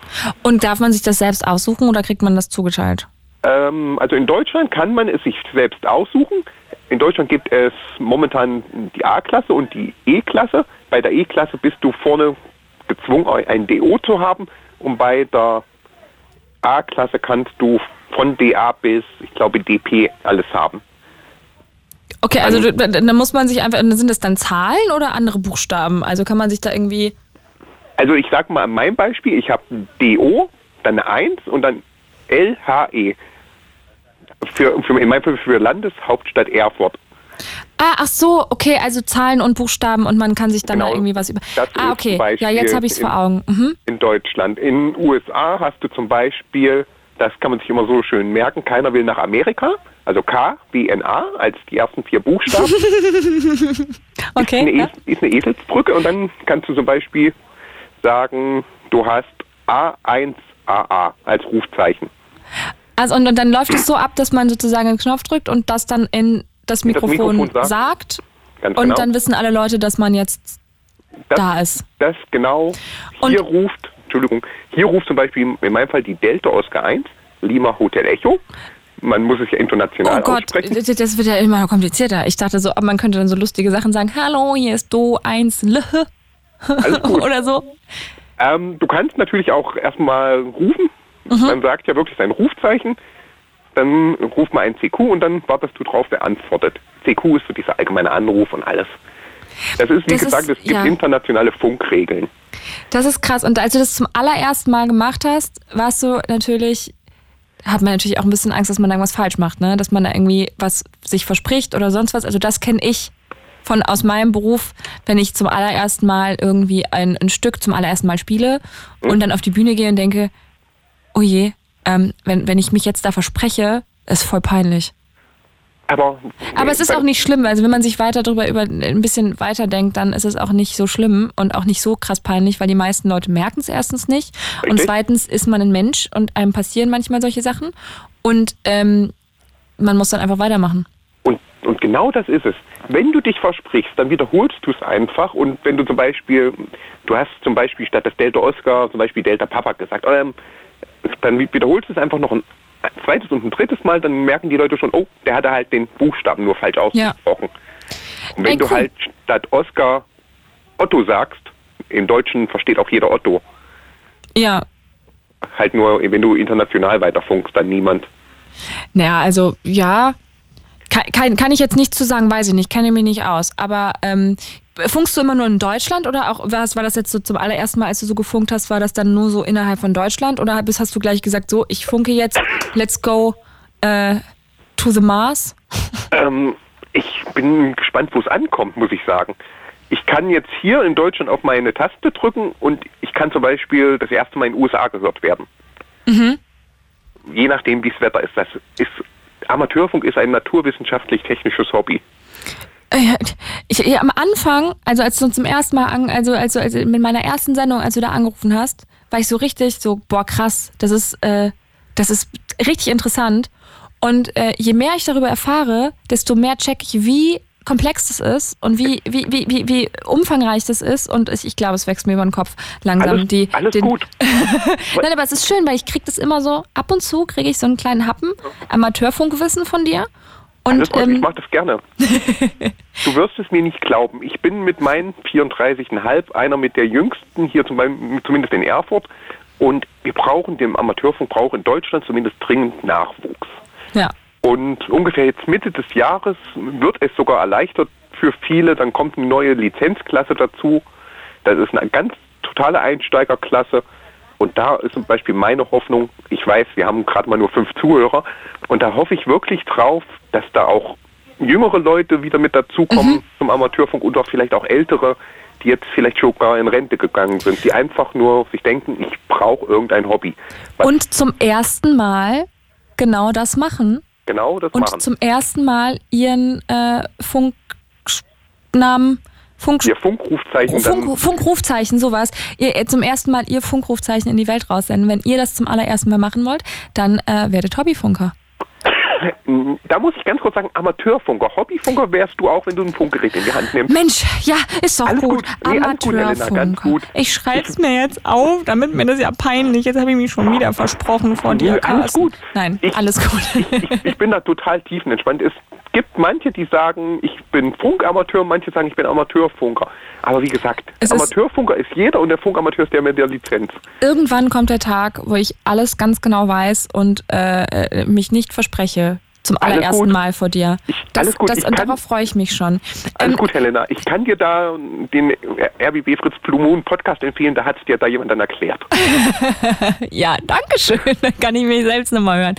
Und darf man sich das selbst aussuchen oder kriegt man das zugeteilt? Ähm, also in Deutschland kann man es sich selbst aussuchen. In Deutschland gibt es momentan die A-Klasse und die E-Klasse. Bei der E-Klasse bist du vorne gezwungen, ein DO zu haben und bei der A-Klasse kannst du von DA bis, ich glaube, DP alles haben. Okay, also da muss man sich einfach, sind das dann Zahlen oder andere Buchstaben? Also kann man sich da irgendwie. Also ich sag mal mein Beispiel, ich habe DO, dann eine 1 und dann LHE. Für, für, in meinem Fall für Landeshauptstadt Erfurt. Ah, ach so, okay, also Zahlen und Buchstaben und man kann sich dann genau, da irgendwie was über. ah, okay. Ja, jetzt habe ich es vor Augen. Mhm. In Deutschland. In den USA hast du zum Beispiel, das kann man sich immer so schön merken, keiner will nach Amerika. Also K, B, N, A als die ersten vier Buchstaben. okay. Ist eine, ja. ist eine Eselsbrücke und dann kannst du zum Beispiel sagen, du hast A1AA als Rufzeichen. Also und, und dann läuft es so ab, dass man sozusagen einen Knopf drückt und das dann in das Mikrofon, das Mikrofon sagt, sagt und genau. dann wissen alle Leute, dass man jetzt das, da ist. Das genau. Hier und ruft, Entschuldigung, hier ruft zum Beispiel in meinem Fall die Delta Oscar 1, Lima Hotel Echo. Man muss es ja international oh Gott, aussprechen. Das wird ja immer komplizierter. Ich dachte so, man könnte dann so lustige Sachen sagen. Hallo, hier ist Do 1 L. Oder so. Ähm, du kannst natürlich auch erstmal rufen. Mhm. Man sagt ja wirklich sein Rufzeichen dann ruft man einen CQ und dann wartest du drauf, wer antwortet. CQ ist so dieser allgemeine Anruf und alles. Das ist, wie das gesagt, es gibt ja. internationale Funkregeln. Das ist krass. Und als du das zum allerersten Mal gemacht hast, warst du natürlich, hat man natürlich auch ein bisschen Angst, dass man da irgendwas falsch macht, ne? Dass man da irgendwie was sich verspricht oder sonst was. Also das kenne ich von aus meinem Beruf, wenn ich zum allerersten Mal irgendwie ein, ein Stück zum allerersten Mal spiele hm? und dann auf die Bühne gehe und denke, oh je, ähm, wenn, wenn ich mich jetzt da verspreche, ist voll peinlich. Aber, Aber es ist auch nicht schlimm. Also wenn man sich weiter darüber über ein bisschen weiter denkt, dann ist es auch nicht so schlimm und auch nicht so krass peinlich, weil die meisten Leute merken es erstens nicht. Richtig. Und zweitens ist man ein Mensch und einem passieren manchmal solche Sachen. Und ähm, man muss dann einfach weitermachen. Und, und genau das ist es. Wenn du dich versprichst, dann wiederholst du es einfach. Und wenn du zum Beispiel, du hast zum Beispiel statt des Delta Oscar zum Beispiel Delta Papa gesagt, ähm, dann wiederholst du es einfach noch ein zweites und ein drittes Mal, dann merken die Leute schon, oh, der hatte halt den Buchstaben nur falsch ausgesprochen. Ja. Und wenn Ey, du halt statt Oscar Otto sagst, im Deutschen versteht auch jeder Otto. Ja. Halt nur, wenn du international weiterfunkst, dann niemand. Naja, also ja, kann, kann, ich jetzt nicht zu sagen, weiß ich nicht, kenne mich nicht aus. Aber ähm, Funkst du immer nur in Deutschland oder auch was war das jetzt so zum allerersten Mal, als du so gefunkt hast, war das dann nur so innerhalb von Deutschland oder hast du gleich gesagt, so ich funke jetzt, let's go äh, to the Mars? Ähm, ich bin gespannt, wo es ankommt, muss ich sagen. Ich kann jetzt hier in Deutschland auf meine Taste drücken und ich kann zum Beispiel das erste Mal in den USA gehört werden. Mhm. Je nachdem, wie das Wetter ist. Das ist Amateurfunk ist ein naturwissenschaftlich-technisches Hobby. Ich, ja, am Anfang, also als du zum ersten Mal, an, also, also, also mit meiner ersten Sendung, als du da angerufen hast, war ich so richtig so, boah, krass, das ist, äh, das ist richtig interessant. Und äh, je mehr ich darüber erfahre, desto mehr check ich, wie komplex das ist und wie, wie, wie, wie, wie umfangreich das ist. Und ich, ich glaube, es wächst mir über den Kopf langsam. Alles, die, alles den, gut. Nein, aber es ist schön, weil ich kriege das immer so, ab und zu kriege ich so einen kleinen Happen Amateurfunkwissen von dir. Und, ähm, ich mache das gerne. du wirst es mir nicht glauben. Ich bin mit meinen 34,5 einer mit der jüngsten hier zum Beispiel, zumindest in Erfurt. Und wir brauchen, dem Amateurfunk braucht in Deutschland zumindest dringend Nachwuchs. Ja. Und ungefähr jetzt Mitte des Jahres wird es sogar erleichtert für viele. Dann kommt eine neue Lizenzklasse dazu. Das ist eine ganz totale Einsteigerklasse. Und da ist zum Beispiel meine Hoffnung, ich weiß, wir haben gerade mal nur fünf Zuhörer, und da hoffe ich wirklich drauf, dass da auch jüngere Leute wieder mit dazukommen mhm. zum Amateurfunk und auch vielleicht auch ältere, die jetzt vielleicht schon gar in Rente gegangen sind, die einfach nur sich denken, ich brauche irgendein Hobby. Was und zum ersten Mal genau das machen. Genau das und machen. Und zum ersten Mal ihren äh, Funknamen Funk, ihr Funkrufzeichen. Funk, Funkrufzeichen, sowas. Ihr, äh, zum ersten Mal ihr Funkrufzeichen in die Welt raussenden. Wenn ihr das zum allerersten Mal machen wollt, dann äh, werdet Hobbyfunker. da muss ich ganz kurz sagen, Amateurfunker. Hobbyfunker wärst du auch, wenn du ein Funkgerät in die Hand nimmst. Mensch, ja, ist doch alles gut. gut. Nee, alles gut, gut. Ich schreib's mir jetzt auf, damit mir das ja peinlich. Jetzt habe ich mich schon wieder versprochen vor dir. Alles gut. Nein, Ich- alles gut. Ich, ich, ich bin da total tiefenentspannt. Es gibt manche, die sagen, ich bin Funkamateur, manche sagen, ich bin Amateurfunker. Aber wie gesagt, Es ist- Amateurfunker ist jeder und der Funkamateur ist der mit der Lizenz. Irgendwann kommt der Tag, wo ich alles ganz genau weiß und äh, äh, mich nicht verspreche. Zum allerersten. Mal vor dir. Das, alles gut, Das, ich und kann- darauf freue ich mich schon. Alles Ähm, gut, Helena. Ich kann dir da den RBB Fritz Blue Moon Podcast empfehlen, da hat es dir da jemand dann erklärt. Ja, danke schön. Dann kann ich mich selbst nochmal hören.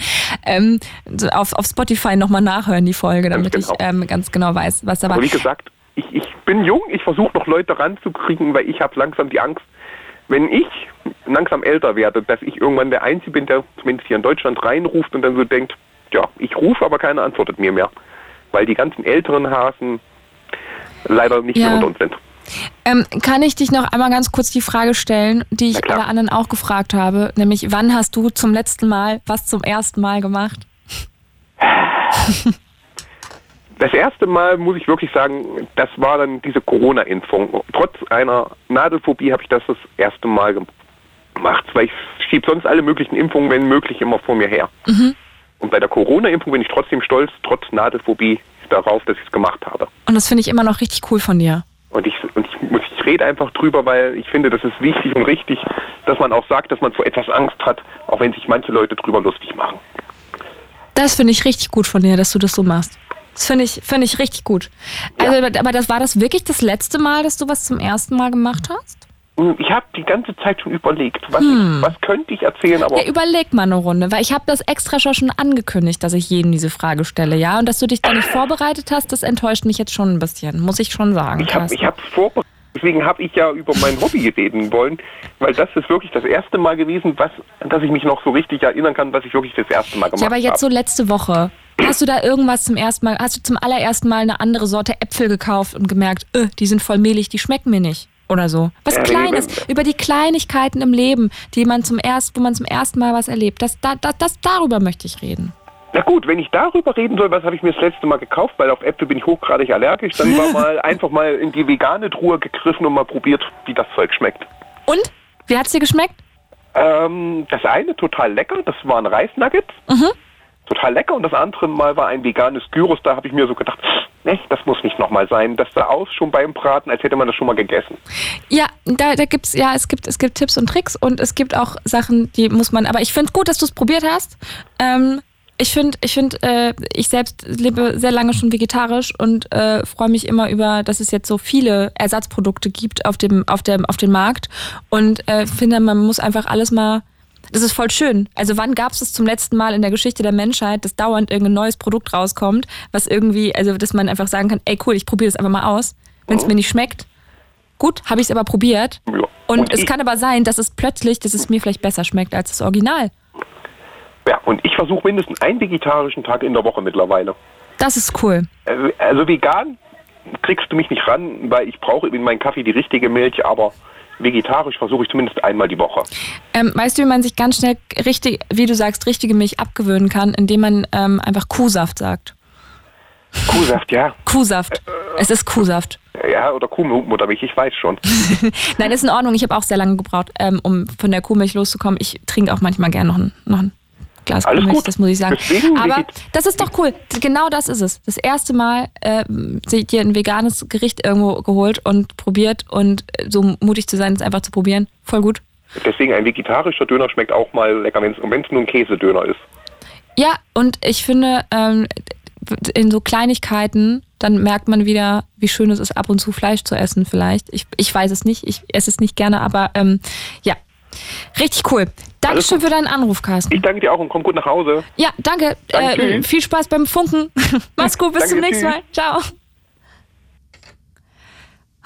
Ähm, auf, auf Spotify nochmal nachhören, die Folge, damit ich ähm, ganz genau weiß, was da war. Aber wie gesagt, ich, ich bin jung, ich versuche noch Leute ranzukriegen, weil ich habe langsam die Angst, wenn ich langsam älter werde, dass ich irgendwann der Einzige bin, der zumindest hier in Deutschland reinruft und dann so denkt, ja, ich rufe, aber keiner antwortet mir mehr. Weil die ganzen älteren Hasen leider nicht Ja. mehr unter uns sind. Ähm, kann ich dich noch einmal ganz kurz die Frage stellen, die ich alle anderen auch gefragt habe, nämlich wann hast du zum letzten Mal was zum ersten Mal gemacht? Das erste Mal muss ich wirklich sagen, das war dann diese Corona-Impfung. Trotz einer Nadelphobie habe ich das das erste Mal gemacht, weil ich schiebe sonst alle möglichen Impfungen, wenn möglich, immer vor mir her. Mhm. Und bei der Corona-Impfung bin ich trotzdem stolz, trotz Nadelphobie, darauf, dass ich es gemacht habe. Und das finde ich immer noch richtig cool von dir. Und ich, und ich, muss- ich rede einfach drüber, weil ich finde, das ist wichtig und richtig, dass man auch sagt, dass man vor etwas Angst hat, auch wenn sich manche Leute drüber lustig machen. Das finde ich richtig gut von dir, dass du das so machst. Das finde ich, finde ich richtig gut. Also, aber- aber das war das wirklich das letzte Mal, dass du was zum ersten Mal gemacht hast? Ich habe die ganze Zeit schon überlegt, was, Hm. ich, was könnte ich erzählen, aber Ja, überleg mal eine Runde, weil ich habe das extra schon angekündigt, dass ich jedem diese Frage stelle, ja? Und dass du dich da nicht vorbereitet hast, das enttäuscht mich jetzt schon ein bisschen, muss ich schon sagen. Ich habe hab vorbereitet. Deswegen habe ich ja über mein Hobby reden wollen, weil das ist wirklich das erste Mal gewesen, was, dass ich mich noch so richtig erinnern kann, was ich wirklich das erste Mal gemacht Ja, aber jetzt so habe. letzte Woche. Hast du da irgendwas zum ersten Mal, hast du zum allerersten Mal eine andere Sorte Äpfel gekauft und gemerkt, äh, die sind voll mehlig, die schmecken mir nicht? Oder so. Was Kleines, über die Kleinigkeiten im Leben, die man zum erst, wo man zum ersten Mal was erlebt. Das, da, das, das, darüber möchte ich reden. Na gut, wenn ich darüber reden soll, was habe ich mir das letzte Mal gekauft, weil auf Äpfel bin ich hochgradig allergisch, dann war mal einfach mal in die vegane Truhe gegriffen und mal probiert, wie das Zeug schmeckt. Und? Wie hat's dir geschmeckt? Ähm, das eine total lecker, das waren Reisnuggets. Mhm. Total lecker und das andere mal war ein veganes Gyros, da habe ich mir so gedacht, ne, das muss nicht nochmal sein. Das sah aus schon beim Braten, als hätte man das schon mal gegessen. Ja, da, da gibt's, ja, es gibt, es gibt Tipps und Tricks und es gibt auch Sachen, die muss man, aber ich finde gut, dass du es probiert hast. Ähm, ich finde, ich finde, äh, ich selbst lebe sehr lange schon vegetarisch und äh, freue mich immer über, dass es jetzt so viele Ersatzprodukte gibt auf dem, auf dem, auf dem Markt und äh, finde, man muss einfach alles mal. Das ist voll schön. Also wann gab es es zum letzten Mal in der Geschichte der Menschheit, dass dauernd irgendein neues Produkt rauskommt, was irgendwie, also dass man einfach sagen kann, ey cool, ich probiere das einfach mal aus. Wenn es mir nicht schmeckt, gut, habe ich es aber probiert. Ja. Und, es ich, kann aber sein, dass es plötzlich, dass es mir vielleicht besser schmeckt als das Original. Ja, und ich versuche mindestens einen vegetarischen Tag in der Woche mittlerweile. Das ist cool. Also, also vegan kriegst du mich nicht ran, weil ich brauche in meinen Kaffee die richtige Milch, aber vegetarisch versuche ich zumindest einmal die Woche. Ähm, weißt du, wie man sich ganz schnell richtig, wie du sagst, richtige Milch abgewöhnen kann, indem man ähm, einfach Kuhsaft sagt. Kuhsaft, ja. Kuhsaft. Es ist Kuhsaft. Ja, oder Kuhmuttermilch, ich weiß schon. Nein, ist in Ordnung. Ich habe auch sehr lange gebraucht, ähm, um von der Kuhmilch loszukommen. Ich trinke auch manchmal gerne noch ein, noch ein Glas Alles Kuhmilch, gut. das muss ich sagen. Deswegen Aber das ist doch cool. Genau das ist es. Das erste Mal äh, sich dir ein veganes Gericht irgendwo geholt und probiert und äh, so mutig zu sein, es einfach zu probieren. Voll gut. Deswegen ein vegetarischer Döner schmeckt auch mal lecker, wenn es nur ein Käsedöner ist. Ja, und ich finde, ähm, in so Kleinigkeiten, dann merkt man wieder, wie schön es ist, ab und zu Fleisch zu essen vielleicht. Ich, ich weiß es nicht, ich esse es nicht gerne, aber ähm, ja, richtig cool. Dankeschön für deinen Anruf, Carsten. Ich danke dir auch und komm gut nach Hause. Ja, danke. Danke, äh, viel Spaß beim Funken. Mach's gut, bis Danke, zum nächsten tschüss. Mal. Ciao.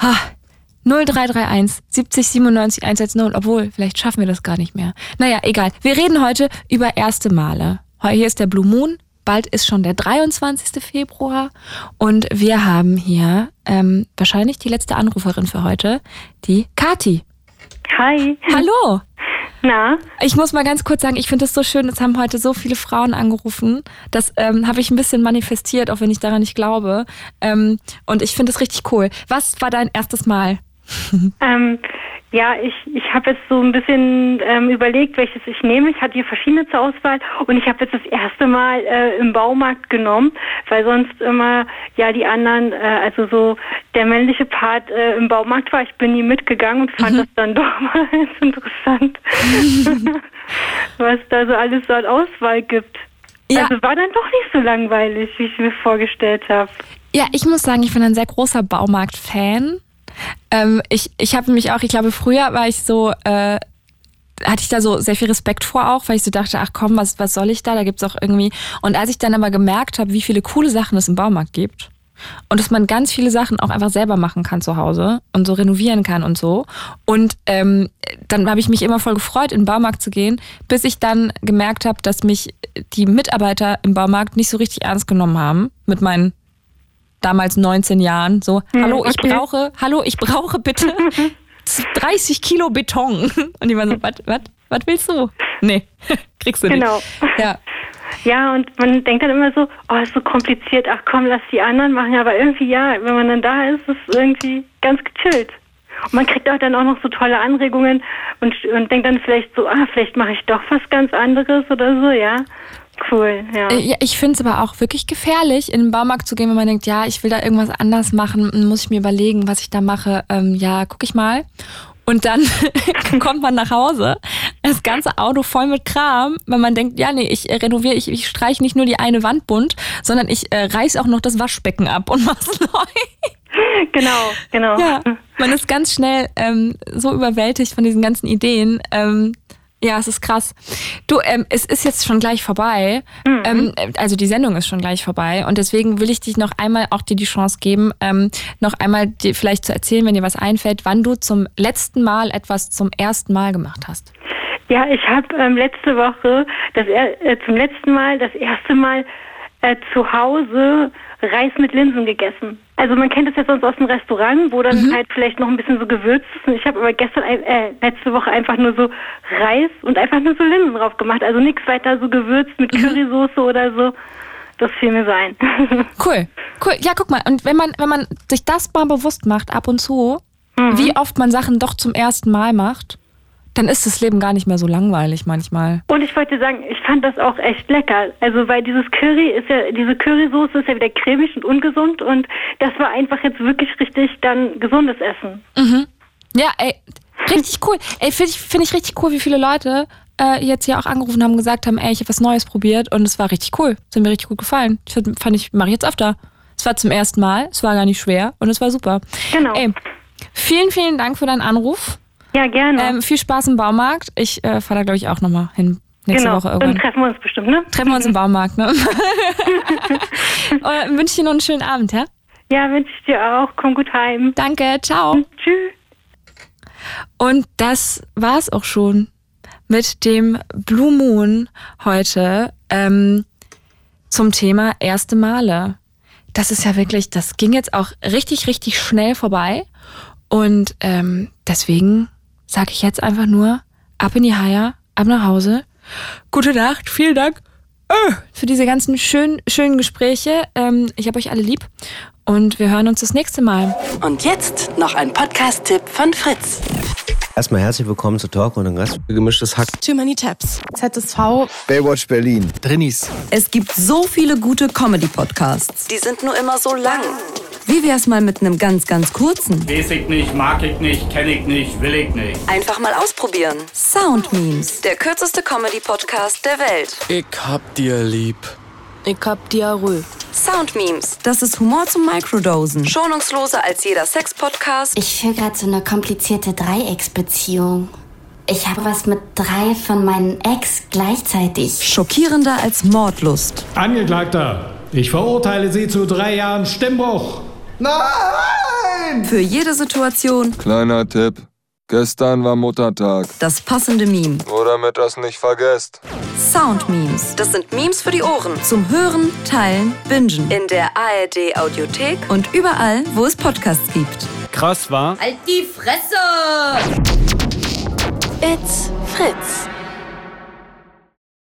Ha, 0331 70 97 110. Obwohl, vielleicht schaffen wir das gar nicht mehr. Naja, egal. Wir reden heute über erste Male. Hier ist der Blue Moon. Bald ist schon der 23. Februar. Und wir haben hier ähm, wahrscheinlich die letzte Anruferin für heute, die Kati. Hi. Hallo. Na? Ich muss mal ganz kurz sagen, ich finde es so schön, es haben heute so viele Frauen angerufen. Das ähm, habe ich ein bisschen manifestiert, auch wenn ich daran nicht glaube. Ähm, und ich finde es richtig cool. Was war dein erstes Mal? ähm, ja, ich, ich habe jetzt so ein bisschen ähm, überlegt, welches ich nehme. Ich hatte hier verschiedene zur Auswahl und ich habe jetzt das erste Mal äh, im Baumarkt genommen, weil sonst immer ja die anderen, äh, also so der männliche Part äh, im Baumarkt war. Ich bin nie mitgegangen und fand mhm. das dann doch mal interessant, was da so alles so an Auswahl gibt. Ja. Also war dann doch nicht so langweilig, wie ich mir vorgestellt habe. Ja, ich muss sagen, ich bin ein sehr großer Baumarkt-Fan. Ähm, ich ich habe mich auch, ich glaube, früher war ich so, äh, hatte ich da so sehr viel Respekt vor auch, weil ich so dachte, ach komm, was, was soll ich da? Da gibt's auch irgendwie. Und als ich dann aber gemerkt habe, wie viele coole Sachen es im Baumarkt gibt und dass man ganz viele Sachen auch einfach selber machen kann zu Hause und so renovieren kann und so. Und ähm, dann habe ich mich immer voll gefreut, in den Baumarkt zu gehen, bis ich dann gemerkt habe, dass mich die Mitarbeiter im Baumarkt nicht so richtig ernst genommen haben mit meinen damals 19 Jahren, so, hm, hallo, ich brauche, hallo, ich brauche bitte 30 Kilo Beton. Und die waren so, was, was, was willst du? Nee, kriegst du nicht. Genau. Ja. Ja, und man denkt dann immer so, oh, ist so kompliziert, ach komm, lass die anderen machen. Aber irgendwie, ja, wenn man dann da ist, ist es irgendwie ganz gechillt. Und man kriegt auch dann auch noch so tolle Anregungen und, und denkt dann vielleicht so, ah, vielleicht mache ich doch was ganz anderes oder so, ja. Cool, ja. Äh, ja ich finde es aber auch wirklich gefährlich, in den Baumarkt zu gehen, wenn man denkt, ja, ich will da irgendwas anders machen, muss ich mir überlegen, was ich da mache. Ähm, ja, guck ich mal. Und dann kommt man nach Hause, das ganze Auto voll mit Kram, weil man denkt, ja, nee, ich äh, renoviere, ich, ich streiche nicht nur die eine Wand bunt, sondern ich äh, reiß auch noch das Waschbecken ab und mach's neu. Genau, genau. Ja, man ist ganz schnell ähm, so überwältigt von diesen ganzen Ideen. Ähm, ja, es ist krass. Du, ähm, es ist jetzt schon gleich vorbei. Mhm. Ähm, also die Sendung ist schon gleich vorbei. Und deswegen will ich dich noch einmal auch dir die Chance geben, ähm, noch einmal dir vielleicht zu erzählen, wenn dir was einfällt, wann du zum letzten Mal etwas zum ersten Mal gemacht hast. Ja, ich habe ähm, letzte Woche das äh, zum letzten Mal das erste Mal äh, zu Hause Reis mit Linsen gegessen. Also man kennt das ja sonst aus dem Restaurant, wo dann mhm. halt vielleicht noch ein bisschen so gewürzt ist. Und ich habe aber gestern, äh, letzte Woche einfach nur so Reis und einfach nur so Linsen drauf gemacht. Also nichts weiter so gewürzt mit mhm. Currysoße oder so. Das fiel mir so ein. cool, cool. Ja, guck mal. Und wenn man, wenn man sich das mal bewusst macht, ab und zu, mhm. wie oft man Sachen doch zum ersten Mal macht, dann ist das Leben gar nicht mehr so langweilig manchmal. Und ich wollte sagen, ich fand das auch echt lecker. Also weil dieses Curry ist ja, diese Currysoße ist ja wieder cremig und ungesund und das war einfach jetzt wirklich richtig dann gesundes Essen. Mhm. Ja, ey, richtig cool. Ey, finde ich, find ich richtig cool, wie viele Leute äh, jetzt hier auch angerufen haben und gesagt haben, ey, ich habe was Neues probiert und es war richtig cool. Es hat mir richtig gut gefallen. Ich fand ich, mache ich jetzt öfter. Es war zum ersten Mal, es war gar nicht schwer und es war super. Genau. Ey, vielen, vielen Dank für deinen Anruf. Ja, gerne. Ähm, viel Spaß im Baumarkt. Ich äh, fahre da, glaube ich, auch nochmal hin. Nächste genau. Woche irgendwann. Dann treffen wir uns bestimmt, ne? Treffen wir uns im Baumarkt, ne? äh, wünsche dir noch einen schönen Abend, ja? Ja, wünsche ich dir auch. Komm gut heim. Danke, ciao. Tschüss. Und das war's auch schon mit dem Blue Moon heute ähm, zum Thema erste Male. Das ist ja wirklich, das ging jetzt auch richtig, richtig schnell vorbei. Und ähm, deswegen sage ich jetzt einfach nur, ab in die Haie, ab nach Hause. Gute Nacht, vielen Dank äh, für diese ganzen schönen, schönen Gespräche. Ähm, ich habe euch alle lieb und wir hören uns das nächste Mal. Und jetzt noch ein Podcast-Tipp von Fritz. Erstmal herzlich willkommen zu Talk und Gast. Gemischtes Hack. Too Many Tabs. ZSV. Baywatch Berlin. Drinnies. Es gibt so viele gute Comedy-Podcasts. Die sind nur immer so lang. Wie wär's mal mit einem ganz, ganz kurzen? Weiß ich nicht, mag ich nicht, kenn ich nicht, will ich nicht. Einfach mal ausprobieren. Sound Memes. Der kürzeste Comedy-Podcast der Welt. Ich hab dir lieb. Ich hab Diarrhoe. Sound Memes. Das ist Humor zum Microdosen. Schonungsloser als jeder Sex-Podcast. Ich führe gerade so eine komplizierte Dreiecksbeziehung. Ich habe was mit drei von meinen Ex gleichzeitig. Schockierender als Mordlust. Angeklagter, ich verurteile Sie zu drei Jahren Stimmbruch. Nein! Für jede Situation. Kleiner Tipp. Gestern war Muttertag. Das passende Meme. Nur damit das nicht vergesst. Sound Memes. Das sind Memes für die Ohren. Zum Hören, Teilen, Bingen. In der ARD Audiothek. Und überall, wo es Podcasts gibt. Krass war. Halt die Fresse! It's Fritz.